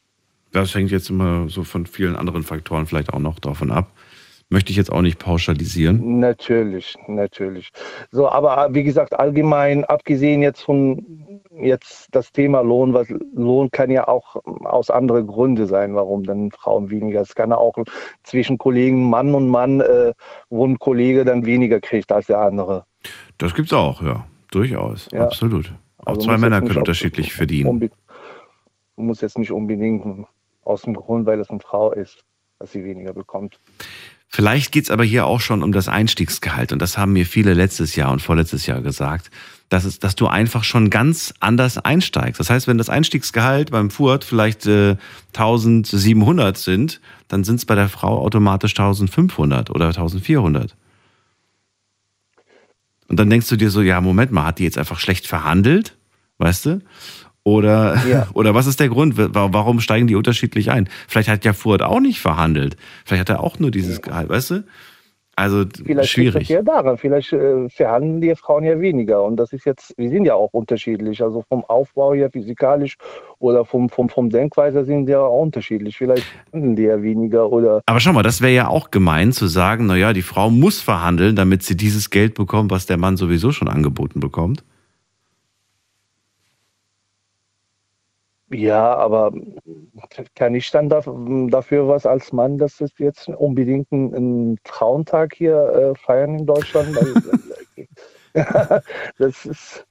Das hängt jetzt immer so von vielen anderen Faktoren vielleicht auch noch davon ab. Möchte ich jetzt auch nicht pauschalisieren. Natürlich, natürlich. So, aber äh, wie gesagt, allgemein, abgesehen jetzt von jetzt das Thema Lohn, was Lohn kann ja auch aus anderen Gründen sein, warum dann Frauen weniger. Es kann ja auch zwischen Kollegen Mann und Mann, äh, wo ein Kollege dann weniger kriegt als der andere. Das gibt's auch, ja. Durchaus. Ja. Absolut. Auch also zwei Männer können unterschiedlich verdienen. Muss jetzt nicht unbedingt aus dem Grund, weil es eine Frau ist, dass sie weniger bekommt. Vielleicht geht's aber hier auch schon um das Einstiegsgehalt. Und das haben mir viele letztes Jahr und vorletztes Jahr gesagt, dass, es, dass du einfach schon ganz anders einsteigst. Das heißt, wenn das Einstiegsgehalt beim Furt vielleicht äh, 1700 sind, dann sind es bei der Frau automatisch 1500 oder 1400. Und dann denkst du dir so, ja, Moment mal, hat die jetzt einfach schlecht verhandelt? Weißt du? Oder, ja. oder was ist der Grund? Warum steigen die unterschiedlich ein? Vielleicht hat ja Furt auch nicht verhandelt. Vielleicht hat er auch nur dieses Gehalt, weißt du? Also vielleicht schwierig. Ja daran. Vielleicht äh, verhandeln die Frauen ja weniger. Und das ist jetzt, wir sind ja auch unterschiedlich. Also vom Aufbau her physikalisch oder vom, vom, vom Denkweise sind die ja auch unterschiedlich. Vielleicht verhandeln die ja weniger oder. Aber schau mal, das wäre ja auch gemein zu sagen, naja, die Frau muss verhandeln, damit sie dieses Geld bekommt, was der Mann sowieso schon angeboten bekommt. Ja, aber kann ich dann dafür was als Mann, dass es jetzt unbedingt einen Frauentag hier äh, feiern in Deutschland? das ist,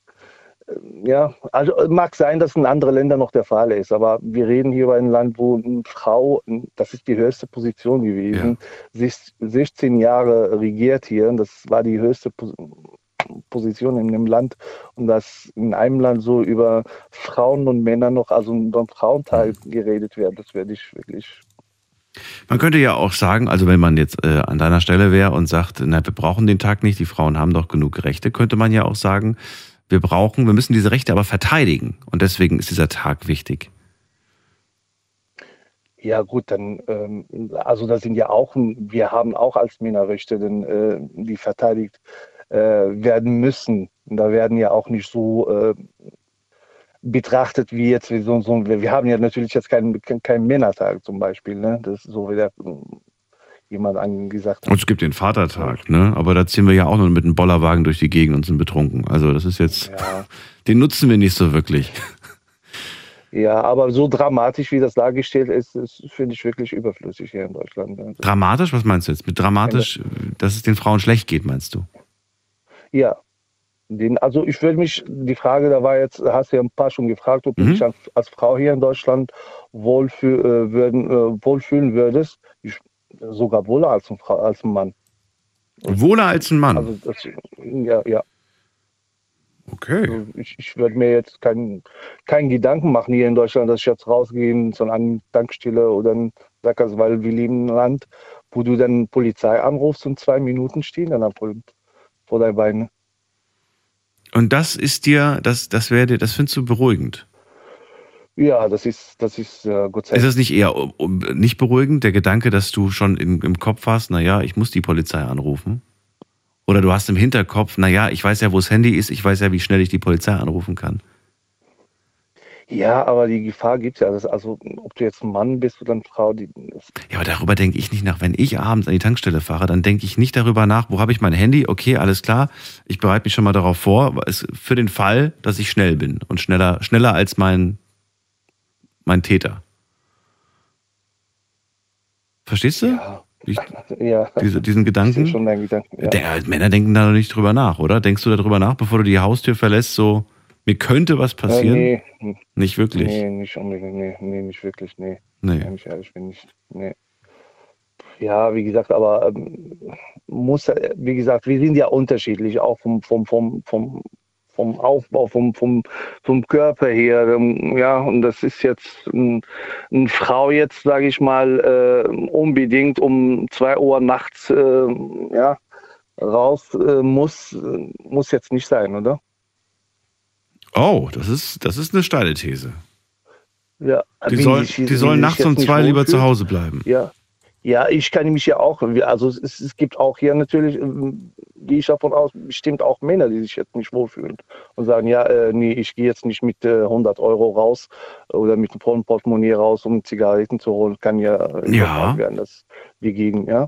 äh, ja, also mag sein, dass in anderen Ländern noch der Fall ist, aber wir reden hier über ein Land, wo eine Frau, das ist die höchste Position gewesen, ja. 16 Jahre regiert hier, das war die höchste Position in dem Land und dass in einem Land so über Frauen und Männer noch, also beim Frauenteil geredet wird, das werde ich wirklich man könnte ja auch sagen, also wenn man jetzt äh, an deiner Stelle wäre und sagt, na, wir brauchen den Tag nicht, die Frauen haben doch genug Rechte, könnte man ja auch sagen, wir brauchen, wir müssen diese Rechte aber verteidigen und deswegen ist dieser Tag wichtig. Ja gut, dann, ähm, also da sind ja auch, wir haben auch als Männer Rechte, denn, äh, die verteidigt werden müssen. Und da werden ja auch nicht so äh, betrachtet wie jetzt, wie so, so, wir haben ja natürlich jetzt keinen, keinen Männertag zum Beispiel, ne? Das ist so wie der jemand angesagt hat. Und es gibt den Vatertag, ne? Aber da ziehen wir ja auch noch mit einem Bollerwagen durch die Gegend und sind betrunken. Also das ist jetzt, ja. den nutzen wir nicht so wirklich. Ja, aber so dramatisch, wie das dargestellt ist, finde ich wirklich überflüssig hier in Deutschland. Also dramatisch? Was meinst du jetzt? Mit dramatisch, dass es den Frauen schlecht geht, meinst du? Ja. Den, also ich würde mich, die Frage, da war jetzt, hast du ja ein paar schon gefragt, ob mhm. du dich als, Frau hier in Deutschland wohlfühl, äh, würden, äh, wohlfühlen würdest. Ich, sogar wohler als, ein Frau, als ein Mann. Wohler als ein Mann? Also das, ja, ja. Okay. Also ich, ich würde mir jetzt keinen kein Gedanken machen hier in Deutschland, dass ich jetzt rausgehe zu einer Tankstelle oder ein Sackers, weil wir leben in einem Land, wo du dann Polizei anrufst und zwei Minuten stehen dann vor deinen Beinen. Und das ist dir, das, das wäre dir, das findest du beruhigend? Ja, das ist, das ist äh, Gott sei Dank. Ist das nicht eher um, nicht beruhigend, der Gedanke, dass du schon im, im Kopf hast, naja, ich muss die Polizei anrufen? Oder du hast im Hinterkopf, naja, ich weiß ja, wo das Handy ist, ich weiß ja, wie schnell ich die Polizei anrufen kann. Ja, aber die Gefahr gibt es ja. Also, ob du jetzt ein Mann bist oder eine Frau. Die, ja, aber darüber denke ich nicht nach. Wenn ich abends an die Tankstelle fahre, dann denke ich nicht darüber nach, wo habe ich mein Handy? Okay, alles klar. Ich bereite mich schon mal darauf vor, für den Fall, dass ich schnell bin und schneller, schneller als mein, mein Täter. Verstehst du? Ja. Ich, ja. Diese, diesen Gedanken? Gedanken ja. Der, Männer denken da noch nicht drüber nach, oder? Denkst du darüber nach, bevor du die Haustür verlässt, so, mir könnte was passieren? Äh, nee. Nicht wirklich? Nee, nicht unbedingt. Nee, nee nicht wirklich. Nee. Nee. Wenn ich ehrlich bin, nicht. Nee. Ja, wie gesagt, aber ähm, muss, wie gesagt, wir sind ja unterschiedlich, auch vom, vom, vom, vom, vom Aufbau, vom, vom, vom Körper her. Ähm, ja, und das ist jetzt ein, eine Frau jetzt, sage ich mal, äh, unbedingt um zwei Uhr nachts äh, ja, raus äh, muss, muss jetzt nicht sein, oder? Oh, das ist, das ist eine steile These. Ja, die, soll, ich, die sollen nachts um zwei lieber zu Hause bleiben. Ja. Ja, ich kann mich ja auch, also es, es gibt auch hier natürlich, ähm, gehe ich davon aus, bestimmt auch Männer, die sich jetzt nicht wohlfühlen und sagen, ja, äh, nee, ich gehe jetzt nicht mit äh, 100 Euro raus oder mit einem vollen Portemonnaie raus, um Zigaretten zu holen, kann ja, ja. werden, das die Gegend, ja.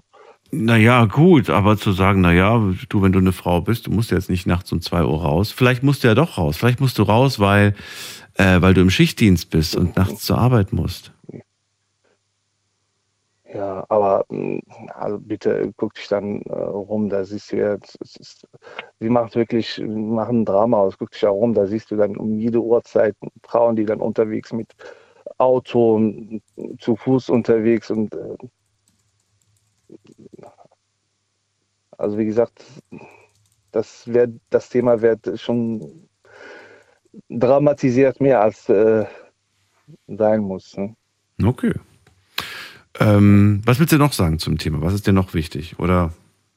Naja, gut, aber zu sagen, naja, du, wenn du eine Frau bist, du musst jetzt nicht nachts um zwei Uhr raus. Vielleicht musst du ja doch raus. Vielleicht musst du raus, weil, äh, weil du im Schichtdienst bist und nachts zur Arbeit musst. Ja, aber mh, also bitte guck dich dann äh, rum, da siehst du jetzt, sie macht wirklich, machen ein Drama aus, guck dich da rum, da siehst du dann um jede Uhrzeit Frauen, die dann unterwegs mit Auto, zu Fuß unterwegs und äh, also wie gesagt, das wird, das Thema wird schon dramatisiert mehr als äh, sein muss. Ne? Okay. Ähm, was willst du noch sagen zum Thema? Was ist dir noch wichtig? Oder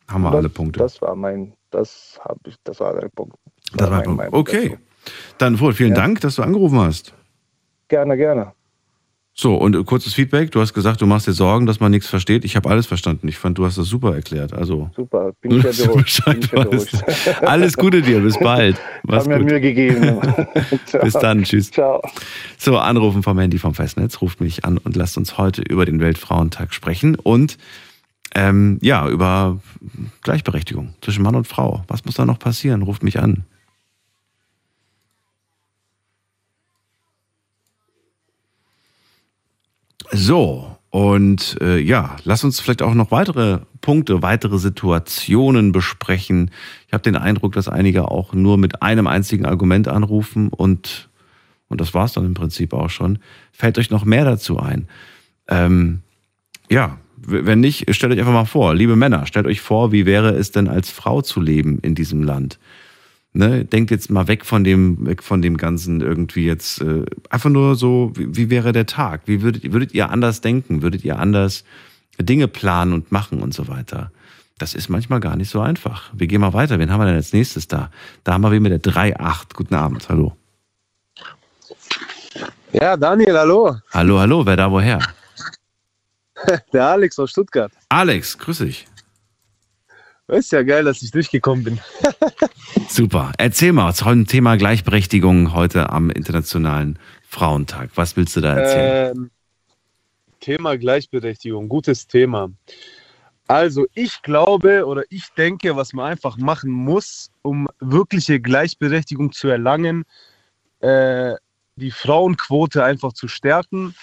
haben wir das, alle Punkte? Das war mein, das habe ich, das war der Punkt. Das war mein- mein mein Punkt. Okay. Dann wohl, vielen Ja. Dank, dass du angerufen hast. Gerne, gerne. So, und äh, kurzes Feedback. Du hast gesagt, du machst dir Sorgen, dass man nichts versteht. Ich habe alles verstanden. Ich fand, du hast das super erklärt. Also, Super, bin ich ja beruhigt. Bin Bescheid ich ja weißt. beruhigt. Alles Gute dir. Bis bald. Haben mir. Mühe gegeben. Bis dann. Tschüss. Ciao. So, anrufen vom Handy vom Festnetz. Ruft mich an und lasst uns heute über den Weltfrauentag sprechen und ähm, ja, über Gleichberechtigung zwischen Mann und Frau. Was muss da noch passieren? Ruft mich an. So, und äh, ja, lass uns vielleicht auch noch weitere Punkte, weitere Situationen besprechen. Ich habe den Eindruck, dass einige auch nur mit einem einzigen Argument anrufen und, und das war's dann im Prinzip auch schon. Fällt euch noch mehr dazu ein? Ähm, ja, wenn nicht, stellt euch einfach mal vor, liebe Männer, stellt euch vor, wie wäre es denn als Frau zu leben in diesem Land? Ne, denkt jetzt mal weg von dem, weg von dem Ganzen irgendwie jetzt, äh, einfach nur so, wie, wie wäre der Tag? Wie würdet, würdet ihr anders denken? Würdet ihr anders Dinge planen und machen und so weiter? Das ist manchmal gar nicht so einfach. Wir gehen mal weiter. Wen haben wir denn als nächstes da? Da haben wir wen mit der 3.8. Guten Abend. Hallo. Ja, Daniel, hallo. Hallo, hallo. Wer da woher? Der Alex aus Stuttgart. Alex, grüß dich. Ist ja geil, dass ich durchgekommen bin. Super. Erzähl mal zum Thema Gleichberechtigung heute am Internationalen Frauentag. Was willst du da erzählen? Ähm, Thema Gleichberechtigung, gutes Thema. Also ich glaube oder ich denke, was man einfach machen muss, um wirkliche Gleichberechtigung zu erlangen, äh, die Frauenquote einfach zu stärken.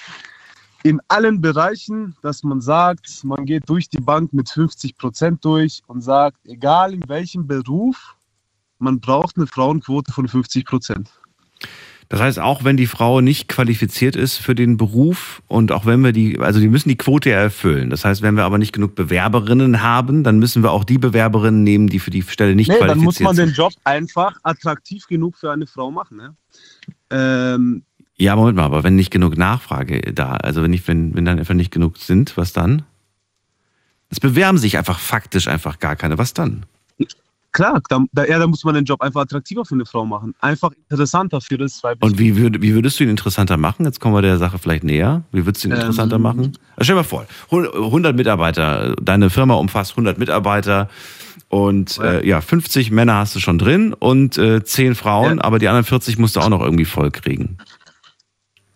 In allen Bereichen, dass man sagt, man geht durch die Bank mit 50 Prozent durch und sagt, egal in welchem Beruf, man braucht eine Frauenquote von 50 Prozent. Das heißt, auch wenn die Frau nicht qualifiziert ist für den Beruf und auch wenn wir die, also die müssen die Quote ja erfüllen. Das heißt, wenn wir aber nicht genug Bewerberinnen haben, dann müssen wir auch die Bewerberinnen nehmen, die für die Stelle nicht nee, dann qualifiziert muss man sind. den Job einfach attraktiv genug für eine Frau machen. Ne? Ähm, Ja, Moment mal, aber wenn nicht genug Nachfrage da, also wenn, nicht, wenn, wenn dann einfach nicht genug sind, was dann? Es bewerben sich einfach faktisch einfach gar keine. Was dann? klar, da, da, ja, da muss man den Job einfach attraktiver für eine Frau machen. Einfach interessanter für das weibliche Und wie, würd, wie würdest du ihn interessanter machen? Jetzt kommen wir der Sache vielleicht näher. Wie würdest du ihn interessanter Ähm, machen? Also stell dir mal vor, 100 Mitarbeiter, deine Firma umfasst 100 Mitarbeiter und äh, ja, 50 Männer hast du schon drin und äh, 10 Frauen, aber die anderen 40 musst du auch noch irgendwie voll kriegen.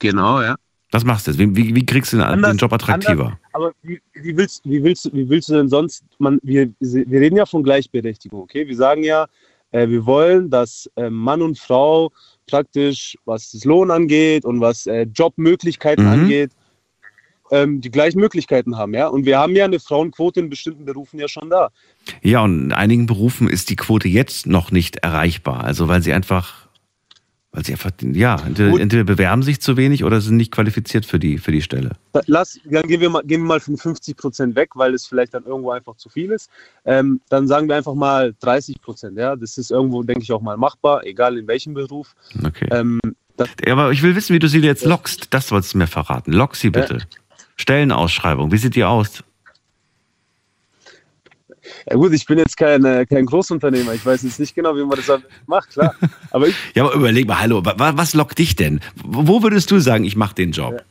Genau, ja. Was machst du jetzt? Wie, wie, wie kriegst du den, Anders- den Job attraktiver? Anders, aber wie, wie, willst, wie, willst, du- wie willst du denn sonst, man, wir, wir reden ja von Gleichberechtigung, okay? Wir sagen ja, äh, wir wollen, dass äh, Mann und Frau praktisch, was das Lohn angeht und was äh, Jobmöglichkeiten Mhm. angeht, ähm, die gleichen Möglichkeiten haben, ja? Und wir haben ja eine Frauenquote in bestimmten Berufen ja schon da. Ja, und in einigen Berufen ist die Quote jetzt noch nicht erreichbar. Also weil sie einfach, weil sie einfach, ja, entweder, entweder bewerben sich zu wenig oder sind nicht qualifiziert für die, für die Stelle. Lass, dann gehen wir, mal, gehen wir mal von 50 Prozent weg, weil es vielleicht dann irgendwo einfach zu viel ist. Ähm, dann sagen wir einfach mal 30 Prozent. Ja? Das ist irgendwo, denke ich, auch mal machbar, egal in welchem Beruf. Okay. Ähm, aber ich will wissen, wie du sie jetzt lockst. Das sollst du mir verraten. Lock sie bitte. Stellenausschreibung, wie sieht die aus? Ja gut, ich bin jetzt kein, äh, kein Großunternehmer. Ich weiß jetzt nicht genau, wie man das macht, klar. Aber ich, Ja, aber überleg mal, hallo, wa- wa- was lockt dich denn? Wo würdest du sagen, ich mache den Job?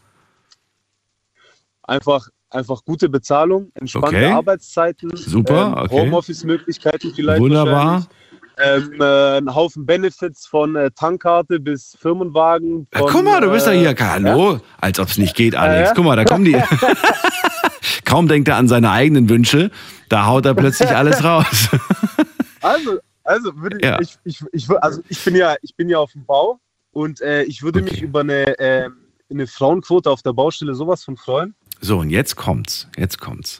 einfach, einfach gute Bezahlung, entspannte Okay. Arbeitszeiten, Super, ähm, okay. Homeoffice-Möglichkeiten vielleicht. Wunderbar. Ähm, äh, ein Haufen Benefits von äh, Tankkarte bis Firmenwagen. Ja, Von, guck mal, du bist ja hier. äh, Hallo? Als ob es nicht geht, Alex. Ja, ja. Guck mal, da kommen die. Kaum denkt er an seine eigenen Wünsche, da haut er plötzlich alles raus. Also, also, würde ich, Ja. ich, ich, ich, also ich, bin ja, ich bin ja auf dem Bau und äh, ich würde mich über eine, äh, eine Frauenquote auf der Baustelle sowas von freuen. So, und jetzt kommt's. Jetzt kommt's.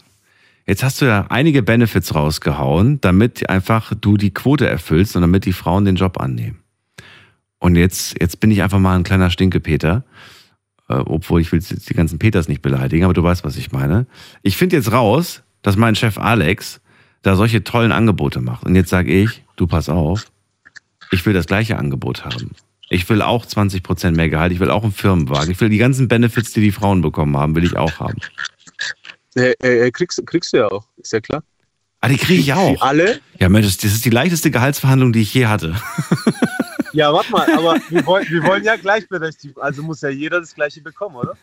Jetzt hast du ja einige Benefits rausgehauen, damit einfach du die Quote erfüllst und damit die Frauen den Job annehmen. Und jetzt, jetzt bin ich einfach mal ein kleiner Stinkepeter. Äh, obwohl ich will jetzt die ganzen Peters nicht beleidigen, aber du weißt, was ich meine. Ich finde jetzt raus, dass mein Chef Alex da solche tollen Angebote macht. Und jetzt sage ich, du pass auf, ich will das gleiche Angebot haben. Ich will auch 20% mehr Gehalt, ich will auch einen Firmenwagen, ich will die ganzen Benefits, die die Frauen bekommen haben, will ich auch haben. Äh, äh, kriegst, kriegst du ja auch, ist ja klar. Ah, die kriege ich auch. Alle? Ja, Mensch, das ist die leichteste Gehaltsverhandlung, die ich je hatte. Ja, warte mal, aber wir wollen, wir wollen ja Gleichberechtigung, also muss ja jeder das Gleiche bekommen, oder?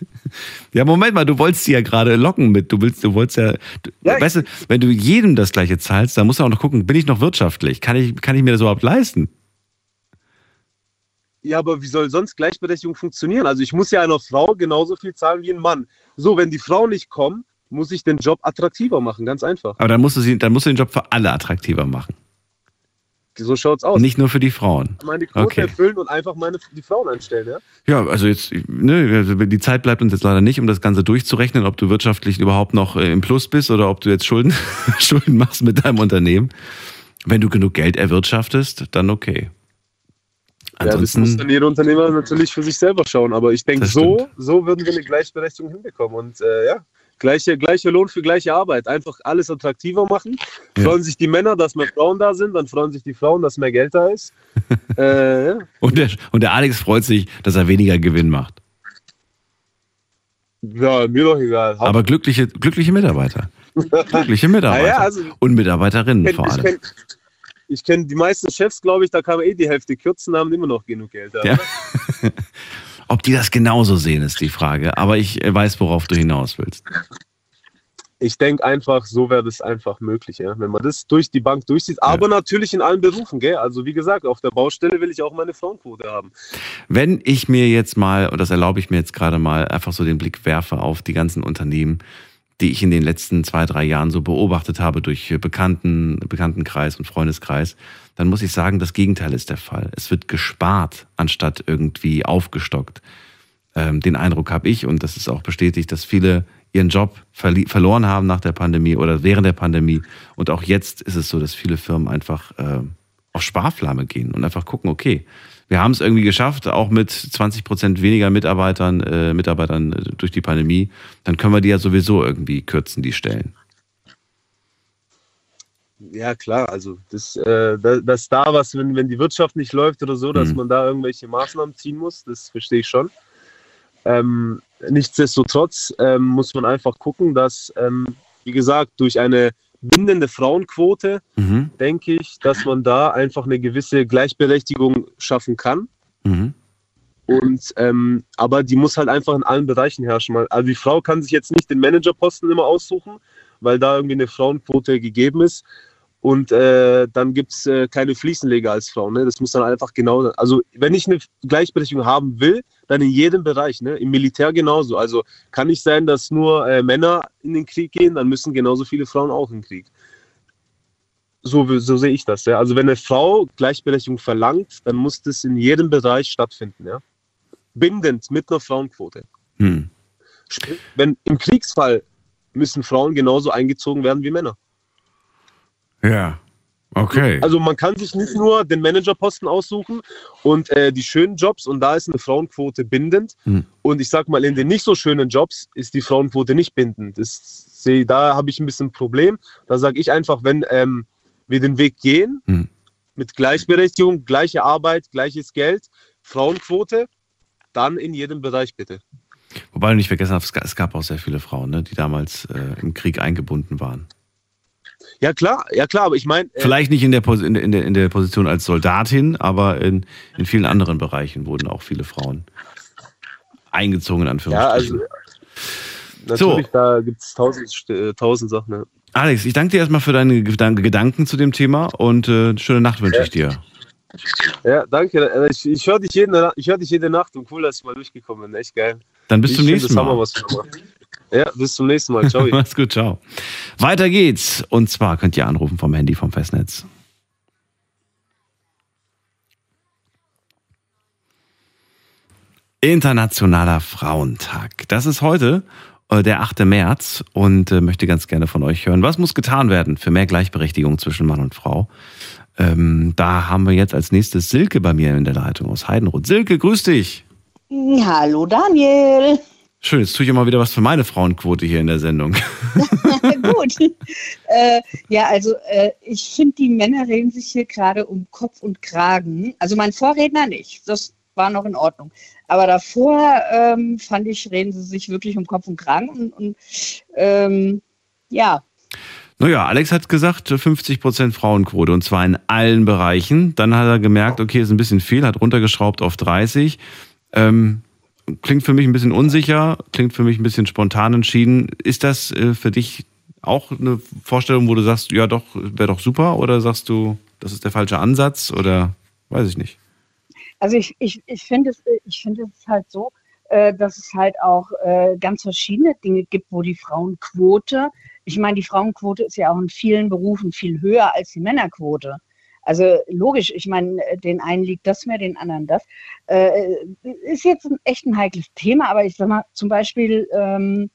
Ja, Moment mal, du wolltest sie ja gerade locken mit. Du willst, du wolltest ja, du, Ja, weißt du, wenn du jedem das gleiche zahlst, dann musst du auch noch gucken, bin ich noch wirtschaftlich? Kann ich, kann ich mir das überhaupt leisten? Ja, aber wie soll sonst Gleichberechtigung funktionieren? Also ich muss ja einer Frau genauso viel zahlen wie ein Mann. So, wenn die Frauen nicht kommen, muss ich den Job attraktiver machen, ganz einfach. Aber dann musst du sie, dann musst du den Job für alle attraktiver machen. So schaut's aus. Nicht nur für die Frauen. meine Quote Okay. erfüllen und einfach meine, die Frauen einstellen, ja? Ja, also jetzt, ne, also die Zeit bleibt uns jetzt leider nicht, um das Ganze durchzurechnen, ob du wirtschaftlich überhaupt noch äh, im Plus bist oder ob du jetzt Schulden, Schulden machst mit deinem Unternehmen. Wenn du genug Geld erwirtschaftest, dann okay. Ja, das Ansonsten, muss dann jeder Unternehmer natürlich für sich selber schauen. Aber ich denke, so, so würden wir eine Gleichberechtigung hinbekommen. Und äh, ja, gleiche, gleicher Lohn für gleiche Arbeit. Einfach alles attraktiver machen. Ja. Freuen sich die Männer, dass mehr Frauen da sind. Dann freuen sich die Frauen, dass mehr Geld da ist. äh, ja. und, der, und der Alex freut sich, dass er weniger Gewinn macht. ja, mir doch egal. Aber glückliche, glückliche Mitarbeiter. Glückliche Mitarbeiter. Naja, also- und Mitarbeiterinnen kenn- vor ich allem. kenne ich kenn die meisten Chefs, glaube ich, da kann man eh die Hälfte kürzen, haben immer noch genug Geld. da, Ja. Ob die das genauso sehen, ist die Frage. Aber ich äh, weiß, worauf du hinaus willst. Ich denke einfach, so wäre das einfach möglich, ja? wenn man das durch die Bank durchzieht. Aber natürlich in allen Berufen, gell? Also wie gesagt, auf der Baustelle will ich auch meine Frauenquote haben. Wenn ich mir jetzt mal, und das erlaube ich mir jetzt gerade mal, einfach so den Blick werfe auf die ganzen Unternehmen, die ich in den letzten zwei, drei Jahren so beobachtet habe durch Bekannten, Bekanntenkreis und Freundeskreis, dann muss ich sagen, das Gegenteil ist der Fall. Es wird gespart, anstatt irgendwie aufgestockt. Ähm, den Eindruck habe ich, und das ist auch bestätigt, dass viele ihren Job verloren haben nach der Pandemie oder während der Pandemie. Und auch jetzt ist es so, dass viele Firmen einfach äh, auf Sparflamme gehen und einfach gucken, okay, wir haben es irgendwie geschafft, auch mit 20 Prozent weniger Mitarbeitern, äh, Mitarbeitern äh, durch die Pandemie, dann können wir die ja sowieso irgendwie kürzen, die Stellen. Ja, klar, also das, äh, da- dass da was, wenn, wenn die Wirtschaft nicht läuft oder so, dass Mhm. man da irgendwelche Maßnahmen ziehen muss, das verstehe ich schon. Ähm, nichtsdestotrotz ähm, muss man einfach gucken, dass, ähm, wie gesagt, durch eine bindende Frauenquote, Mhm. denke ich, dass man da einfach eine gewisse Gleichberechtigung schaffen kann. Mhm. Und ähm, aber die muss halt einfach in allen Bereichen herrschen. Also die Frau kann sich jetzt nicht den Managerposten immer aussuchen, weil da irgendwie eine Frauenquote gegeben ist. Und äh, dann gibt es äh, keine Fliesenleger als Frau. Ne? Das muss dann einfach genau. Also wenn ich eine Gleichberechtigung haben will, dann in jedem Bereich. Ne? Im Militär genauso. Also kann nicht sein, dass nur äh, Männer in den Krieg gehen, dann müssen genauso viele Frauen auch in den Krieg. So, so sehe ich das. Ja? Also wenn eine Frau Gleichberechtigung verlangt, dann muss das in jedem Bereich stattfinden. Ja? Bindend mit einer Frauenquote. Hm. Wenn im Kriegsfall müssen Frauen genauso eingezogen werden wie Männer. Ja. Okay. Also man kann sich nicht nur den Managerposten aussuchen und äh, die schönen Jobs und da ist eine Frauenquote bindend. Hm. Und ich sag mal, in den nicht so schönen Jobs ist die Frauenquote nicht bindend. Das, sehe- da habe ich ein bisschen ein Problem. Da sage ich einfach, wenn ähm, wir den Weg gehen, Hm. mit Gleichberechtigung, gleiche Arbeit, gleiches Geld, Frauenquote, dann in jedem Bereich bitte. Wobei du nicht vergessen ga- es gab auch sehr viele Frauen, ne, die damals äh, im Krieg eingebunden waren. Ja klar, ja klar, aber ich meine, äh, Vielleicht nicht in der, in, der, in, der, Position als Soldatin, aber in, in vielen anderen Bereichen wurden auch viele Frauen eingezogen, in ja, Anführungsstrichen. also natürlich, da gibt es tausend, äh, tausend Sachen. Ja. Alex, ich danke dir erstmal für deine Gedan- Gedanken zu dem Thema und äh, schöne Nacht wünsche ich dir. Ja, danke. Äh, Ich, ich höre dich, jede- ich hör dich jede Nacht und cool, dass ich mal durchgekommen bin. Echt geil. Dann bis ich zum nächsten Mal. gemacht. Ja, bis zum nächsten Mal. Ciao. Mach's gut, ciao. Weiter geht's. Und zwar könnt ihr anrufen vom Handy vom Festnetz. Internationaler Frauentag. Das ist heute äh, der 8. März und äh, möchte ganz gerne von euch hören. Was muss getan werden für mehr Gleichberechtigung zwischen Mann und Frau? Ähm, da haben wir jetzt als nächstes Silke bei mir in der Leitung aus Heidenroth. Silke, grüß dich. Hallo Daniel. Schön, jetzt tue ich mal wieder was für meine Frauenquote hier in der Sendung. Gut. Äh, ja, also äh, ich finde, die Männer reden sich hier gerade um Kopf und Kragen. Also mein Vorredner nicht. Das war noch in Ordnung. Aber davor ähm, fand ich, reden sie sich wirklich um Kopf und Kragen. Und, und ähm, ja, Naja, Alex hat gesagt, 50% Frauenquote und zwar in allen Bereichen. Dann hat er gemerkt, okay, ist ein bisschen viel, hat runtergeschraubt auf 30. Ähm, klingt für mich ein bisschen unsicher, klingt für mich ein bisschen spontan entschieden. Ist das äh, für dich auch eine Vorstellung, wo du sagst, ja doch, wäre doch super? Oder sagst du, das ist der falsche Ansatz? Oder weiß ich nicht. Also ich, ich, ich finde es, ich finde es halt so, äh, dass es halt auch äh, ganz verschiedene Dinge gibt, wo die Frauenquote, ich meine, die Frauenquote ist ja auch in vielen Berufen viel höher als die Männerquote. Also logisch, ich meine, den einen liegt das mehr, den anderen das. Äh, ist jetzt ein echt ein heikles Thema, aber ich sag mal, zum Beispiel ähm,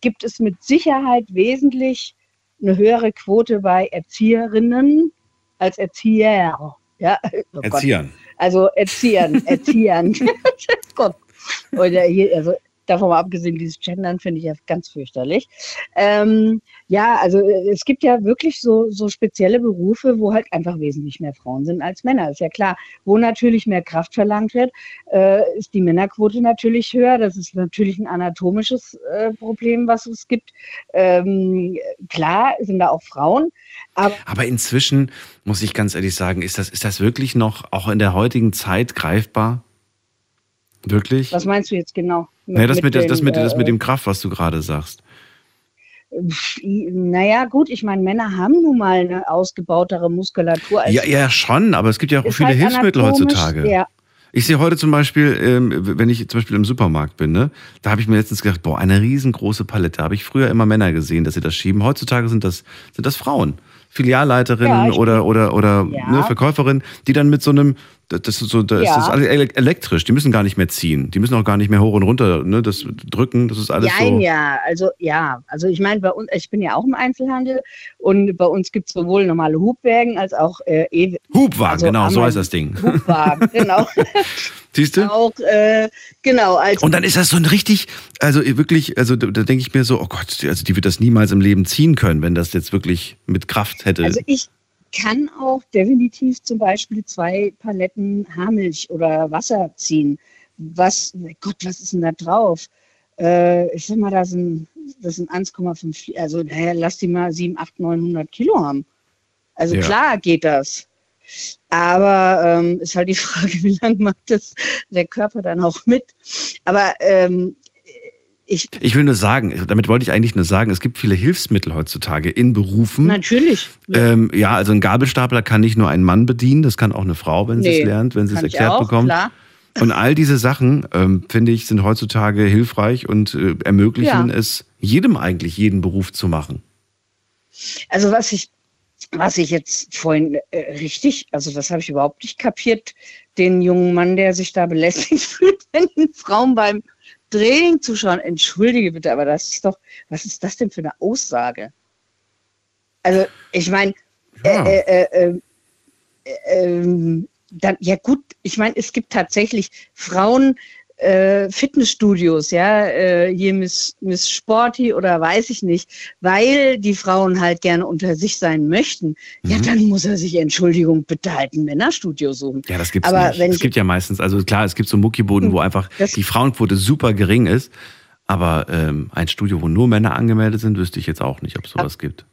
gibt es mit Sicherheit wesentlich eine höhere Quote bei Erzieherinnen als Erzieher. Ja, oh. Erziehern. Also Erziehern, Erziehern. Gott. Oder hier, also davon mal abgesehen, dieses Gendern finde ich ja ganz fürchterlich. Ähm, ja, also äh, es gibt ja wirklich so, so spezielle Berufe, wo halt einfach wesentlich mehr Frauen sind als Männer. Ist ja klar. Wo natürlich mehr Kraft verlangt wird, äh, ist die Männerquote natürlich höher. Das ist natürlich ein anatomisches äh, Problem, was es gibt. Ähm, klar sind da auch Frauen, aber Aber inzwischen, muss ich ganz ehrlich sagen, ist das, ist das wirklich noch auch in der heutigen Zeit greifbar? Wirklich? was meinst du jetzt genau? Naja, das mit, das, das, den, mit, das äh, mit dem Kraft, was du gerade sagst. Naja, gut, ich meine, Männer haben nun mal eine ausgebautere Muskulatur als Ja, ja, schon, aber es gibt ja auch viele halt Hilfsmittel heutzutage. Ja. Ich sehe heute zum Beispiel, ähm, wenn ich zum Beispiel im Supermarkt bin, ne, da habe ich mir letztens gedacht, boah, eine riesengroße Palette. Habe ich früher immer Männer gesehen, dass sie das schieben. Heutzutage sind das, sind das Frauen. Filialleiterinnen Ja, oder, oder, oder Ja. ne, Verkäuferinnen, die dann mit so einem, das ist so, da ist Ja. das alles ele- elektrisch. Die müssen gar nicht mehr ziehen. Die müssen auch gar nicht mehr hoch und runter, ne, das drücken, das ist alles Nein, so. ja, also ja, also ich meine, bei uns, ich bin ja auch im Einzelhandel und bei uns gibt es sowohl normale Hubwägen als auch äh, e Hubwagen, also genau, so heißt das Ding. Hubwagen, genau. Siehst du? auch, äh, genau, als Und dann ist das so ein richtig, also wirklich, also da, da denke ich mir so, oh Gott, also die wird das niemals im Leben ziehen können, wenn das jetzt wirklich mit Kraft hätte. Also ich kann auch definitiv zum Beispiel zwei Paletten Haarmilch oder Wasser ziehen. Was, Gott, was ist denn da drauf? Äh, ich sag mal, das sind, das sind 1,5, Li- also naja, lass die mal 7, 8, 900 Kilo haben. Also Ja. klar geht das. Aber ähm, ist halt die Frage, wie lange macht das der Körper dann auch mit? Aber ähm, ich, Ich will nur sagen, damit wollte ich eigentlich nur sagen, es gibt viele Hilfsmittel heutzutage in Berufen. natürlich. Ähm, ja, also ein Gabelstapler kann nicht nur ein Mann bedienen, das kann auch eine Frau, wenn sie Nee, es lernt, wenn sie es erklärt auch, bekommt. klar. Und all diese Sachen, ähm, finde ich, sind heutzutage hilfreich und äh, ermöglichen Ja. es jedem eigentlich, jeden Beruf zu machen. Also was ich, was ich jetzt vorhin äh, richtig, also das habe ich überhaupt nicht kapiert, den jungen Mann, der sich da belästigt fühlt, wenn Frauen beim Training zuschauen. Entschuldige bitte, aber das ist doch, was ist das denn für eine Aussage? Also ich meine, Ja. äh, äh, äh, äh, ähm, dann, ja gut, ich meine, es gibt tatsächlich Frauen, äh, Fitnessstudios, ja, äh, hier Miss, Miss Sporty oder weiß ich nicht, weil die Frauen halt gerne unter sich sein möchten, ja, Mhm. dann muss er sich, Entschuldigung, bitte halt ein Männerstudio suchen. Ja, das gibt's Aber nicht. wenn Es gibt ja meistens, also klar, es gibt so Muckiboden, wo einfach Das- die Frauenquote super gering ist. Aber ähm, ein Studio, wo nur Männer angemeldet sind, wüsste ich jetzt auch nicht, ob es sowas gibt.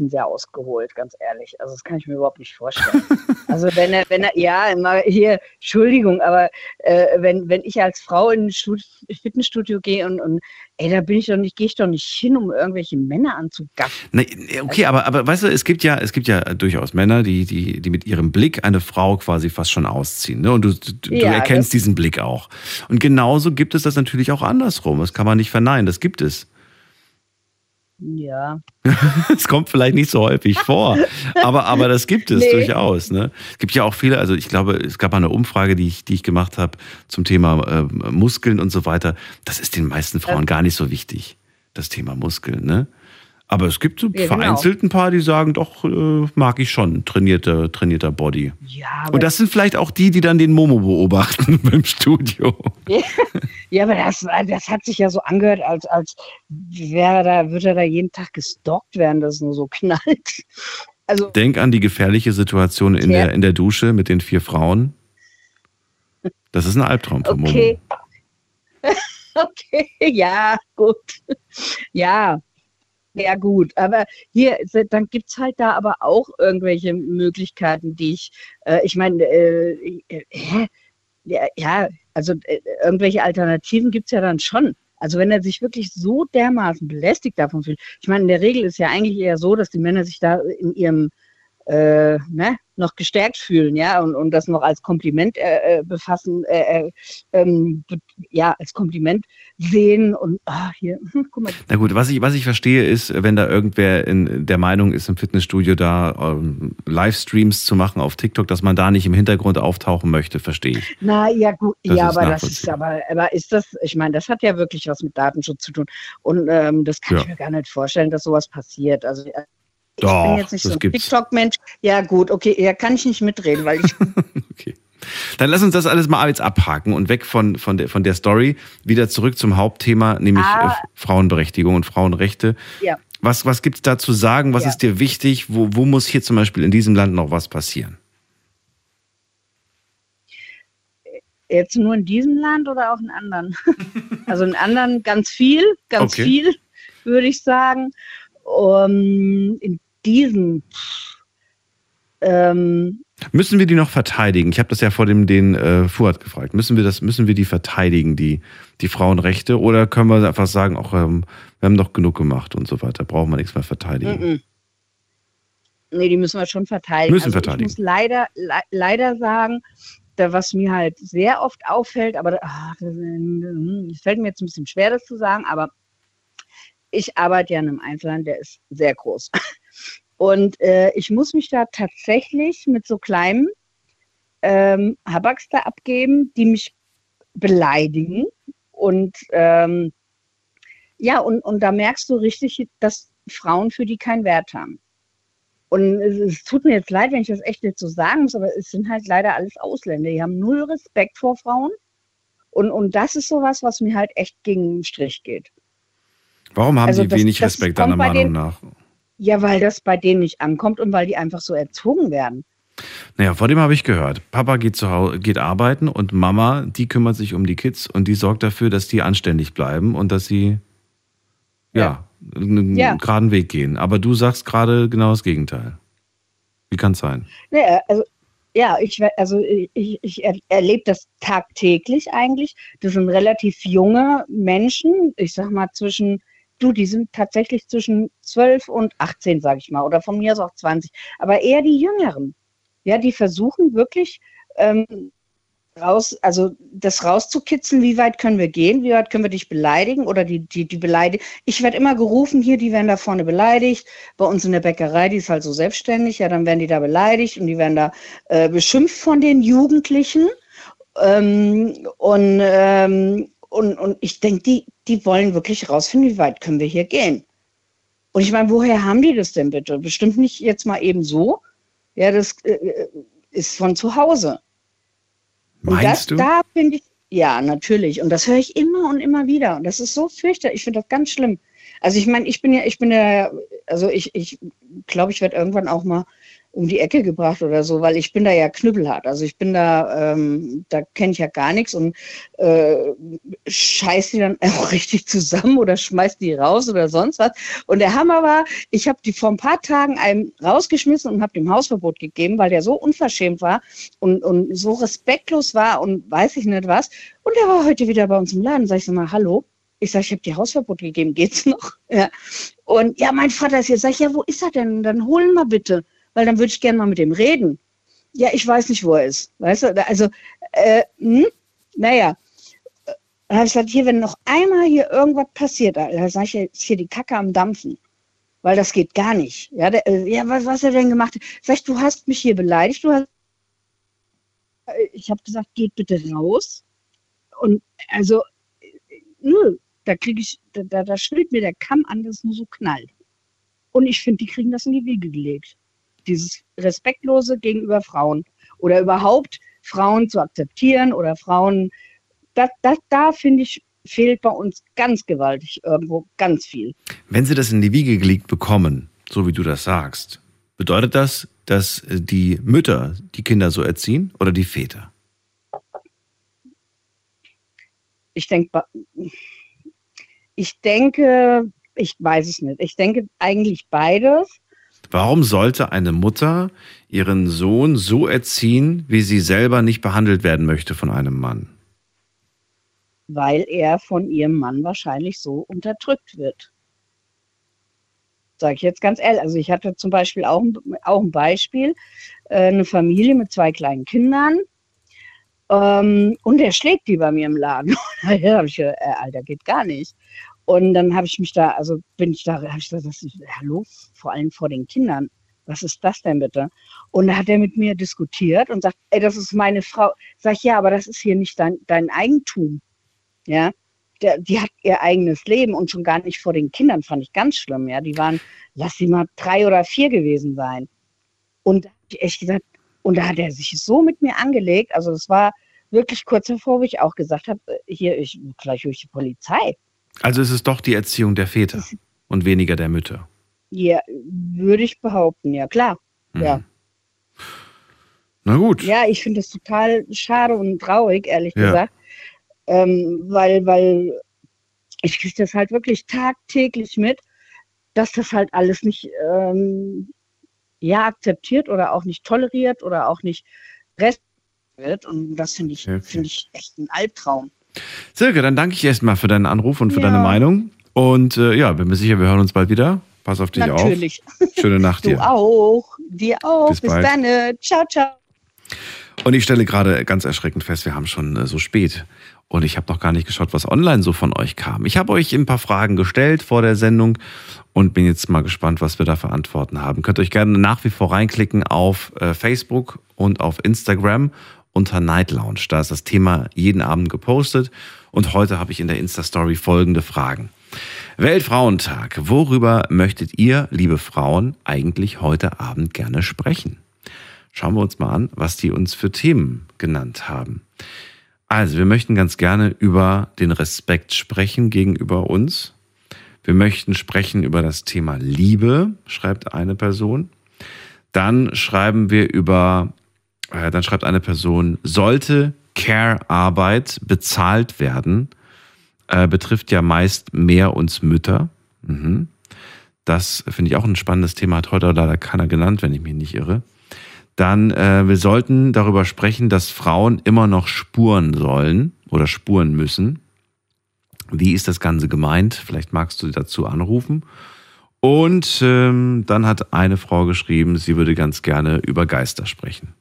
Bisschen sehr ausgeholt, ganz ehrlich. Also das kann ich mir überhaupt nicht vorstellen. also wenn er, wenn er, ja, immer hier, Entschuldigung, aber äh, wenn, wenn ich als Frau in ein Stud Fitnessstudio gehe und, und ey, da bin ich doch nicht, gehe ich doch nicht hin, um irgendwelche Männer anzugaffen. Nee, okay, aber, aber weißt du, es gibt ja, es gibt ja durchaus Männer, die, die, die mit ihrem Blick eine Frau quasi fast schon ausziehen. Ne? Und du, du, Ja, du erkennst diesen Blick auch. Und genauso gibt es das natürlich auch andersrum. Das kann man nicht verneinen, das gibt es. Ja. Es kommt vielleicht nicht so häufig vor, aber, aber das gibt es Nee. durchaus. Ne? Es gibt ja auch viele, also ich glaube, es gab mal eine Umfrage, die ich, die ich gemacht habe zum Thema ähm, Muskeln und so weiter. Das ist den meisten Frauen gar nicht so wichtig, das Thema Muskeln. Ne? Aber es gibt so Ja, genau. vereinzelt ein paar, die sagen, doch, äh, mag ich schon, trainierter, trainierter Body. Ja, Und das sind vielleicht auch die, die dann den Momo beobachten beim Studio. ja, aber das, das hat sich ja so angehört, als, als wäre da, würde er da jeden Tag gestalkt werden, dass es nur so knallt. Also, Denk an die gefährliche Situation in, Ja. der, in der Dusche mit den vier Frauen. Das ist ein Albtraum für Momo. okay. okay, ja, gut. Ja, ja, gut. Aber hier, dann gibt es halt da aber auch irgendwelche Möglichkeiten, die ich, äh, ich meine, äh, äh, ja, also äh, irgendwelche Alternativen gibt es ja dann schon. Also wenn er sich wirklich so dermaßen belästigt davon fühlt. Ich meine, in der Regel ist ja eigentlich eher so, dass die Männer sich da in ihrem äh, ne, noch gestärkt fühlen, ja, und, und das noch als Kompliment äh, äh, befassen, äh, äh, ähm, ja, als Kompliment sehen und ah, hier, hm, guck mal, Na gut, was ich, was ich verstehe ist, wenn da irgendwer in der Meinung ist, im Fitnessstudio da ähm, Livestreams zu machen auf TikTok, dass man da nicht im Hintergrund auftauchen möchte, verstehe ich. Na ja, gut, Das ja, aber das ist aber, aber ist das, ich meine, das hat ja wirklich was mit Datenschutz zu tun. Und ähm, das kann Ja. ich mir gar nicht vorstellen, dass sowas passiert. Also äh, ich Doch, bin jetzt nicht so ein. TikTok-Mensch. Ja, gut, okay, ja, kann ich nicht mitreden, weil ich Dann lass uns das alles mal jetzt abhaken und weg von, von, der, von der Story wieder zurück zum Hauptthema, nämlich Ah. äh, Frauenberechtigung und Frauenrechte. ja. Was, was gibt es da zu sagen? Was Ja. ist dir wichtig? Wo, wo muss hier zum Beispiel in diesem Land noch was passieren? Jetzt nur in diesem Land oder auch in anderen? also in anderen ganz viel, ganz Okay. viel, würde ich sagen. Um, in diesem ähm, Müssen wir die noch verteidigen? Ich habe das ja vor dem den äh, Fuad gefragt. Müssen wir das, müssen wir die verteidigen, die, die Frauenrechte? Oder können wir einfach sagen, auch ähm, wir haben doch genug gemacht und so weiter, brauchen wir nichts mehr verteidigen? Mm-mm. Nee, die müssen wir schon verteidigen. Müssen also verteidigen. Ich muss leider, le leider sagen, da, was mir halt sehr oft auffällt, aber das, es fällt mir jetzt ein bisschen schwer, das zu sagen, aber ich arbeite ja in einem Einzelhandel, der ist sehr groß. Und äh, ich muss mich da tatsächlich mit so kleinen ähm, Habaks da abgeben, die mich beleidigen. Und ähm, ja, und, und da merkst du richtig, dass Frauen für die keinen Wert haben. Und es, es tut mir jetzt leid, wenn ich das echt jetzt so sagen muss, aber es sind halt leider alles Ausländer. Die haben null Respekt vor Frauen. Und, und das ist sowas, was mir halt echt gegen den Strich geht. Warum haben Also die das- wenig das Respekt deiner Meinung nach? Ja, weil das bei denen nicht ankommt und weil die einfach so erzogen werden. Naja, vor dem habe ich gehört. Papa geht zu Hause, geht arbeiten und Mama, die kümmert sich um die Kids und die sorgt dafür, dass die anständig bleiben und dass sie ja, einen Ja. geraden Weg gehen. Aber du sagst gerade genau das Gegenteil. Wie kann es sein? Nee, also ja, ich, also ich, ich er, erlebe das tagtäglich eigentlich. Das sind relativ junge Menschen, ich sag mal zwischen, du, die sind tatsächlich zwischen 12 und 18, sag ich mal, oder von mir aus auch 20, aber eher die Jüngeren. Ja, die versuchen wirklich ähm, raus, also das rauszukitzeln, wie weit können wir gehen, wie weit können wir dich beleidigen oder die, die, die beleidigen. Ich werde immer gerufen, hier, die werden da vorne beleidigt. Bei uns in der Bäckerei, die ist halt so selbstständig, ja, dann werden die da beleidigt und die werden da äh, beschimpft von den Jugendlichen. Ähm, und, ähm, und, und ich denke, die, die wollen wirklich rausfinden, wie weit können wir hier gehen. Und ich meine, woher haben die das denn bitte? Bestimmt nicht jetzt mal eben so. Ja, das äh, ist von zu Hause. Und das, Meinst du? da finde ich, ja, natürlich. Und das höre ich immer und immer wieder. Und das ist so fürchterlich. Ich finde das ganz schlimm. Also ich meine, ich bin ja, ich bin ja, also ich, ich glaube, ich werde irgendwann auch mal um die Ecke gebracht oder so, weil ich bin da ja knüppelhart. Also ich bin da, ähm, da kenne ich ja gar nichts und äh, scheiß die dann auch richtig zusammen oder schmeiß die raus oder sonst was. Und der Hammer war, ich habe die vor ein paar Tagen einem rausgeschmissen und habe dem Hausverbot gegeben, weil der so unverschämt war und, und so respektlos war und weiß ich nicht was. Und der war heute wieder bei uns im Laden. Sag ich so mal, hallo? Ich sage, ich habe dir Hausverbot gegeben, geht's noch? Ja. Und ja, mein Vater ist hier. Sag ich, ja, wo ist er denn? Dann holen wir bitte weil dann würde ich gerne mal mit ihm reden. Ja, ich weiß nicht, wo er ist. Weißt du, also, äh, hm? naja. Dann habe ich gesagt, hier, wenn noch einmal hier irgendwas passiert, da sage ich jetzt hier die Kacke am Dampfen. Weil das geht gar nicht. Ja, der, äh, ja was, was er denn gemacht hat? Du hast mich hier beleidigt, du hast. Ich habe gesagt, geht bitte raus. Und also, nö, da kriege ich, da, da schwillt mir der Kamm an, das nur so knallt. Und ich finde, die kriegen das in die Wiege gelegt dieses Respektlose gegenüber Frauen oder überhaupt Frauen zu akzeptieren oder Frauen, das, das, da finde ich, fehlt bei uns ganz gewaltig irgendwo ganz viel. Wenn Sie das in die Wiege gelegt bekommen, so wie du das sagst, bedeutet das, dass die Mütter die Kinder so erziehen oder die Väter? Ich denke, ich denke, ich weiß es nicht. Ich denke eigentlich beides. Warum sollte eine Mutter ihren Sohn so erziehen, wie sie selber nicht behandelt werden möchte von einem Mann? Weil er von ihrem Mann wahrscheinlich so unterdrückt wird. Sage ich jetzt ganz ehrlich. Also ich hatte zum Beispiel auch, auch ein Beispiel, äh, eine Familie mit zwei kleinen Kindern. Ähm, und der schlägt die bei mir im Laden. da habe ich äh, Alter, geht gar nicht. Und dann habe ich mich da, also bin ich da, habe ich gesagt, das ist, hallo, vor allem vor den Kindern. Was ist das denn bitte? Und da hat er mit mir diskutiert und sagt, ey, das ist meine Frau. Sag ich, ja, aber das ist hier nicht dein, dein Eigentum. Ja, der, die hat ihr eigenes Leben und schon gar nicht vor den Kindern, fand ich ganz schlimm. Ja, die waren, lass sie mal drei oder vier gewesen sein. Und da ich echt gesagt, und da hat er sich so mit mir angelegt. Also es war wirklich kurz davor, wo ich auch gesagt habe, hier, ich, gleich durch die Polizei. Also ist es doch die Erziehung der Väter und weniger der Mütter. Ja, würde ich behaupten, ja klar. Mhm. Ja. Na gut. Ja, ich finde es total schade und traurig, ehrlich ja. gesagt. Ähm, weil, weil ich kriege das halt wirklich tagtäglich mit, dass das halt alles nicht ähm, ja, akzeptiert oder auch nicht toleriert oder auch nicht rest wird. Und das finde ich, okay. finde ich echt ein Albtraum. Silke, dann danke ich erstmal für deinen Anruf und für ja. deine Meinung. Und äh, ja, bin mir sicher, wir hören uns bald wieder. Pass auf dich Natürlich. auf. Schöne Nacht dir. Du auch. Dir auch. Bis, Bis dann. Ciao, ciao. Und ich stelle gerade ganz erschreckend fest, wir haben schon äh, so spät. Und ich habe noch gar nicht geschaut, was online so von euch kam. Ich habe euch ein paar Fragen gestellt vor der Sendung und bin jetzt mal gespannt, was wir da für Antworten haben. Könnt euch gerne nach wie vor reinklicken auf äh, Facebook und auf Instagram unter Night Lounge. Da ist das Thema jeden Abend gepostet und heute habe ich in der Insta-Story folgende Fragen. Weltfrauentag. Worüber möchtet ihr, liebe Frauen, eigentlich heute Abend gerne sprechen? Schauen wir uns mal an, was die uns für Themen genannt haben. Also, wir möchten ganz gerne über den Respekt sprechen gegenüber uns. Wir möchten sprechen über das Thema Liebe, schreibt eine Person. Dann schreiben wir über äh, dann schreibt eine Person, sollte Care-Arbeit bezahlt werden, äh, betrifft ja meist mehr uns Mütter. Mhm. Das finde ich auch ein spannendes Thema, hat heute leider keiner genannt, wenn ich mich nicht irre. Dann, äh, wir sollten darüber sprechen, dass Frauen immer noch spuren sollen oder spuren müssen. Wie ist das Ganze gemeint? Vielleicht magst du dazu anrufen. Und ähm, dann hat eine Frau geschrieben, sie würde ganz gerne über Geister sprechen.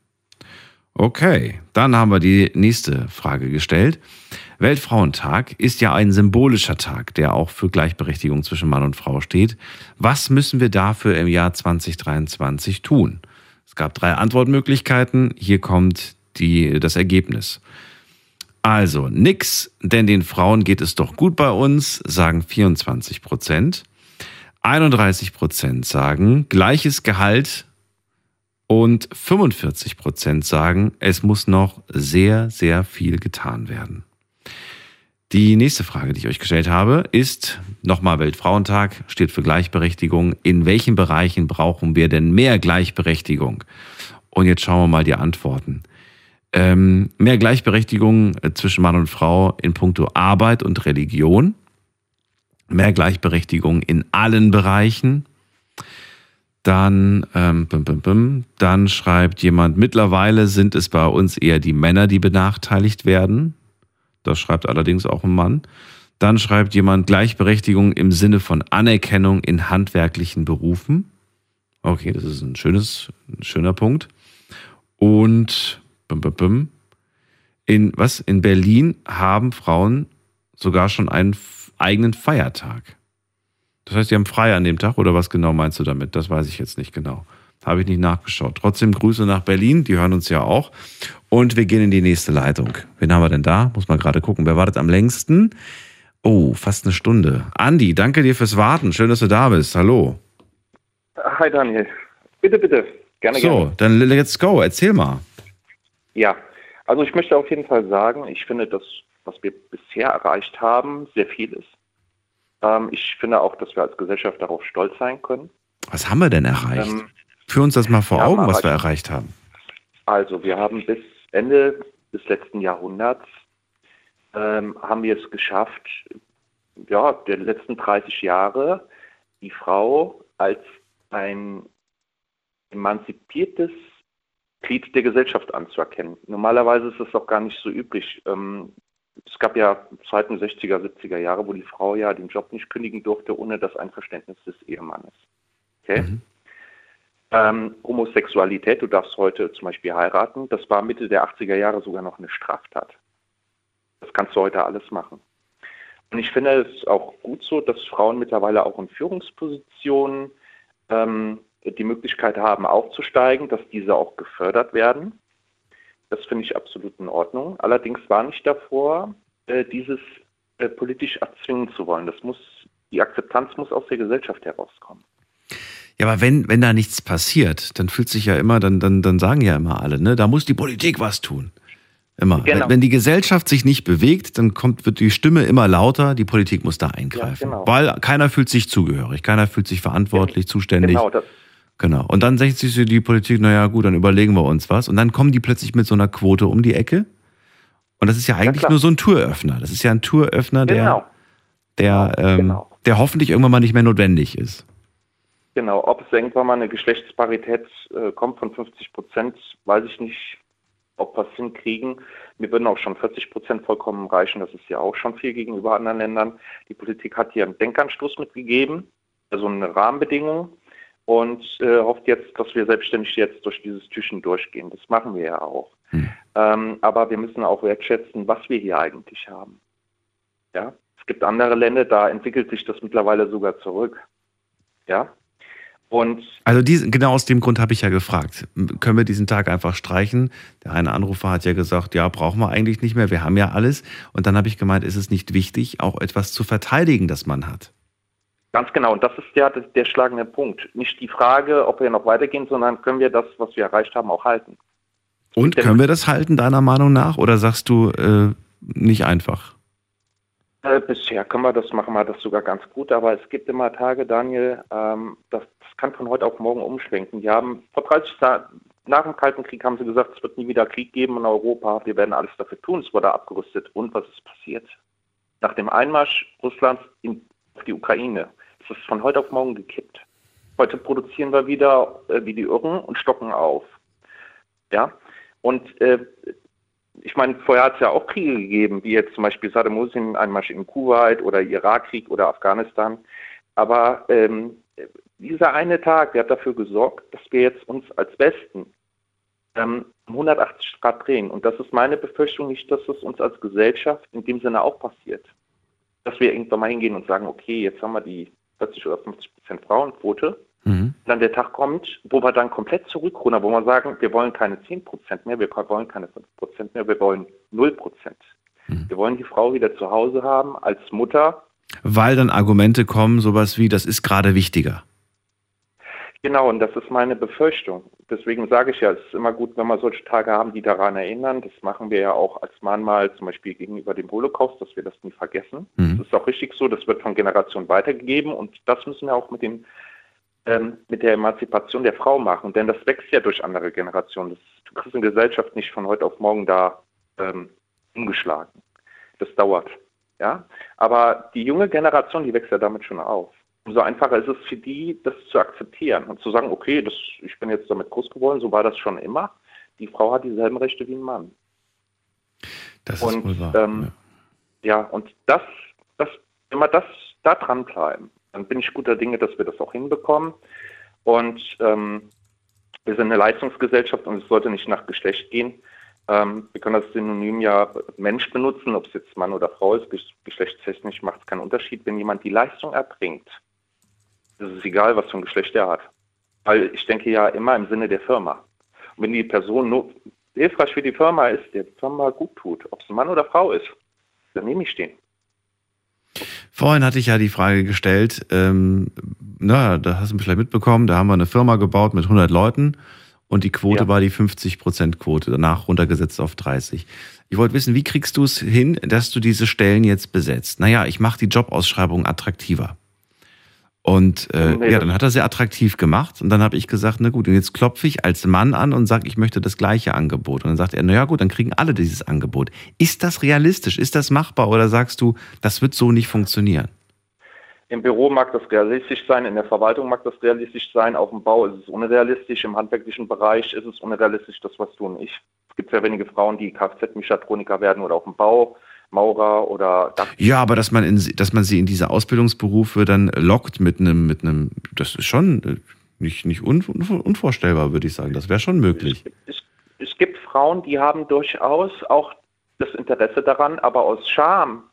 Okay, dann haben wir die nächste Frage gestellt. Weltfrauentag ist ja ein symbolischer Tag, der auch für Gleichberechtigung zwischen Mann und Frau steht. Was müssen wir dafür im Jahr 2023 tun? Es gab drei Antwortmöglichkeiten. Hier kommt die, das Ergebnis. Also nix, denn den Frauen geht es doch gut bei uns, sagen 24 Prozent. 31 Prozent sagen gleiches Gehalt und 45 Prozent sagen, es muss noch sehr, sehr viel getan werden. Die nächste Frage, die ich euch gestellt habe, ist nochmal Weltfrauentag, steht für Gleichberechtigung. In welchen Bereichen brauchen wir denn mehr Gleichberechtigung? Und jetzt schauen wir mal die Antworten. Ähm, mehr Gleichberechtigung äh, zwischen Mann und Frau in puncto Arbeit und Religion. Mehr Gleichberechtigung in allen Bereichen. Dann, ähm, bim, bim, bim, dann schreibt jemand, mittlerweile sind es bei uns eher die Männer, die benachteiligt werden. Das schreibt allerdings auch ein Mann. Dann schreibt jemand Gleichberechtigung im Sinne von Anerkennung in handwerklichen Berufen. Okay, das ist ein schönes, ein schöner Punkt. Und bim, bim, bim, in was? In Berlin haben Frauen sogar schon einen eigenen Feiertag. Das heißt, die haben frei an dem Tag oder was genau meinst du damit? Das weiß ich jetzt nicht genau. Habe ich nicht nachgeschaut. Trotzdem Grüße nach Berlin, die hören uns ja auch. Und wir gehen in die nächste Leitung. Wen haben wir denn da? Muss man gerade gucken. Wer wartet am längsten? Oh, fast eine Stunde. Andi, danke dir fürs Warten. Schön, dass du da bist. Hallo. Hi Daniel. Bitte, bitte. Gerne, so, gerne. dann let's go. Erzähl mal. Ja, also ich möchte auf jeden Fall sagen, ich finde, das, was wir bisher erreicht haben, sehr viel ist. Ähm, ich finde auch, dass wir als Gesellschaft darauf stolz sein können. Was haben wir denn erreicht? Ähm, Führ uns das mal vor Augen, was wir erreicht- haben. Also wir haben bis Ende des letzten Jahrhunderts ähm, haben wir es geschafft, ja, der letzten 30 Jahre die Frau als ein emanzipiertes Glied der Gesellschaft anzuerkennen. Normalerweise ist es auch gar nicht so üblich. Ähm, es gab ja Zeiten 60er, 70er Jahre, wo die Frau ja den Job nicht kündigen durfte ohne das Einverständnis des Ehemannes. Okay? Ähm, Homosexualität, du darfst heute zum Beispiel heiraten, das war Mitte der 80er Jahre sogar noch eine Straftat. Das kannst du heute alles machen. Und ich finde es auch gut so, dass Frauen mittlerweile auch in Führungspositionen ähm, die Möglichkeit haben, aufzusteigen, dass diese auch gefördert werden. Das finde ich absolut in Ordnung. Allerdings war nicht davor, äh, dieses äh, politisch erzwingen zu wollen. Das muss, die Akzeptanz muss aus der Gesellschaft herauskommen. Ja, aber wenn, wenn da nichts passiert, dann fühlt sich ja immer, dann, dann, dann sagen ja immer alle, ne, da muss die Politik was tun. Immer. Genau. Wenn, wenn die Gesellschaft sich nicht bewegt, dann kommt, wird die Stimme immer lauter, die Politik muss da eingreifen. genau. Weil keiner fühlt sich zugehörig, keiner fühlt sich verantwortlich, zuständig. Genau, das, Genau. Und dann sagt sich die Politik, naja, gut, dann überlegen wir uns was. Und dann kommen die plötzlich mit so einer Quote um die Ecke. Und das ist ja eigentlich klar. nur so ein Touröffner. Das ist ja ein Touröffner, der, Genau. der, ähm, der hoffentlich irgendwann mal nicht mehr notwendig ist. Genau, ob es irgendwann mal eine Geschlechtsparität äh, kommt von 50 Prozent, weiß ich nicht, ob wir es hinkriegen. Mir würden auch schon 40 Prozent vollkommen reichen. Das ist ja auch schon viel gegenüber anderen Ländern. Die Politik hat hier einen Denkanstoß mitgegeben, also eine Rahmenbedingung und äh, hofft jetzt, dass wir selbstständig jetzt durch dieses Türchen durchgehen. Das machen wir ja auch. Ähm, aber wir müssen auch wertschätzen, was wir hier eigentlich haben. Ja, es gibt andere Länder, da entwickelt sich das mittlerweile sogar zurück. Ja, und Also diesen, genau aus dem Grund habe ich ja gefragt. Können wir diesen Tag einfach streichen? Der eine Anrufer hat ja gesagt, ja, brauchen wir eigentlich nicht mehr, wir haben ja alles. Und dann habe ich gemeint, ist es nicht wichtig, auch etwas zu verteidigen, das man hat? Ganz genau, und das ist ja der, der schlagende Punkt. Nicht die Frage, ob wir noch weitergehen, sondern können wir das, was wir erreicht haben, auch halten. Und können wir das halten, deiner Meinung nach? Oder sagst du äh, nicht einfach? Äh, bisher können wir das, machen wir das sogar ganz gut, aber es gibt immer Tage, Daniel, ähm, das, das kann von heute auf morgen umschwenken. Die haben vor 30 Jahren, nach dem Kalten Krieg haben sie gesagt, es wird nie wieder Krieg geben in Europa, wir werden alles dafür tun, es wurde abgerüstet. Und was ist passiert? Nach dem Einmarsch Russlands in, auf die Ukraine ist es von heute auf morgen gekippt. Heute produzieren wir wieder äh, wie die Irren und stocken auf. Ja, und äh, ich meine, vorher hat es ja auch Kriege gegeben, wie jetzt zum Beispiel Saddam Hussein Einmarsch in Kuwait oder Irakkrieg oder Afghanistan. Aber ähm, dieser eine Tag, der hat dafür gesorgt, dass wir jetzt uns als Westen ähm, um 180 Grad drehen. Und das ist meine Befürchtung nicht, dass es uns als Gesellschaft in dem Sinne auch passiert. Dass wir irgendwann mal hingehen und sagen, okay, jetzt haben wir die 40 oder 50 Prozent Frauenquote. Dann der Tag kommt, wo wir dann komplett zurückrudern, wo wir sagen, wir wollen keine 10 Prozent mehr, wir wollen keine 5 Prozent mehr, wir wollen 0 Prozent. Wir wollen die Frau wieder zu Hause haben als Mutter. Weil dann Argumente kommen, sowas wie, das ist gerade wichtiger. Genau, und das ist meine Befürchtung. Deswegen sage ich ja, es ist immer gut, wenn wir solche Tage haben, die daran erinnern. Das machen wir ja auch als Mahnmal zum Beispiel gegenüber dem Holocaust, dass wir das nie vergessen. Mhm. Das ist auch richtig so, das wird von Generation weitergegeben und das müssen wir auch mit dem ähm, mit der Emanzipation der Frau machen, denn das wächst ja durch andere Generationen. Das, du kriegst eine Gesellschaft nicht von heute auf morgen da ähm, umgeschlagen. Das dauert. Ja? Aber die junge Generation, die wächst ja damit schon auf. Umso einfacher ist es für die, das zu akzeptieren und zu sagen, okay, das, ich bin jetzt damit groß geworden, so war das schon immer. Die Frau hat dieselben Rechte wie ein Mann. Das und, ist wohl wahr. Ähm, ja. und das, das, wir das da dranbleiben, dann bin ich guter Dinge, dass wir das auch hinbekommen. Und ähm, wir sind eine Leistungsgesellschaft und es sollte nicht nach Geschlecht gehen. Ähm, wir können das Synonym ja Mensch benutzen, ob es jetzt Mann oder Frau ist. Gesch- Geschlechtstechnisch macht es keinen Unterschied. Wenn jemand die Leistung erbringt, ist es egal, was für ein Geschlecht er hat. Weil ich denke ja immer im Sinne der Firma. Und wenn die Person nur hilfreich für die Firma ist, der die Firma gut tut, ob es ein Mann oder Frau ist, dann nehme ich den. Vorhin hatte ich ja die Frage gestellt, ähm, na, da hast du vielleicht mitbekommen, da haben wir eine Firma gebaut mit 100 Leuten und die Quote war die 50%-Quote, danach runtergesetzt auf 30. Ich wollte wissen, wie kriegst du es hin, dass du diese Stellen jetzt besetzt? Naja, ich mache die Jobausschreibung attraktiver. Und äh, Nee, ja, dann hat er sehr attraktiv gemacht und dann habe ich gesagt, na gut, und jetzt klopfe ich als Mann an und sage, ich möchte das gleiche Angebot. Und dann sagt er, na ja gut, dann kriegen alle dieses Angebot. Ist das realistisch? Ist das machbar? Oder sagst du, das wird so nicht funktionieren? Im Büro mag das realistisch sein, in der Verwaltung mag das realistisch sein, auf dem Bau ist es unrealistisch, im handwerklichen Bereich ist es unrealistisch, das was du und ich. Es gibt sehr wenige Frauen, die Kfz-Mechatroniker werden oder auf dem Bau, Maurer oder Dach. Ja, aber dass man, in, sie- dass man sie in diese Ausbildungsberufe dann lockt mit einem, mit einem, das ist schon äh, nicht, nicht un, un, unvorstellbar, würde ich sagen. Das wäre schon möglich. Es, es gibt Frauen, die haben durchaus auch das Interesse daran, aber aus Scham,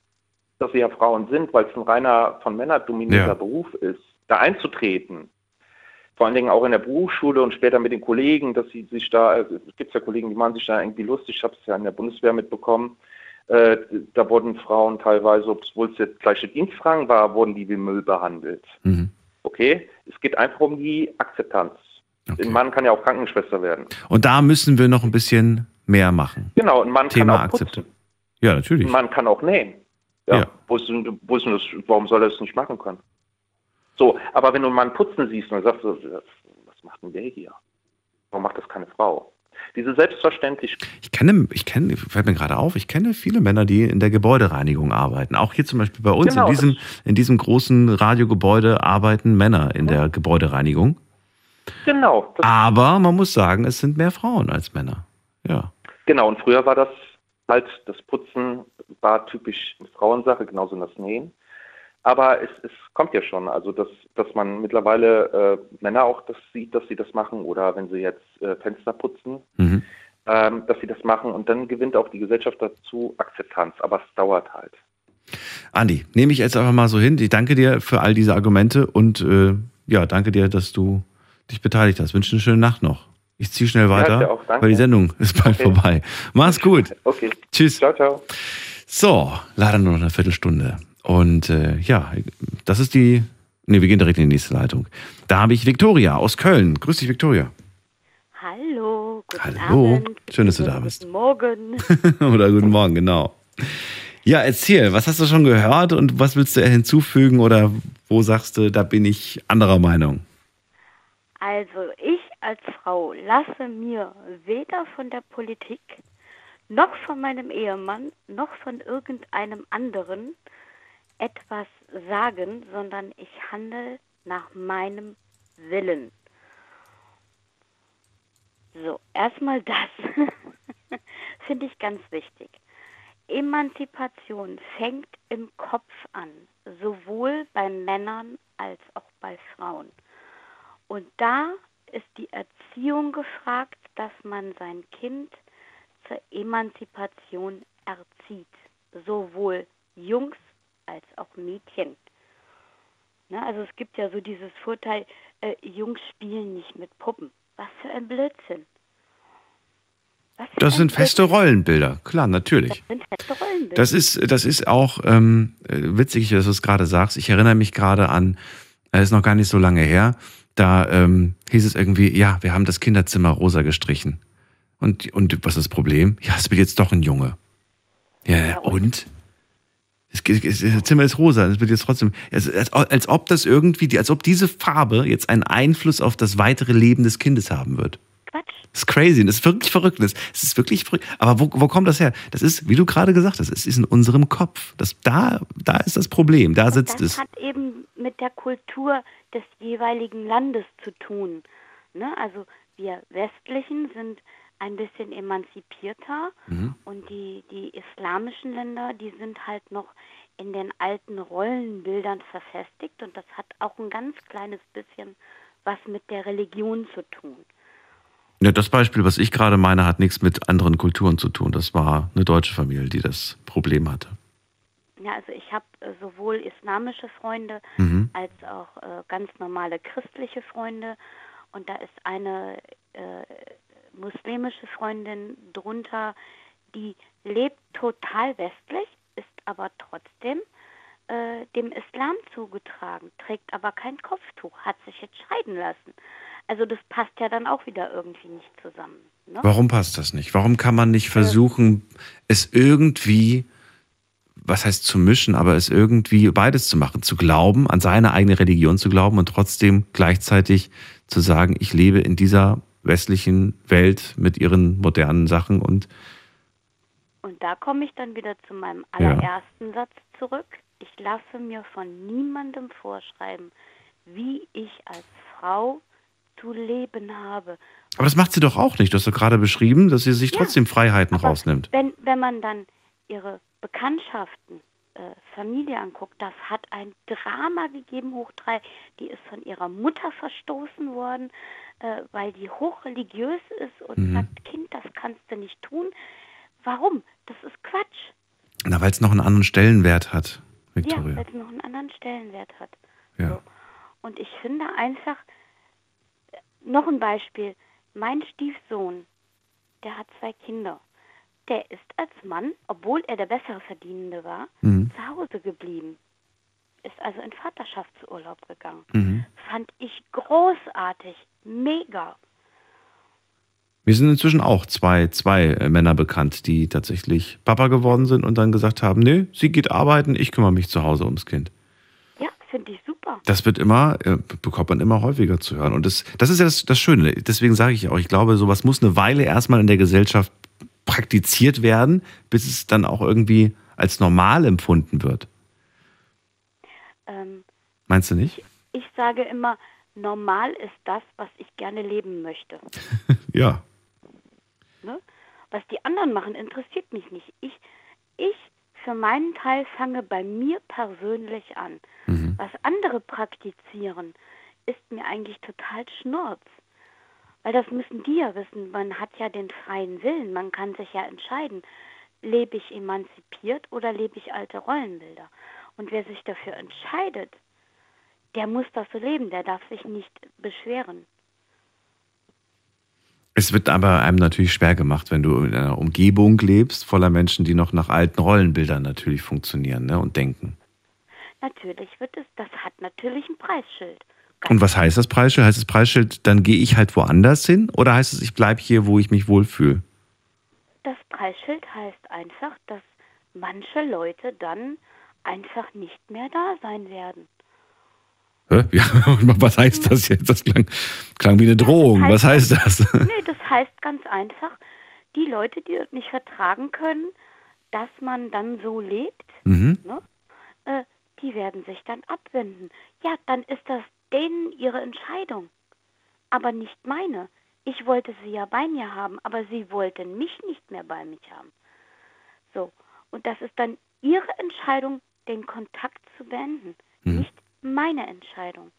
dass sie ja Frauen sind, weil es ein reiner von Männern dominierter Ja. Beruf ist, da einzutreten. Vor allen Dingen auch in der Berufsschule und später mit den Kollegen, dass sie sich da, äh, es gibt ja Kollegen, die machen sich da irgendwie lustig, ich habe es ja in der Bundeswehr mitbekommen, äh, da wurden Frauen teilweise, obwohl es jetzt gleiche Dienstfragen war, wurden die wie Müll behandelt. Mhm. Okay? Es geht einfach um die Akzeptanz. Ein Mann kann ja auch Krankenschwester werden. Und da müssen wir noch ein bisschen mehr machen. Genau, ein Mann Thema kann auch putzen. Akzeptanz. Ja, natürlich. Ein Mann kann auch nähen. Ja. Ja. Wo ist wo ist das, warum soll er das nicht machen können? So, aber wenn du einen Mann putzen siehst und sagst, du, was macht denn der hier? Warum macht das keine Frau? Diese Selbstverständlichkeit. Ich kenne, ich kenne, fällt mir gerade auf, ich kenne viele Männer, die in der Gebäudereinigung arbeiten. Auch hier zum Beispiel bei uns Genau, in diesem, in diesem großen Radiogebäude arbeiten Männer in der Gebäudereinigung. Genau, Aber man muss sagen, es sind mehr Frauen als Männer. Ja. genau. Und früher war das halt, das Putzen war typisch eine Frauensache, genauso das Nähen. Aber es, es kommt ja schon, also dass, dass man mittlerweile äh, Männer auch das sieht, dass sie das machen oder wenn sie jetzt äh, Fenster putzen, Mhm. ähm, dass sie das machen und dann gewinnt auch die Gesellschaft dazu Akzeptanz, aber es dauert halt. Andi, nehme ich jetzt einfach mal so hin. Ich danke dir für all diese Argumente und äh, ja, danke dir, dass du dich beteiligt hast. Wünsche eine schöne Nacht noch. Ich ziehe schnell Ja, weiter, dir auch, weil die Sendung ist bald Okay. vorbei. Mach's gut. Okay. Tschüss. Ciao, ciao. So, leider nur noch eine Viertelstunde. Und äh, ja, das ist die. Ne, wir gehen direkt in die nächste Leitung. Da habe ich Viktoria aus Köln. Grüß dich, Viktoria. Hallo, guten Hallo. Abend. Schön, dass du da Guten bist. Morgen. Oder guten Morgen, genau. Ja, erzähl, was hast du schon gehört und was willst du hinzufügen oder wo sagst du, da bin ich anderer Meinung? Also ich als Frau lasse mir weder von der Politik noch von meinem Ehemann noch von irgendeinem anderen etwas sagen, sondern ich handle nach meinem Willen. So, erstmal das finde ich ganz wichtig. Emanzipation fängt im Kopf an, sowohl bei Männern als auch bei Frauen. Und da ist die Erziehung gefragt, dass man sein Kind zur Emanzipation erzieht, sowohl Jungs als auch Mädchen. Ne, also es gibt ja so dieses Vorteil, äh, Jungs spielen nicht mit Puppen. Was für ein Blödsinn. Das sind feste. Rollenbilder, klar, natürlich. Das sind feste Rollenbilder. Das ist, das ist auch ähm, äh, witzig, dass du es gerade sagst. Ich erinnere mich gerade an, es ist noch gar nicht so lange her, da ähm, hieß es irgendwie, ja, wir haben das Kinderzimmer rosa gestrichen. Und, und was ist das Problem? Ja, es wird jetzt doch ein Junge. Ja, und? Es, es, das Zimmer ist rosa, es wird jetzt trotzdem, als, als, als ob das irgendwie, als ob diese Farbe jetzt einen Einfluss auf das weitere Leben des Kindes haben wird. Quatsch. Das ist crazy, das ist wirklich verrückt. Das, das ist wirklich verrückt. Aber wo, wo kommt das her? Das ist, wie du gerade gesagt hast, es ist in unserem Kopf. Das, da, da ist das Problem, da sitzt das es. hat eben mit der Kultur des jeweiligen Landes zu tun. Ne? Also wir Westlichen sind ein bisschen emanzipierter Mhm. und die, die islamischen Länder, die sind halt noch in den alten Rollenbildern verfestigt und das hat auch ein ganz kleines bisschen was mit der Religion zu tun. Ja, das Beispiel, was ich gerade meine, hat nichts mit anderen Kulturen zu tun. Das war eine deutsche Familie, die das Problem hatte. Ja, also ich habe äh, sowohl islamische Freunde Mhm. als auch äh, ganz normale christliche Freunde. Und da ist eine äh, muslimische Freundin drunter, die lebt total westlich, ist aber trotzdem äh, dem Islam zugetragen, trägt aber kein Kopftuch, hat sich jetzt scheiden lassen. Also das passt ja dann auch wieder irgendwie nicht zusammen. Ne? Warum passt das nicht? Warum kann man nicht versuchen, es irgendwie, was heißt zu mischen, aber es irgendwie beides zu machen, zu glauben, an seine eigene Religion zu glauben und trotzdem gleichzeitig zu sagen, ich lebe in dieser westlichen Welt mit ihren modernen Sachen und Und da komme ich dann wieder zu meinem Ja. allerersten Satz zurück. Ich lasse mir von niemandem vorschreiben, wie ich als Frau zu leben habe. aber das macht sie doch auch nicht. Du hast doch gerade beschrieben, dass sie sich Ja, trotzdem Freiheiten rausnimmt. Wenn, wenn man dann ihre Bekanntschaften, äh, Familie anguckt, das hat ein Drama gegeben, hoch drei. Die ist von ihrer Mutter verstoßen worden, äh, weil die hochreligiös ist und Mhm. sagt, Kind, das kannst du nicht tun. Warum? Das ist Quatsch. Na, weil es noch einen anderen Stellenwert hat, Ja, Victoria. weil es noch einen anderen Stellenwert hat. Ja. Und ich finde einfach, äh, noch ein Beispiel, mein Stiefsohn, der hat zwei Kinder. Der ist als Mann, obwohl er der bessere Verdienende war, Mhm. zu Hause geblieben. Ist also in Vaterschaftsurlaub gegangen. Mhm. Fand ich großartig, mega. Mir sind inzwischen auch zwei, zwei äh, Männer bekannt, die tatsächlich Papa geworden sind und dann gesagt haben, nee, sie geht arbeiten, ich kümmere mich zu Hause ums Kind. Ja, finde ich super. Das wird immer, äh, bekommt man immer häufiger zu hören. Und das, das ist ja das, das Schöne. Deswegen sage ich auch, ich glaube, sowas muss eine Weile erstmal in der Gesellschaft praktiziert werden, bis es dann auch irgendwie als normal empfunden wird. Ähm, Meinst du nicht? ich sage immer, normal ist das, was ich gerne leben möchte. Ja. Ne? Was die anderen machen, interessiert mich nicht. Ich, ich für meinen Teil fange bei mir persönlich an. Was andere praktizieren, ist mir eigentlich total schnurz. Weil das müssen die ja wissen. Man hat ja den freien Willen. Man kann sich ja entscheiden, lebe ich emanzipiert oder lebe ich alte Rollenbilder. Und wer sich dafür entscheidet, der muss das so leben. Der darf sich nicht beschweren. Es wird aber einem natürlich schwer gemacht, wenn du in einer Umgebung lebst, voller Menschen, die noch nach alten Rollenbildern natürlich funktionieren ne, und denken. Natürlich wird es, das hat natürlich ein Preisschild. Und was heißt das Preisschild? Heißt das Preisschild, dann gehe ich halt woanders hin? Oder heißt es, ich bleibe hier, wo ich mich wohlfühle? Das Preisschild heißt einfach, dass manche Leute dann einfach nicht mehr da sein werden. Hä? Ja, was heißt das jetzt? Das klang, klang wie eine Drohung. Was heißt das? Nee, das heißt ganz einfach, die Leute, die das nicht vertragen können, dass man dann so lebt, Mhm. ne, äh, die werden sich dann abwenden. Ja, dann ist das denen ihre Entscheidung, aber nicht meine. Ich wollte sie ja bei mir haben, aber sie wollten mich nicht mehr bei mich haben. So, und das ist dann ihre Entscheidung, den Kontakt zu beenden, Mhm. nicht meine Entscheidung.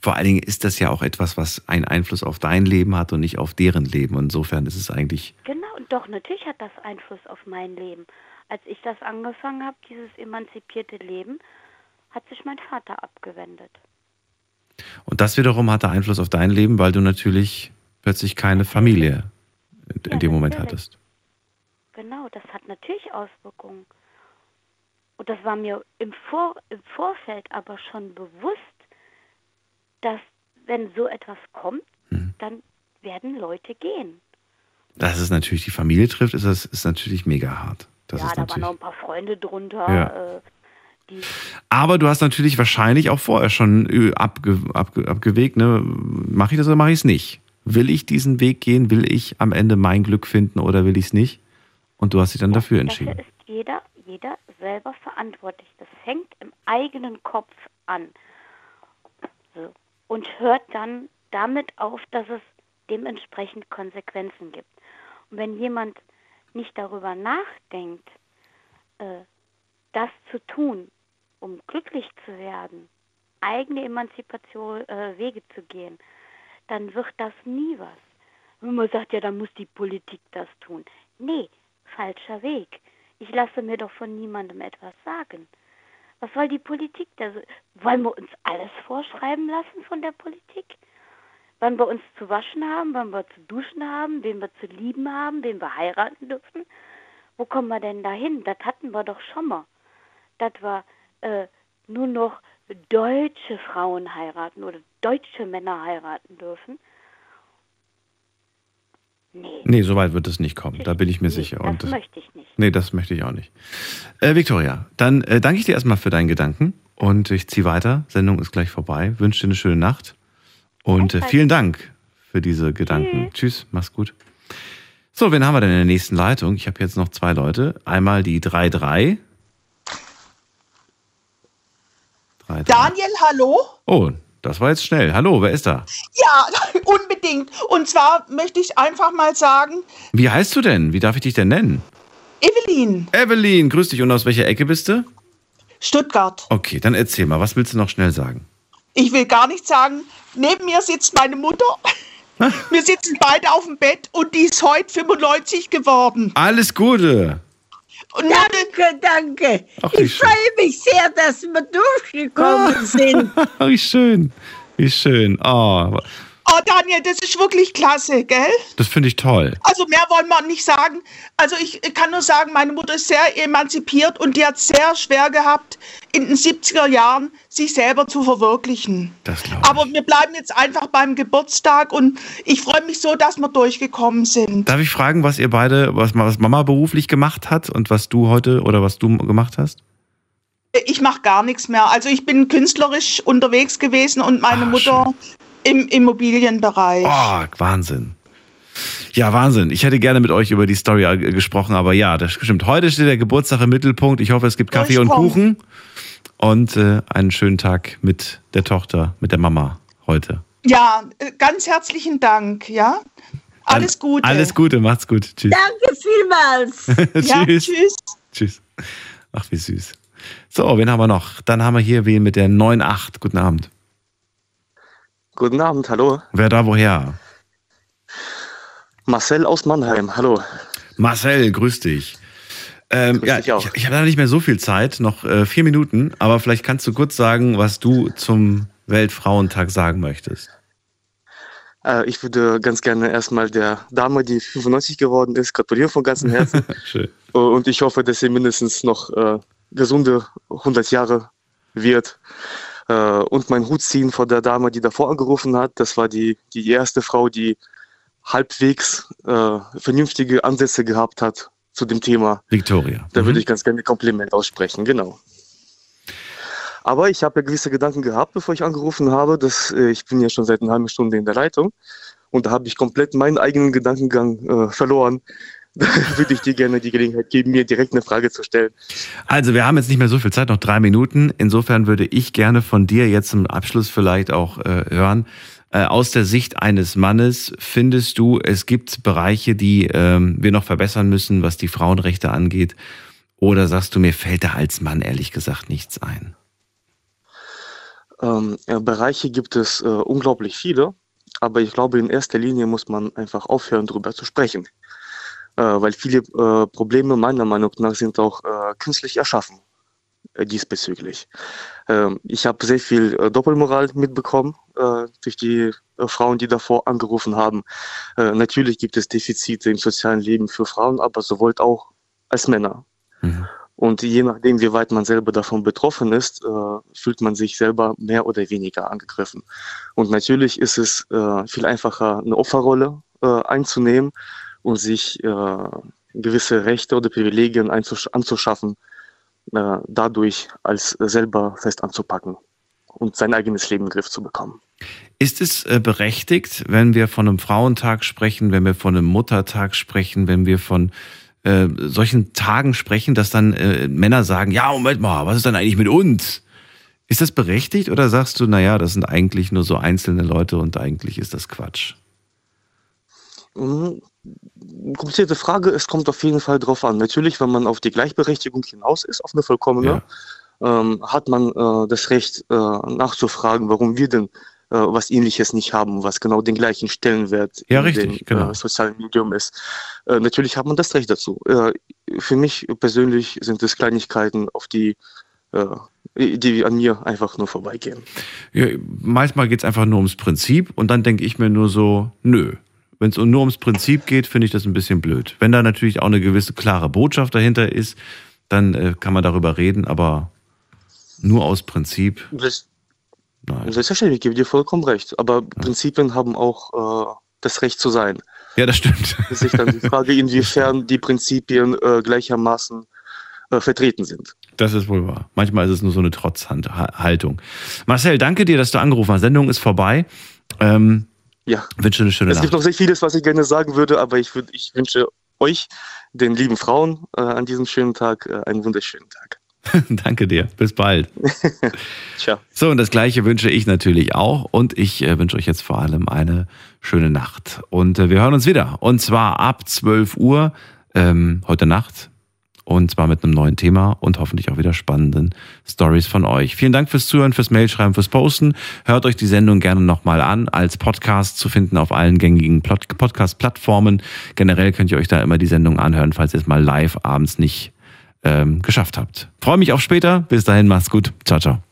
Vor allen Dingen ist das ja auch etwas, was einen Einfluss auf dein Leben hat und nicht auf deren Leben. Insofern ist es eigentlich, Genau, und doch, natürlich hat das Einfluss auf mein Leben. Als ich das angefangen habe, dieses emanzipierte Leben, hat sich mein Vater abgewendet. Und das wiederum hatte Einfluss auf dein Leben, weil du natürlich plötzlich keine Familie in, in dem Moment natürlich. hattest. Genau, das hat natürlich Auswirkungen. Und das war mir im, Vor im Vorfeld aber schon bewusst, dass wenn so etwas kommt, Mhm. dann werden Leute gehen. Dass es natürlich die Familie trifft, ist, das, ist natürlich mega hart. Das ja, ist da waren noch ein paar Freunde drunter. Ja. Äh, Aber du hast natürlich wahrscheinlich auch vorher schon äh, abge, abge, abgewegt, ne? Mache ich das oder mache ich es nicht? Will ich diesen Weg gehen? Will ich am Ende mein Glück finden oder will ich es nicht? Und du hast dich dann dafür entschieden. dafür ist jeder, jeder selber verantwortlich. Das fängt im eigenen Kopf an. So. Und hört dann damit auf, dass es dementsprechend Konsequenzen gibt. Und wenn jemand nicht darüber nachdenkt, äh, das zu tun, um glücklich zu werden, eigene Emanzipation äh, Wege zu gehen, dann wird das nie was. Wenn man sagt, ja, dann muss die Politik das tun. Nee, falscher Weg. Ich lasse mir doch von niemandem etwas sagen. Was soll die Politik da? Wollen wir uns alles vorschreiben lassen von der Politik? Wann wir uns zu waschen haben, wann wir zu duschen haben, wen wir zu lieben haben, wen wir heiraten dürfen? Wo kommen wir denn dahin? Das hatten wir doch schon mal. Dass wir äh, nur noch deutsche Frauen heiraten oder deutsche Männer heiraten dürfen. Nee, Nee, so weit wird es nicht kommen. Da bin ich mir sicher. das Und möchte ich nicht. Nee, das möchte ich auch nicht. Äh, Victoria, dann äh, danke ich dir erstmal für deinen Gedanken und ich ziehe weiter. Sendung ist gleich vorbei. Wünsche dir eine schöne Nacht und äh, vielen Dank für diese Gedanken. Tschüss, mach's gut. So, wen haben wir denn in der nächsten Leitung? Ich habe jetzt noch zwei Leute. Einmal die 3-3. 3-3. Daniel, hallo? Oh, das war jetzt schnell. Hallo, wer ist da? Ja, unbedingt. Und zwar möchte ich einfach mal sagen, Wie heißt du denn? Wie darf ich dich denn nennen? Evelyn, Evelyn, grüß dich. Und aus welcher Ecke bist du? Stuttgart. Okay, dann erzähl mal, was willst du noch schnell sagen? Ich will gar nicht sagen, neben mir sitzt meine Mutter. Wir sitzen beide auf dem Bett und die ist heute 95 geworden. Alles Gute. Und danke, danke. Ach, ich freue mich sehr, dass wir durchgekommen sind. wie schön. Wie schön. Oh, Oh, Daniel, das ist wirklich klasse, gell? das finde ich toll. Also mehr wollen wir nicht sagen. Also ich kann nur sagen, meine Mutter ist sehr emanzipiert und die hat sehr schwer gehabt, in den 70er Jahren sich selber zu verwirklichen. Das Aber wir bleiben jetzt einfach beim Geburtstag und ich freue mich so, dass wir durchgekommen sind. Darf ich fragen, was ihr beide, was, was Mama beruflich gemacht hat und was du heute oder was du gemacht hast? Ich mache gar nichts mehr. Also ich bin künstlerisch unterwegs gewesen und meine Mutter im Immobilienbereich. Oh, Wahnsinn. Ja, Wahnsinn. Ich hätte gerne mit euch über die Story äh, gesprochen, aber ja, das stimmt. Heute steht der Geburtstag im Mittelpunkt. Ich hoffe, es gibt Kaffee und. Kuchen und äh, einen schönen Tag mit der Tochter, mit der Mama heute. Ja, äh, ganz herzlichen Dank, ja? Alles Gute. Alles Gute, macht's gut. Tschüss. Danke vielmals. Ja, tschüss. tschüss. Tschüss. Ach, wie süß. So, wen haben wir noch? Dann haben wir hier wen mit der 9.8. Guten Abend. Guten Abend, hallo. Wer da woher? Marcel aus Mannheim, hallo. Marcel, grüß dich. Ähm, ja, ich, ich habe leider nicht mehr so viel Zeit, noch äh, vier Minuten, aber vielleicht kannst du kurz sagen, was du zum Weltfrauentag sagen möchtest. Äh, ich würde ganz gerne erstmal der Dame, die 95 geworden ist, gratulieren von ganzem Herzen. Schön. Und ich hoffe, dass sie mindestens noch äh, gesunde 100 Jahre wird. Äh, und mein Hut ziehen vor der Dame, die davor angerufen hat. Das war die, die erste Frau, die halbwegs äh, vernünftige Ansätze gehabt hat zu dem Thema. Victoria. Da Mhm. würde ich ganz gerne Kompliment aussprechen, genau. Aber ich habe ja gewisse Gedanken gehabt, bevor ich angerufen habe. Dass, äh, ich bin ja schon seit einer halben Stunde in der Leitung und da habe ich komplett meinen eigenen Gedankengang äh, verloren. Würde ich dir gerne die Gelegenheit geben, mir direkt eine Frage zu stellen. Also, wir haben jetzt nicht mehr so viel Zeit, noch drei Minuten. Insofern würde ich gerne von dir jetzt zum Abschluss vielleicht auch äh, hören. Äh, aus der Sicht eines Mannes, findest du, es gibt Bereiche, die ähm, wir noch verbessern müssen, was die Frauenrechte angeht? Oder sagst du, mir fällt da als Mann ehrlich gesagt nichts ein? Ähm, ja, Bereiche gibt es äh, unglaublich viele, aber ich glaube, in erster Linie muss man einfach aufhören, darüber zu sprechen. Äh, weil viele äh, Probleme meiner Meinung nach sind auch äh, künstlich erschaffen diesbezüglich. Ähm, ich habe sehr viel Doppelmoral mitbekommen durch die Frauen, die davor angerufen haben. Natürlich gibt es Defizite im sozialen Leben für Frauen, aber sowohl auch als Männer. Und je nachdem, wie weit man selber davon betroffen ist, fühlt man sich selber mehr oder weniger angegriffen. Und natürlich ist es viel einfacher, eine Opferrolle einzunehmen und sich äh, gewisse Rechte oder Privilegien anzuschaffen, äh, dadurch als selber fest anzupacken und sein eigenes Leben in den Griff zu bekommen. Ist es äh, berechtigt, wenn wir von einem Frauentag sprechen, wenn wir von einem Muttertag sprechen, wenn wir von äh, solchen Tagen sprechen, dass dann äh, Männer sagen, ja, Moment mal, was ist denn eigentlich mit uns? Ist das berechtigt oder sagst du, naja, das sind eigentlich nur so einzelne Leute und eigentlich ist das Quatsch? Komplizierte Frage, es kommt auf jeden Fall drauf an. Natürlich, wenn man auf die Gleichberechtigung hinaus ist, auf eine vollkommene, ja. ähm, hat man äh, das Recht äh, nachzufragen, warum wir denn äh, was ähnliches nicht haben, was genau den gleichen Stellenwert ja, in richtig, genau. äh, sozialen Medium ist. Äh, natürlich hat man das Recht dazu. Äh, für mich persönlich sind es Kleinigkeiten, auf die die an mir einfach nur vorbeigehen. Ja, manchmal geht es einfach nur ums Prinzip und dann denke ich mir nur so, nö. Wenn es nur ums Prinzip geht, finde ich das ein bisschen blöd. Wenn da natürlich auch eine gewisse klare Botschaft dahinter ist, dann äh, kann man darüber reden, aber nur aus Prinzip. Das, Selbstverständlich, ich gebe dir vollkommen recht. Aber Prinzipien haben auch äh, das Recht zu sein. Ja, das stimmt. Es ist dann die Frage, inwiefern die Prinzipien äh, gleichermaßen äh, vertreten sind. Das ist wohl wahr. Manchmal ist es nur so eine Trotzhaltung. Marcel, danke dir, dass du angerufen hast. Sendung ist vorbei. Ähm, ja. Wünsche eine schöne es Nacht. gibt noch sehr vieles, was ich gerne sagen würde, aber ich, würd, ich wünsche euch, den lieben Frauen, äh, an diesem schönen Tag äh, einen wunderschönen Tag. Danke dir. Bis bald. Ciao. So, und das Gleiche wünsche ich natürlich auch. Und ich äh, wünsche euch jetzt vor allem eine schöne Nacht. Und äh, wir hören uns wieder. Und zwar ab 12 Uhr ähm, heute Nacht. Und zwar mit einem neuen Thema und hoffentlich auch wieder spannenden Stories von euch. Vielen Dank fürs Zuhören, fürs Mailschreiben, fürs Posten. Hört euch die Sendung gerne nochmal an, als Podcast zu finden auf allen gängigen Podcast-Plattformen. Generell könnt ihr euch da immer die Sendung anhören, falls ihr es mal live abends nicht ähm, geschafft habt. Freue mich auf später. Bis dahin, macht's gut. Ciao, ciao.